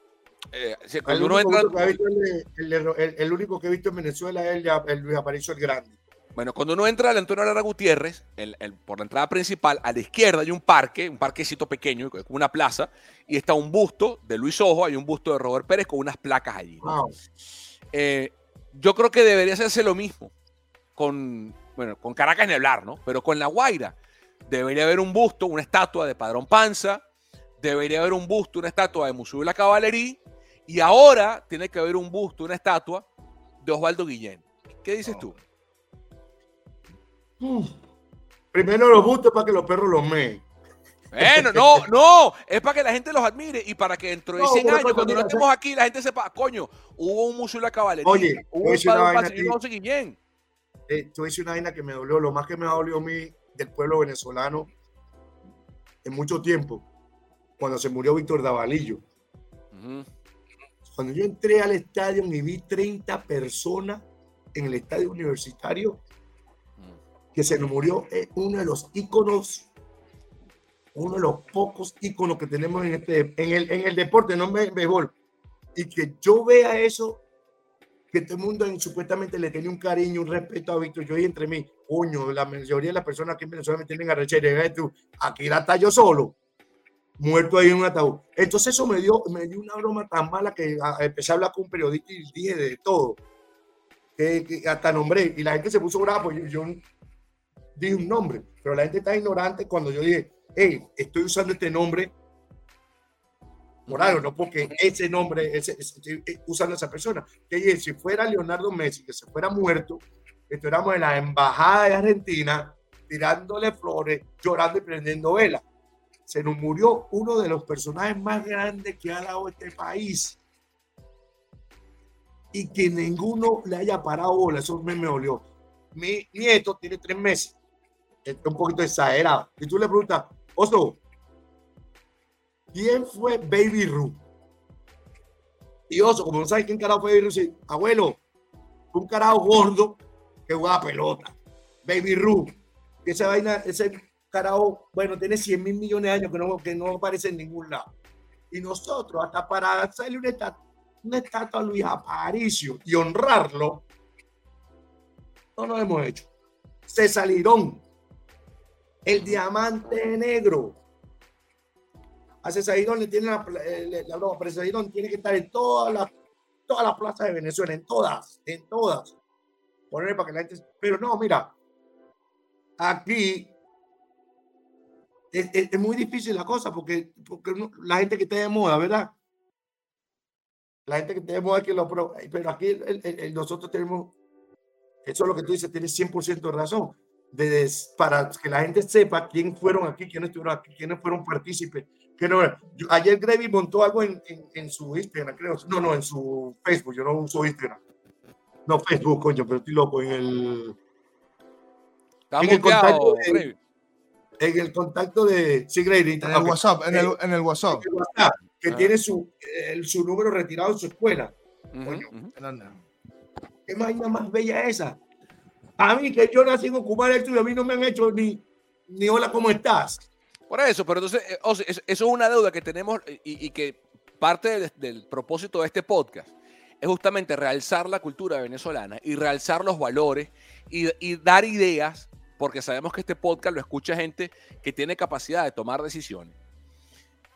Eh, cuando el, uno único entra... el, el, el, único que he visto en Venezuela es el, Luis Aparicio el Grande. Bueno, cuando uno entra al Antonio Lara Gutiérrez, el, el, por la entrada principal, a la izquierda hay un parque, un parquecito pequeño, como una plaza, y está un busto de Luis Ojo, hay un busto de Robert Pérez con unas placas allí. Wow. Eh, yo creo que debería hacerse lo mismo con, bueno, con Caracas Neblar, ¿no? Pero con La Guaira. Debería haber un busto, una estatua de Padrón Panza, debería haber un busto, una estatua de de la Caballería, y ahora tiene que haber un busto, una estatua de Osvaldo Guillén. ¿Qué dices tú? Primero los bustos para que los perros los meen. Bueno, no, no, es para que la gente los admire y para que dentro de no, 100 años, cuando no estemos aquí, la gente sepa, coño, hubo un museo de la caballería, Oye, hubo un padre y bien. Eh, tú una vaina que me dolió, lo más que me dolió a mí del pueblo venezolano en mucho tiempo, cuando se murió Víctor Davalillo. Uh -huh. Cuando yo entré al estadio y vi 30 personas en el estadio universitario, que se nos murió es uno de los íconos, uno de los pocos íconos que tenemos en, este, en, el, en el deporte, no en béisbol. Y que yo vea eso, que todo el mundo en, supuestamente le tiene un cariño, un respeto a Víctor, yo y entre mí, coño, la mayoría de las personas aquí en Venezuela me tienen arrechera, tú, aquí era yo solo, muerto ahí en un ataúd. Entonces eso me dio, me dio una broma tan mala que a, empecé a hablar con un periodista y dije de todo, que, que hasta nombré, y la gente se puso brava, pues yo, yo dije un nombre, pero la gente está ignorante cuando yo dije, estoy usando este nombre por algo, no porque ese nombre, ese, estoy usando a esa persona. Que si fuera Leonardo Messi, que se fuera muerto, estuviéramos en la embajada de Argentina tirándole flores, llorando y prendiendo velas. Se nos murió uno de los personajes más grandes que ha dado este país. Y que ninguno le haya parado bola, eso me, me dolió. Mi nieto tiene tres meses es un poquito exagerado. Y tú le preguntas, Oso, ¿quién fue Baby Ruth? Y Oso, como no sabes quién carajo fue Baby Ruth, dice, abuelo, un carajo gordo que jugaba pelota. Baby Ruth, esa vaina, ese carajo, bueno, tiene 100 mil millones de años que no, que no aparece en ningún lado. Y nosotros, hasta para hacerle una estatua, una estatua a Luis Aparicio y honrarlo, no lo hemos hecho. Se salieron el diamante negro. a César le tiene la, la, broma, pero tiene que estar en todas las todas las plazas de Venezuela, en todas, en todas. Ponerle para que la gente. Pero no, mira, aquí es, es, muy difícil la cosa porque, porque la gente que está de moda, ¿verdad? La gente que está de moda que lo. Pero aquí nosotros tenemos. Eso es lo que tú dices, tienes 100% de razón. De, para que la gente sepa quién fueron aquí, quiénes estuvieron aquí, quiénes fueron partícipes. Que no, ayer Gravy montó algo en, en, en, su Instagram, creo. No, no, en su Facebook. Yo no uso Instagram. No, Facebook, coño, pero estoy loco. En el. en el contacto de, en el contacto de sí, Grady, en el WhatsApp, en el, en el WhatsApp, que ah. tiene su, su número retirado en su escuela. ¿Qué máquina más bella esa? A mí que yo nací en ocupar el estudio, a mí no me han hecho ni, ni hola, ¿cómo estás? Por eso, pero entonces, eh, eso es una deuda que tenemos y, y que parte del, propósito de este podcast es justamente realzar la cultura venezolana y realzar los valores y, y dar ideas porque sabemos que este podcast lo escucha gente que tiene capacidad de tomar decisiones.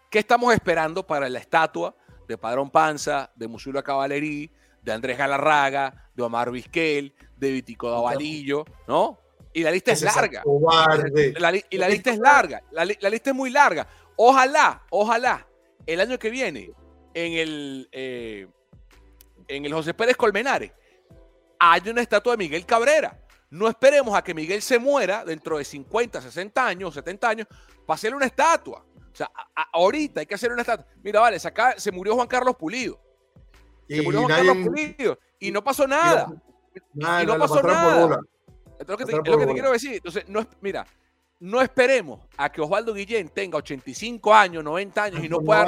¿Qué estamos esperando para la estatua de Padrón Panza, de Musula Caballerí, de Andrés Galarraga, de Omar Vizquel, de Vitico Davalillo, ¿no? Y la lista es larga. y la lista es larga. La, lista es muy larga. Ojalá, ojalá, el año que viene, en el, eh, en el José Pérez Colmenares, haya una estatua de Miguel Cabrera. No esperemos a que Miguel se muera dentro de 50, 60 años, 70 años, para hacerle una estatua. O sea, ahorita hay que hacer una estatua. Mira, vale, se, murió Juan Carlos Pulido. Se murió Juan Carlos Pulido. Y no pasó nada. y no pasó nada. es lo que te, quiero decir. Entonces, no, mira, no esperemos a que Osvaldo Guillén tenga 85 años, 90 años y no pueda.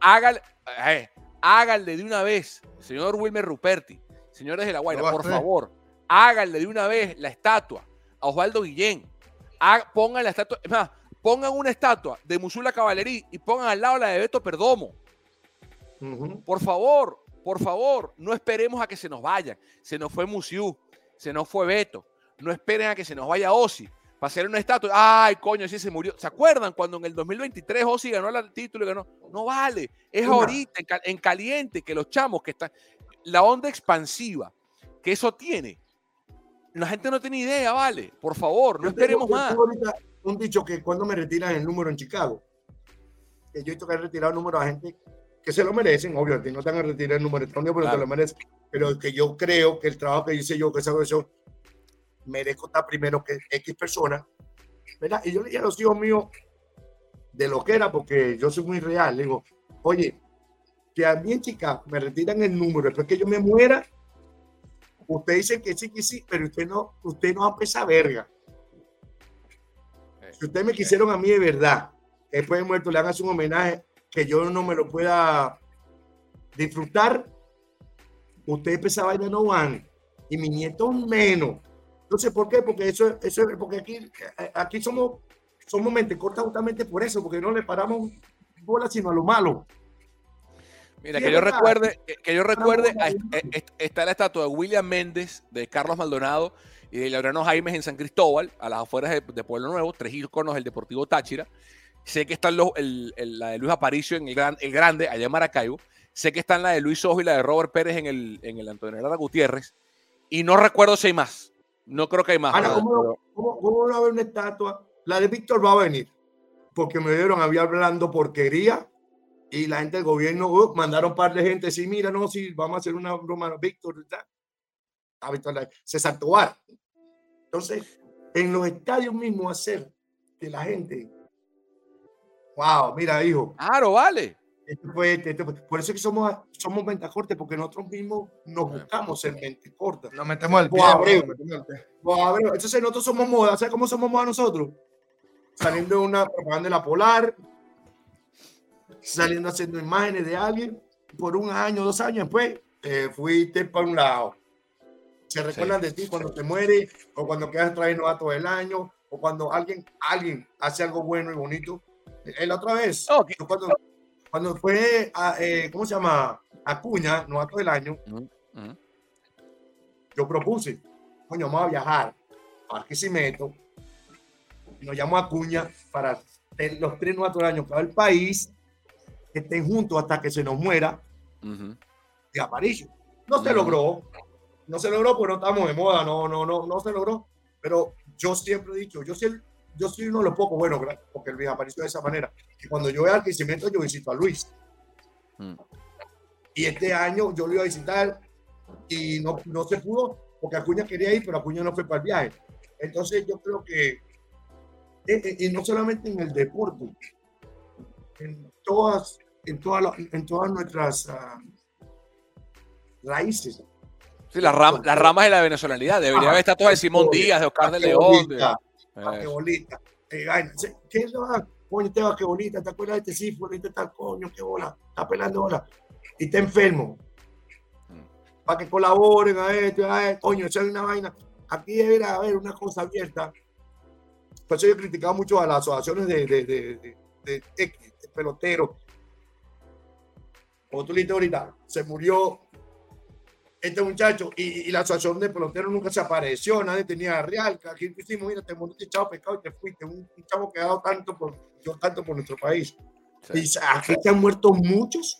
Hágale, eh, hágale de una vez, señor Wilmer Ruperti, señores de la Guaira, por favor háganle de una vez la estatua a Osvaldo Guillén. pongan la estatua, es más, pongan una estatua de Musula Caballerí y pongan al lado la de Beto Perdomo. Por favor, por favor, no esperemos a que se nos vayan. Se nos fue Musiu, se nos fue Beto. No esperen a que se nos vaya Osi para hacer una estatua. Ay, coño, sí se murió. ¿Se acuerdan cuando en el 2023 Osi ganó el título y ganó? No vale. Es ahorita, en caliente, que los chamos que están. La onda expansiva que eso tiene la gente no tiene idea, vale. Por favor, no esperemos más. un dicho que cuando me retiran el número en Chicago, que yo he visto que retirado el número a gente que se lo merecen, obviamente, no te van a retirar el número pero te lo merecen. Pero que yo creo que el trabajo que hice yo, que esa versión, merezco estar primero que X personas. ¿verdad? Y yo le dije a los hijos míos de lo que era, porque yo soy muy real, le digo, oye, que a mí en Chicago me retiran el número, después que yo me muera, Usted dice que sí, que sí, pero usted no, usted no esa verga. Si ustedes me quisieron a mí de verdad, después de muerto le hagan un homenaje que yo no me lo pueda disfrutar, ustedes esa vaina no van. Y mi nieto menos. Entonces, ¿por qué? Porque eso, eso porque aquí, aquí somos, somos mente corta justamente por eso, porque no le paramos bola sino a lo malo. Mira, que yo, recuerde, que yo recuerde, está la estatua de William Méndez, de Carlos Maldonado y de Laureano Jaimes en San Cristóbal, a las afueras de, Pueblo Nuevo, tres íconos del Deportivo Táchira. Sé que está la de Luis Aparicio en el, gran, el Grande, allá en Maracaibo. Sé que están la de Luis Ojo y la de Robert Pérez en el, en el Antonio Herrera Gutiérrez. Y no recuerdo si hay más. No creo que hay más. ¿cómo, ¿cómo, va a haber una estatua? La de Víctor va a venir. Porque me dieron, había hablando porquería y la gente del gobierno uh, mandaron un par de gente, sí, mira, no, sí, vamos a hacer una broma, Víctor, a Víctor se Santobar. Entonces, en los estadios mismos hacer que la gente, wow, mira, hijo. Claro, vale. Este fue, este, por eso es que somos, somos corta porque nosotros mismos nos buscamos en mente corta. Nos metemos el pie. Entonces nosotros somos moda. ¿Sabes cómo somos moda nosotros? Saliendo de una propaganda de la Polar, saliendo haciendo imágenes de alguien, por un año, dos años después, eh, fuiste para un lado. Se recuerdan de ti cuando te mueres, o cuando quedas trayendo todo el año, o cuando alguien, alguien hace algo bueno y bonito. Eh, la otra vez, cuando, cuando, fue, a, eh, ¿cómo se llama? Acuña, novato del año, yo propuse, coño, vamos a viajar a meto nos llamó Acuña para los tres novatos del año para el país estén juntos hasta que se nos muera Ujú. de Aparicio. No se Ujú. logró, no se logró porque no estamos de moda, no, no, no, no se logró. Pero yo siempre he dicho, yo soy, yo soy uno de los pocos, bueno, porque el apareció de esa manera, que cuando yo voy al crecimiento yo visito a Luis. Mm. Y este año yo lo iba a visitar y no, no se pudo porque Acuña quería ir, pero Acuña no fue para el viaje. Entonces yo creo que, eh, eh, y no solamente en el deporte, en todas, en todas, las- en todas nuestras ah, raíces. Sí, las, ram- las ramas de la venezolanidad. Debería Ajá. haber estatuas de Simón Díaz, de Oscar de León. de- Basquetbolista, Eso. basquetbolista. Eh, ay, ¿Qué es lo que- Coño, este basquetbolista, ¿te acuerdas de este sí? Este tal coño, qué bola, está pelando bola. Y está enfermo. Mm. Para que colaboren a esto, a esto. Coño, es una vaina. Aquí debe haber una cosa abierta. Por eso yo he criticado mucho a las asociaciones de, de, de, peloteros. Como tú dijiste ahorita, se murió este muchacho y, y la asociación de peloteros nunca se apareció, nadie tenía real. Aquí hicimos, mira, te moriste, chavo pecado y te fuiste. Un, un chavo que ha dado tanto por, yo tanto por nuestro país. Sí. Y se- aquí se han muerto muchos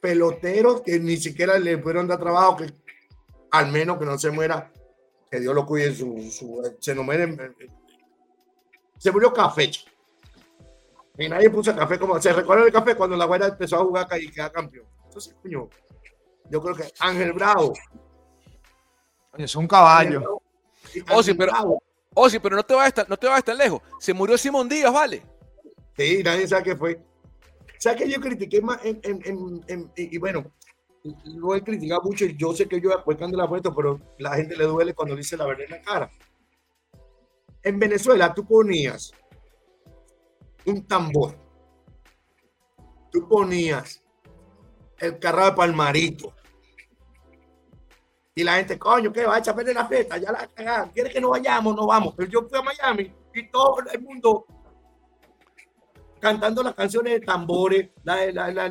peloteros que ni siquiera le pudieron dar trabajo, que al menos que no se muera, que Dios lo cuide, su, su, se nombre. Se murió Café. Y nadie puso café como. ¿Se recuerda el café cuando la guardia empezó a jugar y queda campeón? Entonces, coño, yo creo que Ángel Bravo. Es un caballo. Oh, sí, pero-. Oh, sí, pero no te vayas tan, no te vayas tan lejos. Se murió Simón Díaz, ¿vale? Sí, nadie sabe qué fue. ¿Sabes que yo critiqué más? En, en- en- en- y, y bueno, lo he criticado mucho y yo sé que yo apuestando la puesto, pero la gente le duele cuando dice la verdad en la cara. En Venezuela tú ponías un tambor, tú ponías el carro de Palmarito y la gente, coño, ¿qué va a echar a perder la fiesta? Ya la cagaron. ¿Quiere que no vayamos? No vamos. Pero yo fui a Miami y todo el mundo cantando las canciones de tambores, la, la, la,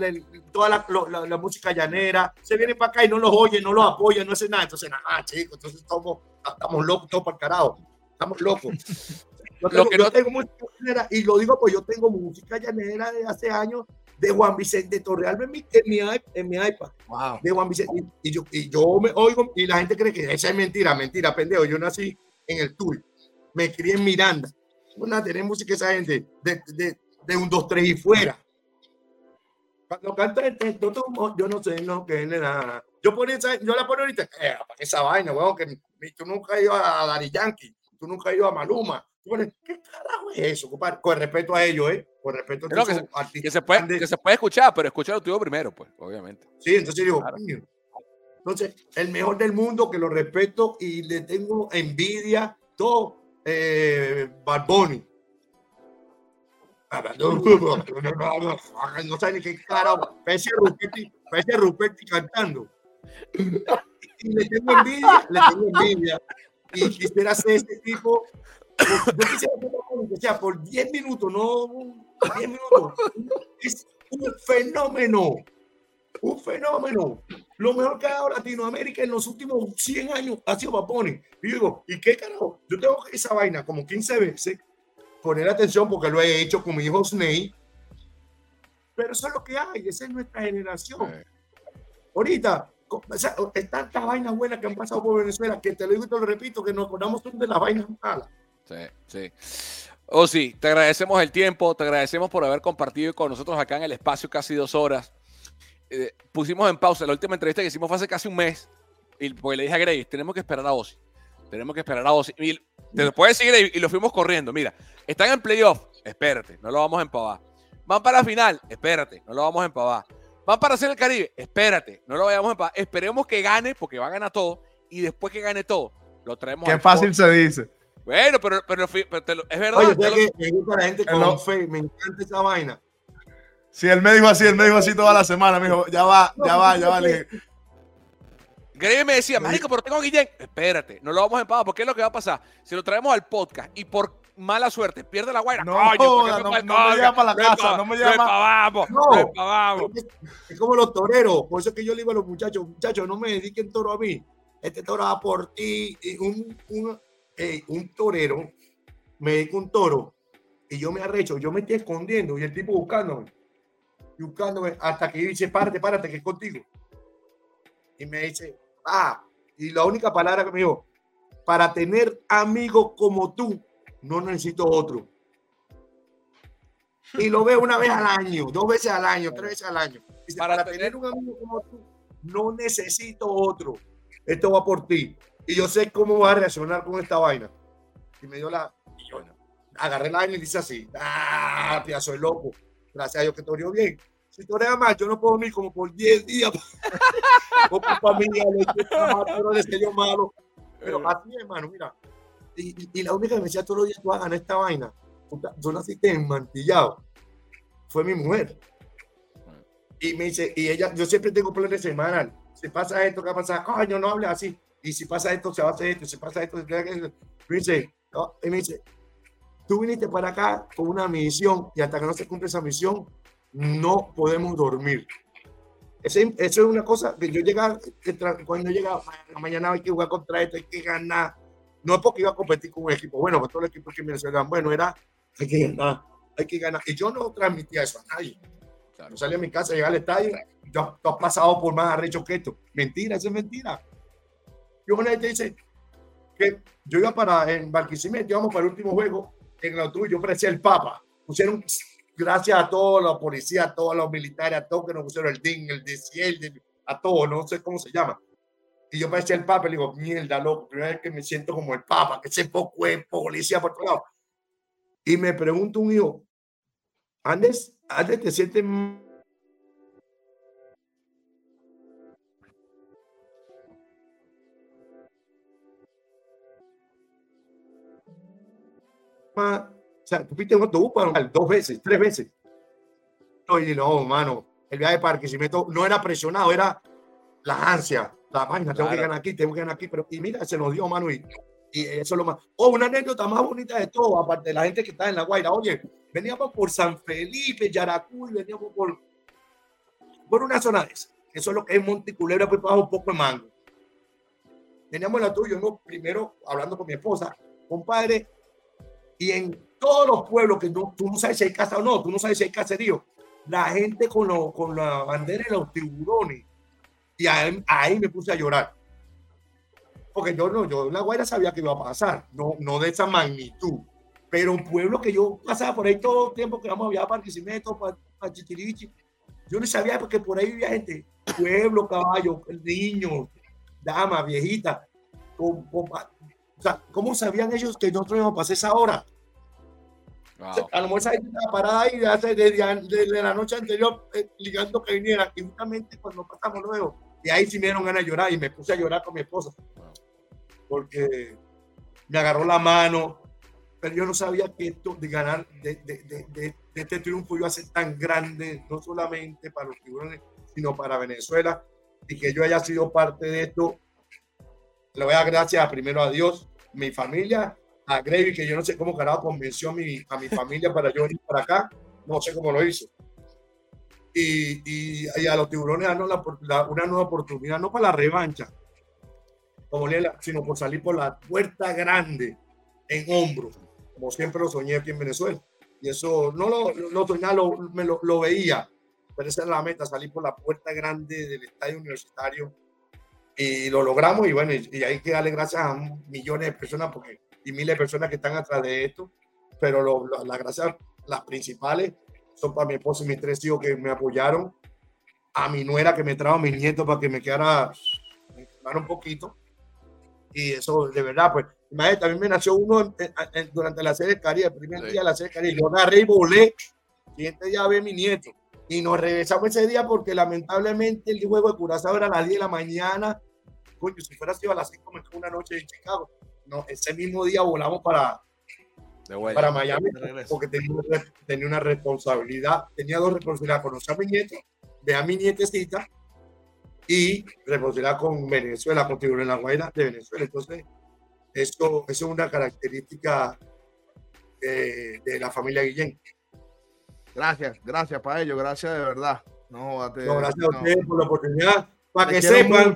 toda la, lo- música llanera, se vienen para acá y no los oyen, no los apoyan, no hacen nada. Entonces, nada, chicos, entonces estamos, estamos locos, todos para el carajo. Estamos locos. Yo Lo tengo, que yo no- tengo música llanera, y lo digo pues yo tengo música llanera de hace años de Juan Vicente Torreal en mi, en mi, en mi iPad Wow. de Juan Vicente. Y, yo, y yo me oigo y la gente cree que esa es mentira, mentira, pendejo. Yo nací en el Tour, me crié en Miranda. Una tener música esa gente de, de, de un 2, 3 y fuera. Cuando canta el texto, tomo, yo no sé lo que le da. Yo, ponía esa- yo la pongo ahorita, eh, ¿para qué esa vaina, weón? Que tú nunca has ido a Daddy Yankee, tú nunca has ido a Maluma. ¿Qué carajo es eso, compadre? Con respeto a ellos, ¿eh? Con respeto a Pero que artistas Que se, puede, grandes. que se puede escuchar, pero escúchalo tú primero, pues, obviamente. Sí, entonces digo, Claro. entonces, el mejor del mundo, que lo respeto y le tengo envidia, todo, eh, Bad Bunny. No sabe ni qué carajo, parece Ruperti, parece Ruperti cantando. Y le tengo envidia, le tengo envidia. Y quisiera ser ese tipo. Yo quisiera que sea por 10 minutos, no 10 minutos. Es un fenómeno un fenómeno. Lo mejor que ha dado Latinoamérica en los últimos 100 años ha sido Bunny. Y yo digo, ¿y qué carajo? Yo tengo esa vaina como 15 veces, poner atención porque lo he hecho con mi hijo Snake. Pero eso es lo que hay, esa es nuestra generación. Eh, Ahorita, o sea, tantas vainas buenas que han pasado por Venezuela que te lo digo y te lo repito, que nos acordamos de las vainas malas. Sí, sí. Oh, sí, te agradecemos el tiempo, te agradecemos por haber compartido con nosotros acá en el espacio casi dos horas. Eh, pusimos en pausa la última entrevista que hicimos fue hace casi un mes, y porque le dije a Grace, tenemos que esperar a Ozzy, tenemos que esperar a Ozzy. Y te lo puedes Grace, y lo fuimos corriendo. Mira, están en playoff, espérate, no lo vamos a empavar. Van para la final, espérate, no lo vamos a empavar. Van para hacer el Caribe, espérate, no lo vayamos a empavar. Esperemos que gane, porque va a ganar todo, y después que gane todo, lo traemos Qué fácil se dice. Bueno, pero, pero, pero te lo- es verdad. Oye, me gusta la gente con No. fe, me encanta esa vaina. Si él me dijo así, él me dijo así toda la semana. Me dijo, ya va, ya va, ya va. Le dije, Greve me decía, marico, pero tengo a Guillén. Espérate, no lo vamos a empavar, porque es lo que va a pasar. Si lo traemos al podcast y por mala suerte pierde la guaira, No, coño, ¿por qué joda, no- pa'l no me lleva podcast? pa' la casa, no me Lo lleva ma- empavamos, No. empavamos. Es, es como los toreros, por eso es que yo le digo a los muchachos, muchachos, no me dediquen toro a mí, este toro va por ti, y un, un, eh, un torero, me dedica un toro, y yo me arrecho, yo me estoy escondiendo, y el tipo buscándome, buscándome, hasta que dice, párate, párate, que es contigo. Y me dice, ah, y la única palabra que me dijo, para tener amigos como tú, no necesito otro. Y lo veo una vez al año, dos veces al año, tres veces al año. para, tener un amigo como tú, no necesito otro. Esto va por ti. Y yo sé cómo va a reaccionar con esta vaina. Y me dio la. agarré la vaina y dice así: ¡Ah, tía, soy loco! Gracias a Dios que te orió bien. Si te orea más, yo no puedo ni como por 10 días. por familia, le pero malo. Pero eh. así, hermano, mira. Y, y, la única que me decía todos los días: tú hagan esta vaina. Tú naciste enmantillado. Fue mi mujer. Y me dice, y ella, yo siempre tengo planes semanal. Si pasa esto, ¿qué pasa? Coño, no hable así y si pasa esto, se va a hacer esto, si pasa esto, se va a hacer esto. Me dice, y me dice, tú viniste para acá con una misión y hasta que no se cumple esa misión, no podemos dormir. eso es una cosa que yo llegaba, cuando llegaba, mañana hay que jugar contra esto, hay que ganar. No es porque iba a competir con un equipo, bueno, con todo el equipo que me decían, bueno, era, hay que ganar, hay que ganar. Y yo no transmitía eso a nadie. Claro. salía a mi casa, llegaba al estadio, yo, tú has pasado por más arrecho que esto. Mentira, eso es mentira. Yo una vez dice que yo iba para en Barquisimeto, íbamos para el último juego en el autobús, yo parecía el Papa. Pusieron, gracias a todos los policías, a todos los militares, a todos que nos pusieron el DIN, el DCL, a todos, no sé cómo se llama. Y yo parecía el Papa, le digo, mierda, loco, primera vez que me siento como el Papa, que se poco es policía por todos lados. Y me pregunto un hijo, Andes, Andes te sientes o sea, tú fuiste en autobús para dos veces, tres veces. Oye, no, mano, el viaje de Barquisimeto no era presionado, era la ansia, la vaina, tengo que ganar aquí, tengo que ganar aquí, pero y mira, se nos dio, mano, y, y eso es lo más. Oh, una anécdota más bonita de todo, aparte de la gente que está en La Guaira, oye, veníamos por San Felipe, Yaracuy, veníamos por, por una zona de esa. Eso es lo que es Monticulebra, pues bajo un poco de mango. Veníamos la tuya, ¿no? primero hablando con mi esposa, compadre, y en todos los pueblos que tú, tú no sabes si hay casa o no, tú no sabes si hay caserío, la gente con, lo, con la bandera de los tiburones. Y ahí, ahí, me puse a llorar. Porque yo no, yo en La Guaira sabía que iba a pasar, no, no de esa magnitud. Pero un pueblo que yo pasaba por ahí todo el tiempo que vamos a viajar para Barquisimeto, para, para Chichirichi, yo no sabía porque por ahí vivía gente, pueblo, caballo, niños, damas, viejitas, con, con, o sea, ¿cómo sabían ellos que nosotros íbamos a pasar esa hora? a lo mejor esa gente estaba parada ahí desde, la noche anterior eh, ligando que viniera. Y justamente cuando pasamos luego, y ahí sí me dieron ganas de llorar y me puse a llorar con mi esposa. Porque me agarró la mano, pero yo no sabía que esto de ganar, de, de, de, este triunfo iba a ser tan grande, no solamente para los tiburones, sino para Venezuela, y que yo haya sido parte de esto. Le voy a dar gracias primero a Dios, mi familia, a Gravy, que yo no sé cómo carajo convenció a mi, a mi familia para yo venir para acá, no sé cómo lo hizo. Y, y, a los tiburones darnos una nueva oportunidad, no para la revancha, como sino por salir por la puerta grande en hombros, como siempre lo soñé aquí en Venezuela. Y eso no lo, lo lo, me lo, lo veía, pero esa es la meta, salir por la puerta grande del estadio universitario y lo logramos y bueno, y, hay que darle gracias a millones de personas porque, y miles de personas que están atrás de esto, pero las gracias, las principales, son para mi esposo y mis tres hijos que me apoyaron, a mi nuera que me trajo a mis nietos para que me quedara un poquito. Y eso, de verdad, pues, imagínate, también me nació uno durante la serie Caribe, el primer día de la serie Caribe, yo agarré y volé, siguiente día ve mi nieto y nos regresamos ese día porque lamentablemente el juego de Curazao era a las 10 de la mañana. Coño, si fuera sido a las 5 me una noche en Chicago. No, ese mismo día volamos para, para Miami porque tenía, una responsabilidad, tenía dos responsabilidades, conocer a mi nieto, ver a mi nietecita y responsabilidad con Venezuela, con en La Guaira de Venezuela. Entonces, esto, eso es una característica eh, de la familia Guillén. Gracias, gracias para ello, gracias de verdad. No, gracias a ustedes por la oportunidad. Para que sepan,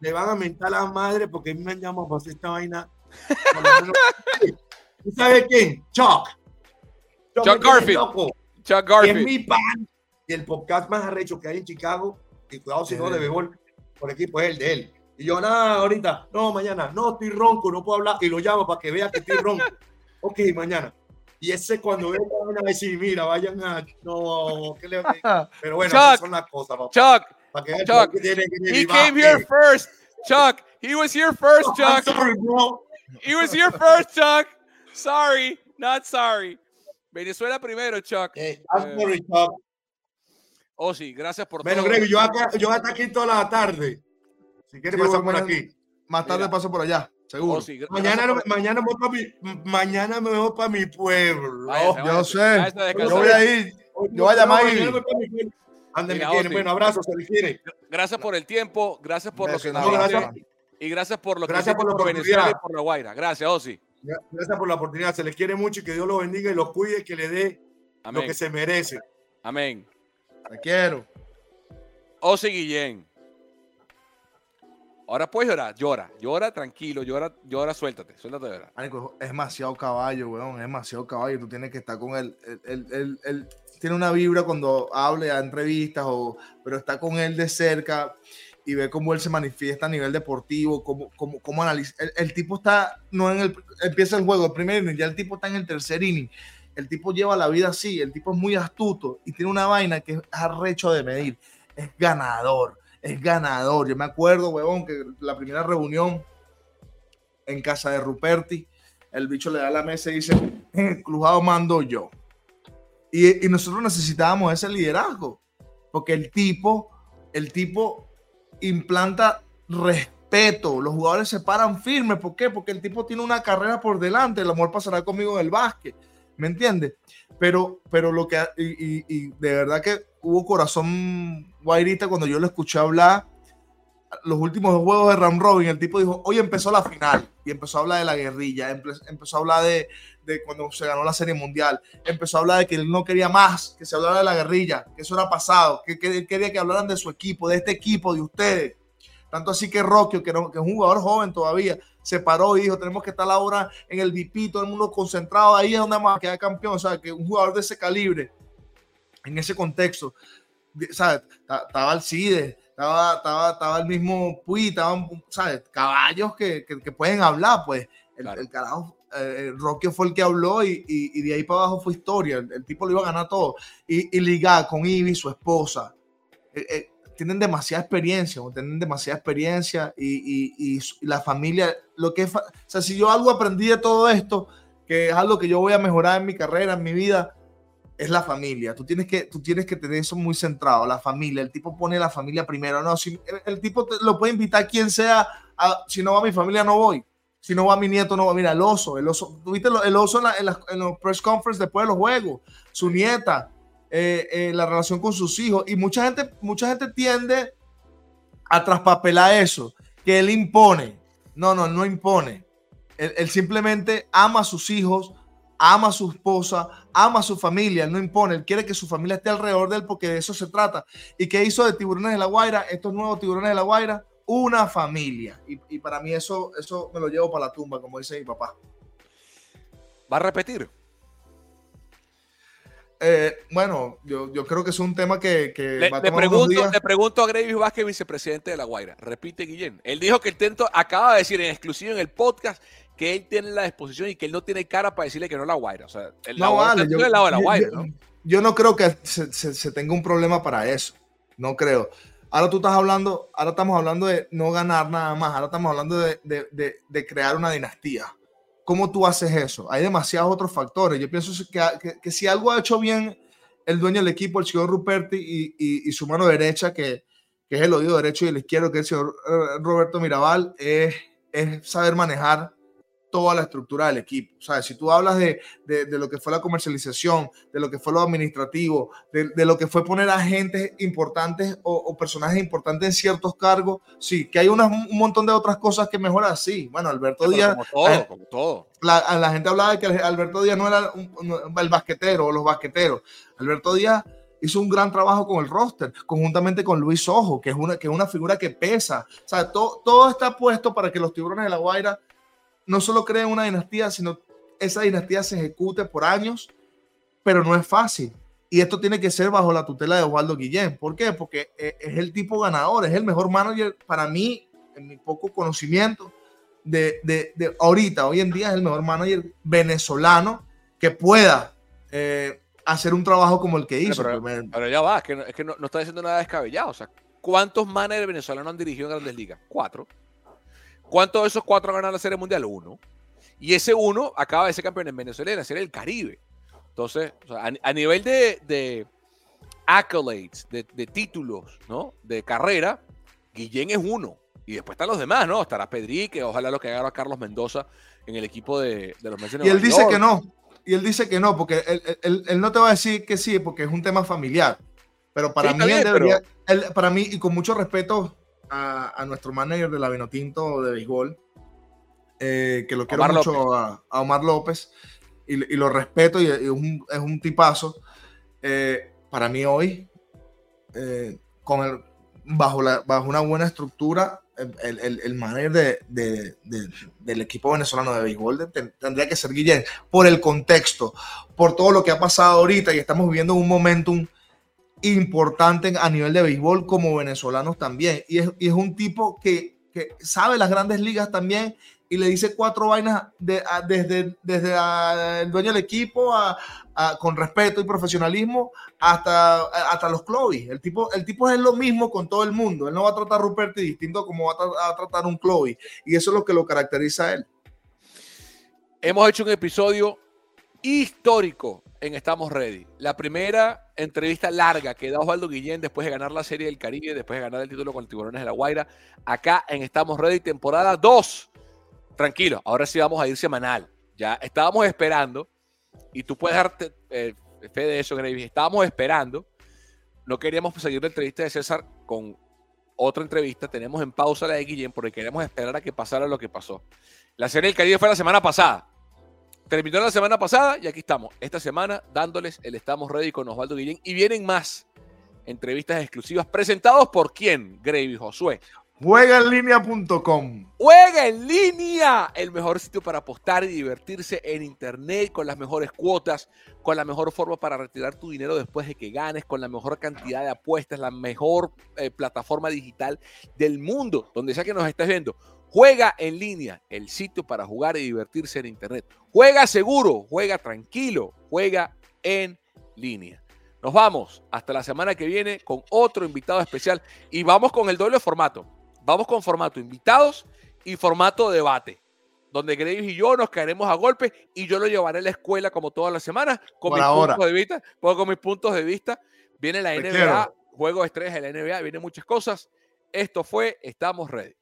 le van a mentar a la madre porque a mí me han llamado para hacer esta vaina. ¿Tú sabes quién? Chuck. Chuck, Garfield. Chuck Garfield. es mi pan. y el podcast más arrecho que hay en Chicago, y cuidado si no de béisbol, por equipo es el de él. Y yo, nada, ahorita, no, mañana, no, estoy ronco, no puedo hablar, y lo llamo para que vea que estoy ronco. ok, mañana. Y ese cuando ve van a decir, mira, vayan a, no, ¿qué le Pero bueno, Chuck, son las cosas, papá. Chuck, Para que Chuck, que tiene que he came here eh. first. Chuck, he was here first, I'm Chuck. sorry, bro. He was here first, Chuck. Sorry, not sorry. Venezuela primero, Chuck. Eh, I'm Eh, sorry, Chuck. Oh, sí, gracias por Bueno, todo. Greg, yo acá, yo hasta aquí toda la tarde. Si quieres Sí, pasar por bueno, aquí. Más tarde Mira. paso por allá, seguro. Oh, sí, Mañana, por- mañana, me voy pa' mi, mañana me voy para mi pueblo. Váyase, yo váyase, sé. váyase. Yo voy a ir. Yo voy a llamar. Ande. Bueno, abrazo, se le quiere. Gracias por el tiempo, gracias por lo que no, gracias. y gracias por lo que Gracias hiciste por la Venezuela y por la Guaira. Gracias, Osi. Gracias por la oportunidad. Se les quiere mucho y que Dios los bendiga y los cuide y que le dé lo que se merece. Amén. Te quiero. Osi Guillén. Ahora puedes llorar, llora, llora tranquilo, llora, llora, suéltate, suéltate de llorar. Marico, es demasiado caballo, weón. Es demasiado caballo. Tú tienes que estar con él. Él, él- él- tiene una vibra cuando hable a entrevistas, o, pero está con él de cerca y ve cómo él se manifiesta a nivel deportivo, cómo, cómo, cómo analiza. El, el tipo está, no en el, empieza el juego, el primer inning, ya el tipo está en el tercer inning. El tipo lleva la vida así, el tipo es muy astuto y tiene una vaina que es arrecho de medir. Es ganador, es ganador. Yo me acuerdo, weón, que la primera reunión en casa de Ruperti, el bicho le da la mesa y dice, "Eh, crujado mando yo. Y, nosotros necesitábamos ese liderazgo, porque el tipo, el tipo implanta respeto, los jugadores se paran firmes, ¿por qué? Porque el tipo tiene una carrera por delante, el amor pasará conmigo en el básquet, ¿me entiendes? Pero, pero lo que, y de verdad que hubo corazón guairita cuando yo lo escuché hablar, los últimos dos juegos de Ram Robin, el tipo dijo, hoy empezó la final, y empezó a hablar de la guerrilla, empe- empezó a hablar de, de cuando se ganó la Serie Mundial, empezó a hablar de que él no quería más, que se hablara de la guerrilla, que eso era pasado, que, él quería que hablaran de su equipo, de este equipo, de ustedes. Tanto así que Rocky, que, es un jugador joven todavía, se paró y dijo, tenemos que estar ahora en el VP, todo el mundo concentrado, ahí es donde vamos a campeón, o sea, que un jugador de ese calibre, en ese contexto, ¿sabes? Ta- Estaba Alcides, estaba, estaba, estaba el mismo Puy, estaban, ¿sabes? Caballos que, que, que pueden hablar, pues. El, Claro. el carajo, eh, Rocky fue el que habló y, y- y de ahí para abajo fue historia. El, el tipo lo iba a ganar todo. Y, y ligar con Ivy, su esposa. Eh, eh, tienen demasiada experiencia, tienen demasiada experiencia y, y- la familia, lo que es, o sea, si yo algo aprendí de todo esto, que es algo que yo voy a mejorar en mi carrera, en mi vida, es la familia. Tú tienes que, tú tienes que tener eso muy centrado, la familia. El tipo pone la familia primero. No, si, el, el tipo te- lo puede invitar quien sea. a- si no va mi familia, no voy. Si no va mi nieto, no va. Mira, el oso, el oso. ¿Tuviste el oso en, la- en en los press conference después de los juegos? Su nieta, eh, eh, la relación con sus hijos. Y mucha gente, mucha gente tiende a traspapelar eso, que él impone. No, no, no impone. Él, él simplemente ama a sus hijos, ama a su esposa, ama a su familia, él no impone, él quiere que su familia esté alrededor de él porque de eso se trata. ¿Y qué hizo de Tiburones de la Guaira? Estos nuevos Tiburones de la Guaira, una familia. Y, y para mí eso, eso me lo llevo para la tumba, como dice mi papá. ¿Va a repetir? Eh, bueno, yo, yo creo que es un tema que, que Le, va a le tomar unos pregunto, días. le pregunto a Gravis Vázquez, vicepresidente de La Guaira. Repite, Guillén. Él dijo que el tento acaba de decir en exclusivo en el podcast que él tiene la disposición y que él no tiene cara para decirle que no La Guaira. O sea, el No, vale, yo, lado de La Guaira, yo- ¿no? yo no creo que se, se- se tenga un problema para eso. No creo. Ahora tú estás hablando, ahora estamos hablando de no ganar nada más. Ahora estamos hablando de, de- de- de crear una dinastía. ¿Cómo tú haces eso? Hay demasiados otros factores. Yo pienso que, que- que si algo ha hecho bien el dueño del equipo, el señor Ruperti, y, y- y su mano derecha, que, que es el oído derecho y el izquierdo, que es el señor eh, Roberto Mirabal, es, es saber manejar toda la estructura del equipo. O sea, si tú hablas de, de, de lo que fue la comercialización, de lo que fue lo administrativo, de, de lo que fue poner agentes importantes o, o personajes importantes en ciertos cargos, sí, que hay unas- un montón de otras cosas que mejorar, sí. Bueno, Alberto Pero Díaz, como todo, eh, como todo. la, la gente hablaba de que Alberto Díaz no era un- un- el basquetero o los basqueteros. Alberto Díaz hizo un gran trabajo con el roster, conjuntamente con Luis Ojo, que es una, que es una figura que pesa. O sea, to- todo está puesto para que los tiburones de la Guaira no solo creen una dinastía, sino esa dinastía se ejecute por años, pero no es fácil. Y esto tiene que ser bajo la tutela de Osvaldo Guillén. ¿Por qué? Porque eh, es el tipo ganador, es el mejor manager para mí, en mi poco conocimiento, de, de, ahorita, hoy en día es el mejor manager venezolano que pueda eh, hacer un trabajo como el que hizo. Pero, ya va, es que, no, es que no, está diciendo nada descabellado. O sea, ¿cuántos managers venezolanos han dirigido en Grandes Ligas? Cuatro. ¿Cuántos de esos cuatro ganado la Serie Mundial? Uno. Y ese uno acaba de ser campeón en Venezuela en la Serie del Caribe. Entonces, a, nivel de, de accolades, de, títulos, ¿no? De carrera, Guillén es uno. Y después están los demás, ¿no? Estará Pedrique, ojalá lo que haga Carlos Mendoza en el equipo de, los Mets Y él dice que no. Y él dice que no, porque él, no te va a decir que sí, porque es un tema familiar. Pero para mí, debería, para mí, y con mucho respeto a, nuestro manager de la Vinotinto de béisbol, eh, que lo quiero mucho a, Omar López, y, lo respeto, y, es, un, tipazo. Eh, para mí hoy, eh, con el, bajo, la, bajo una buena estructura, el, el, el manager de, del equipo venezolano de béisbol tendría que ser Guillén, por el contexto, por todo lo que ha pasado ahorita y estamos viviendo un momentum importante a nivel de béisbol como venezolanos también. Y es, y es un tipo que, que, sabe las grandes ligas también y le dice cuatro vainas desde, desde el dueño del equipo a, con respeto y profesionalismo hasta, hasta los Chloe. El tipo, el tipo es lo mismo con todo el mundo. Él no va a tratar a Ruperti distinto como va a, tratar un Chloe. Y eso es lo que lo caracteriza a él. Hemos hecho un episodio histórico en Estamos Ready. La primera entrevista larga que da Osvaldo Guillén después de ganar la Serie del Caribe, después de ganar el título con el Tiburones de la Guaira, acá en Estamos Ready, temporada 2 tranquilo, ahora sí vamos a ir semanal. Ya estábamos esperando, y tú puedes darte eh, fe de eso, Gravy. Estábamos esperando, no queríamos seguir la entrevista de César con otra entrevista. Tenemos en pausa la de Guillén porque queremos esperar a que pasara lo que pasó. La serie del Caribe fue la semana pasada. Terminó la semana pasada y aquí estamos. Esta semana dándoles el Estamos Ready con Osvaldo Guillén. Y vienen más entrevistas exclusivas presentados por quién, Gravy Josué. Juegaenlinea.com. Juega en línea, el mejor sitio para apostar y divertirse en internet con las mejores cuotas, con la mejor forma para retirar tu dinero después de que ganes, con la mejor cantidad de apuestas, la mejor eh, plataforma digital del mundo, donde sea que nos estés viendo. Juega en línea, el sitio para jugar y divertirse en internet. Juega seguro, juega tranquilo, juega en línea. Nos vamos hasta la semana que viene con otro invitado especial y vamos con el doble formato. Vamos con formato invitados y formato debate, donde Graves y yo nos caeremos a golpe y yo lo llevaré a la escuela como todas las semanas con mis puntos de vista. Con mis puntos de vista. Viene la NBA, juego de estrellas de la NBA, vienen muchas cosas. Esto fue Estamos Ready.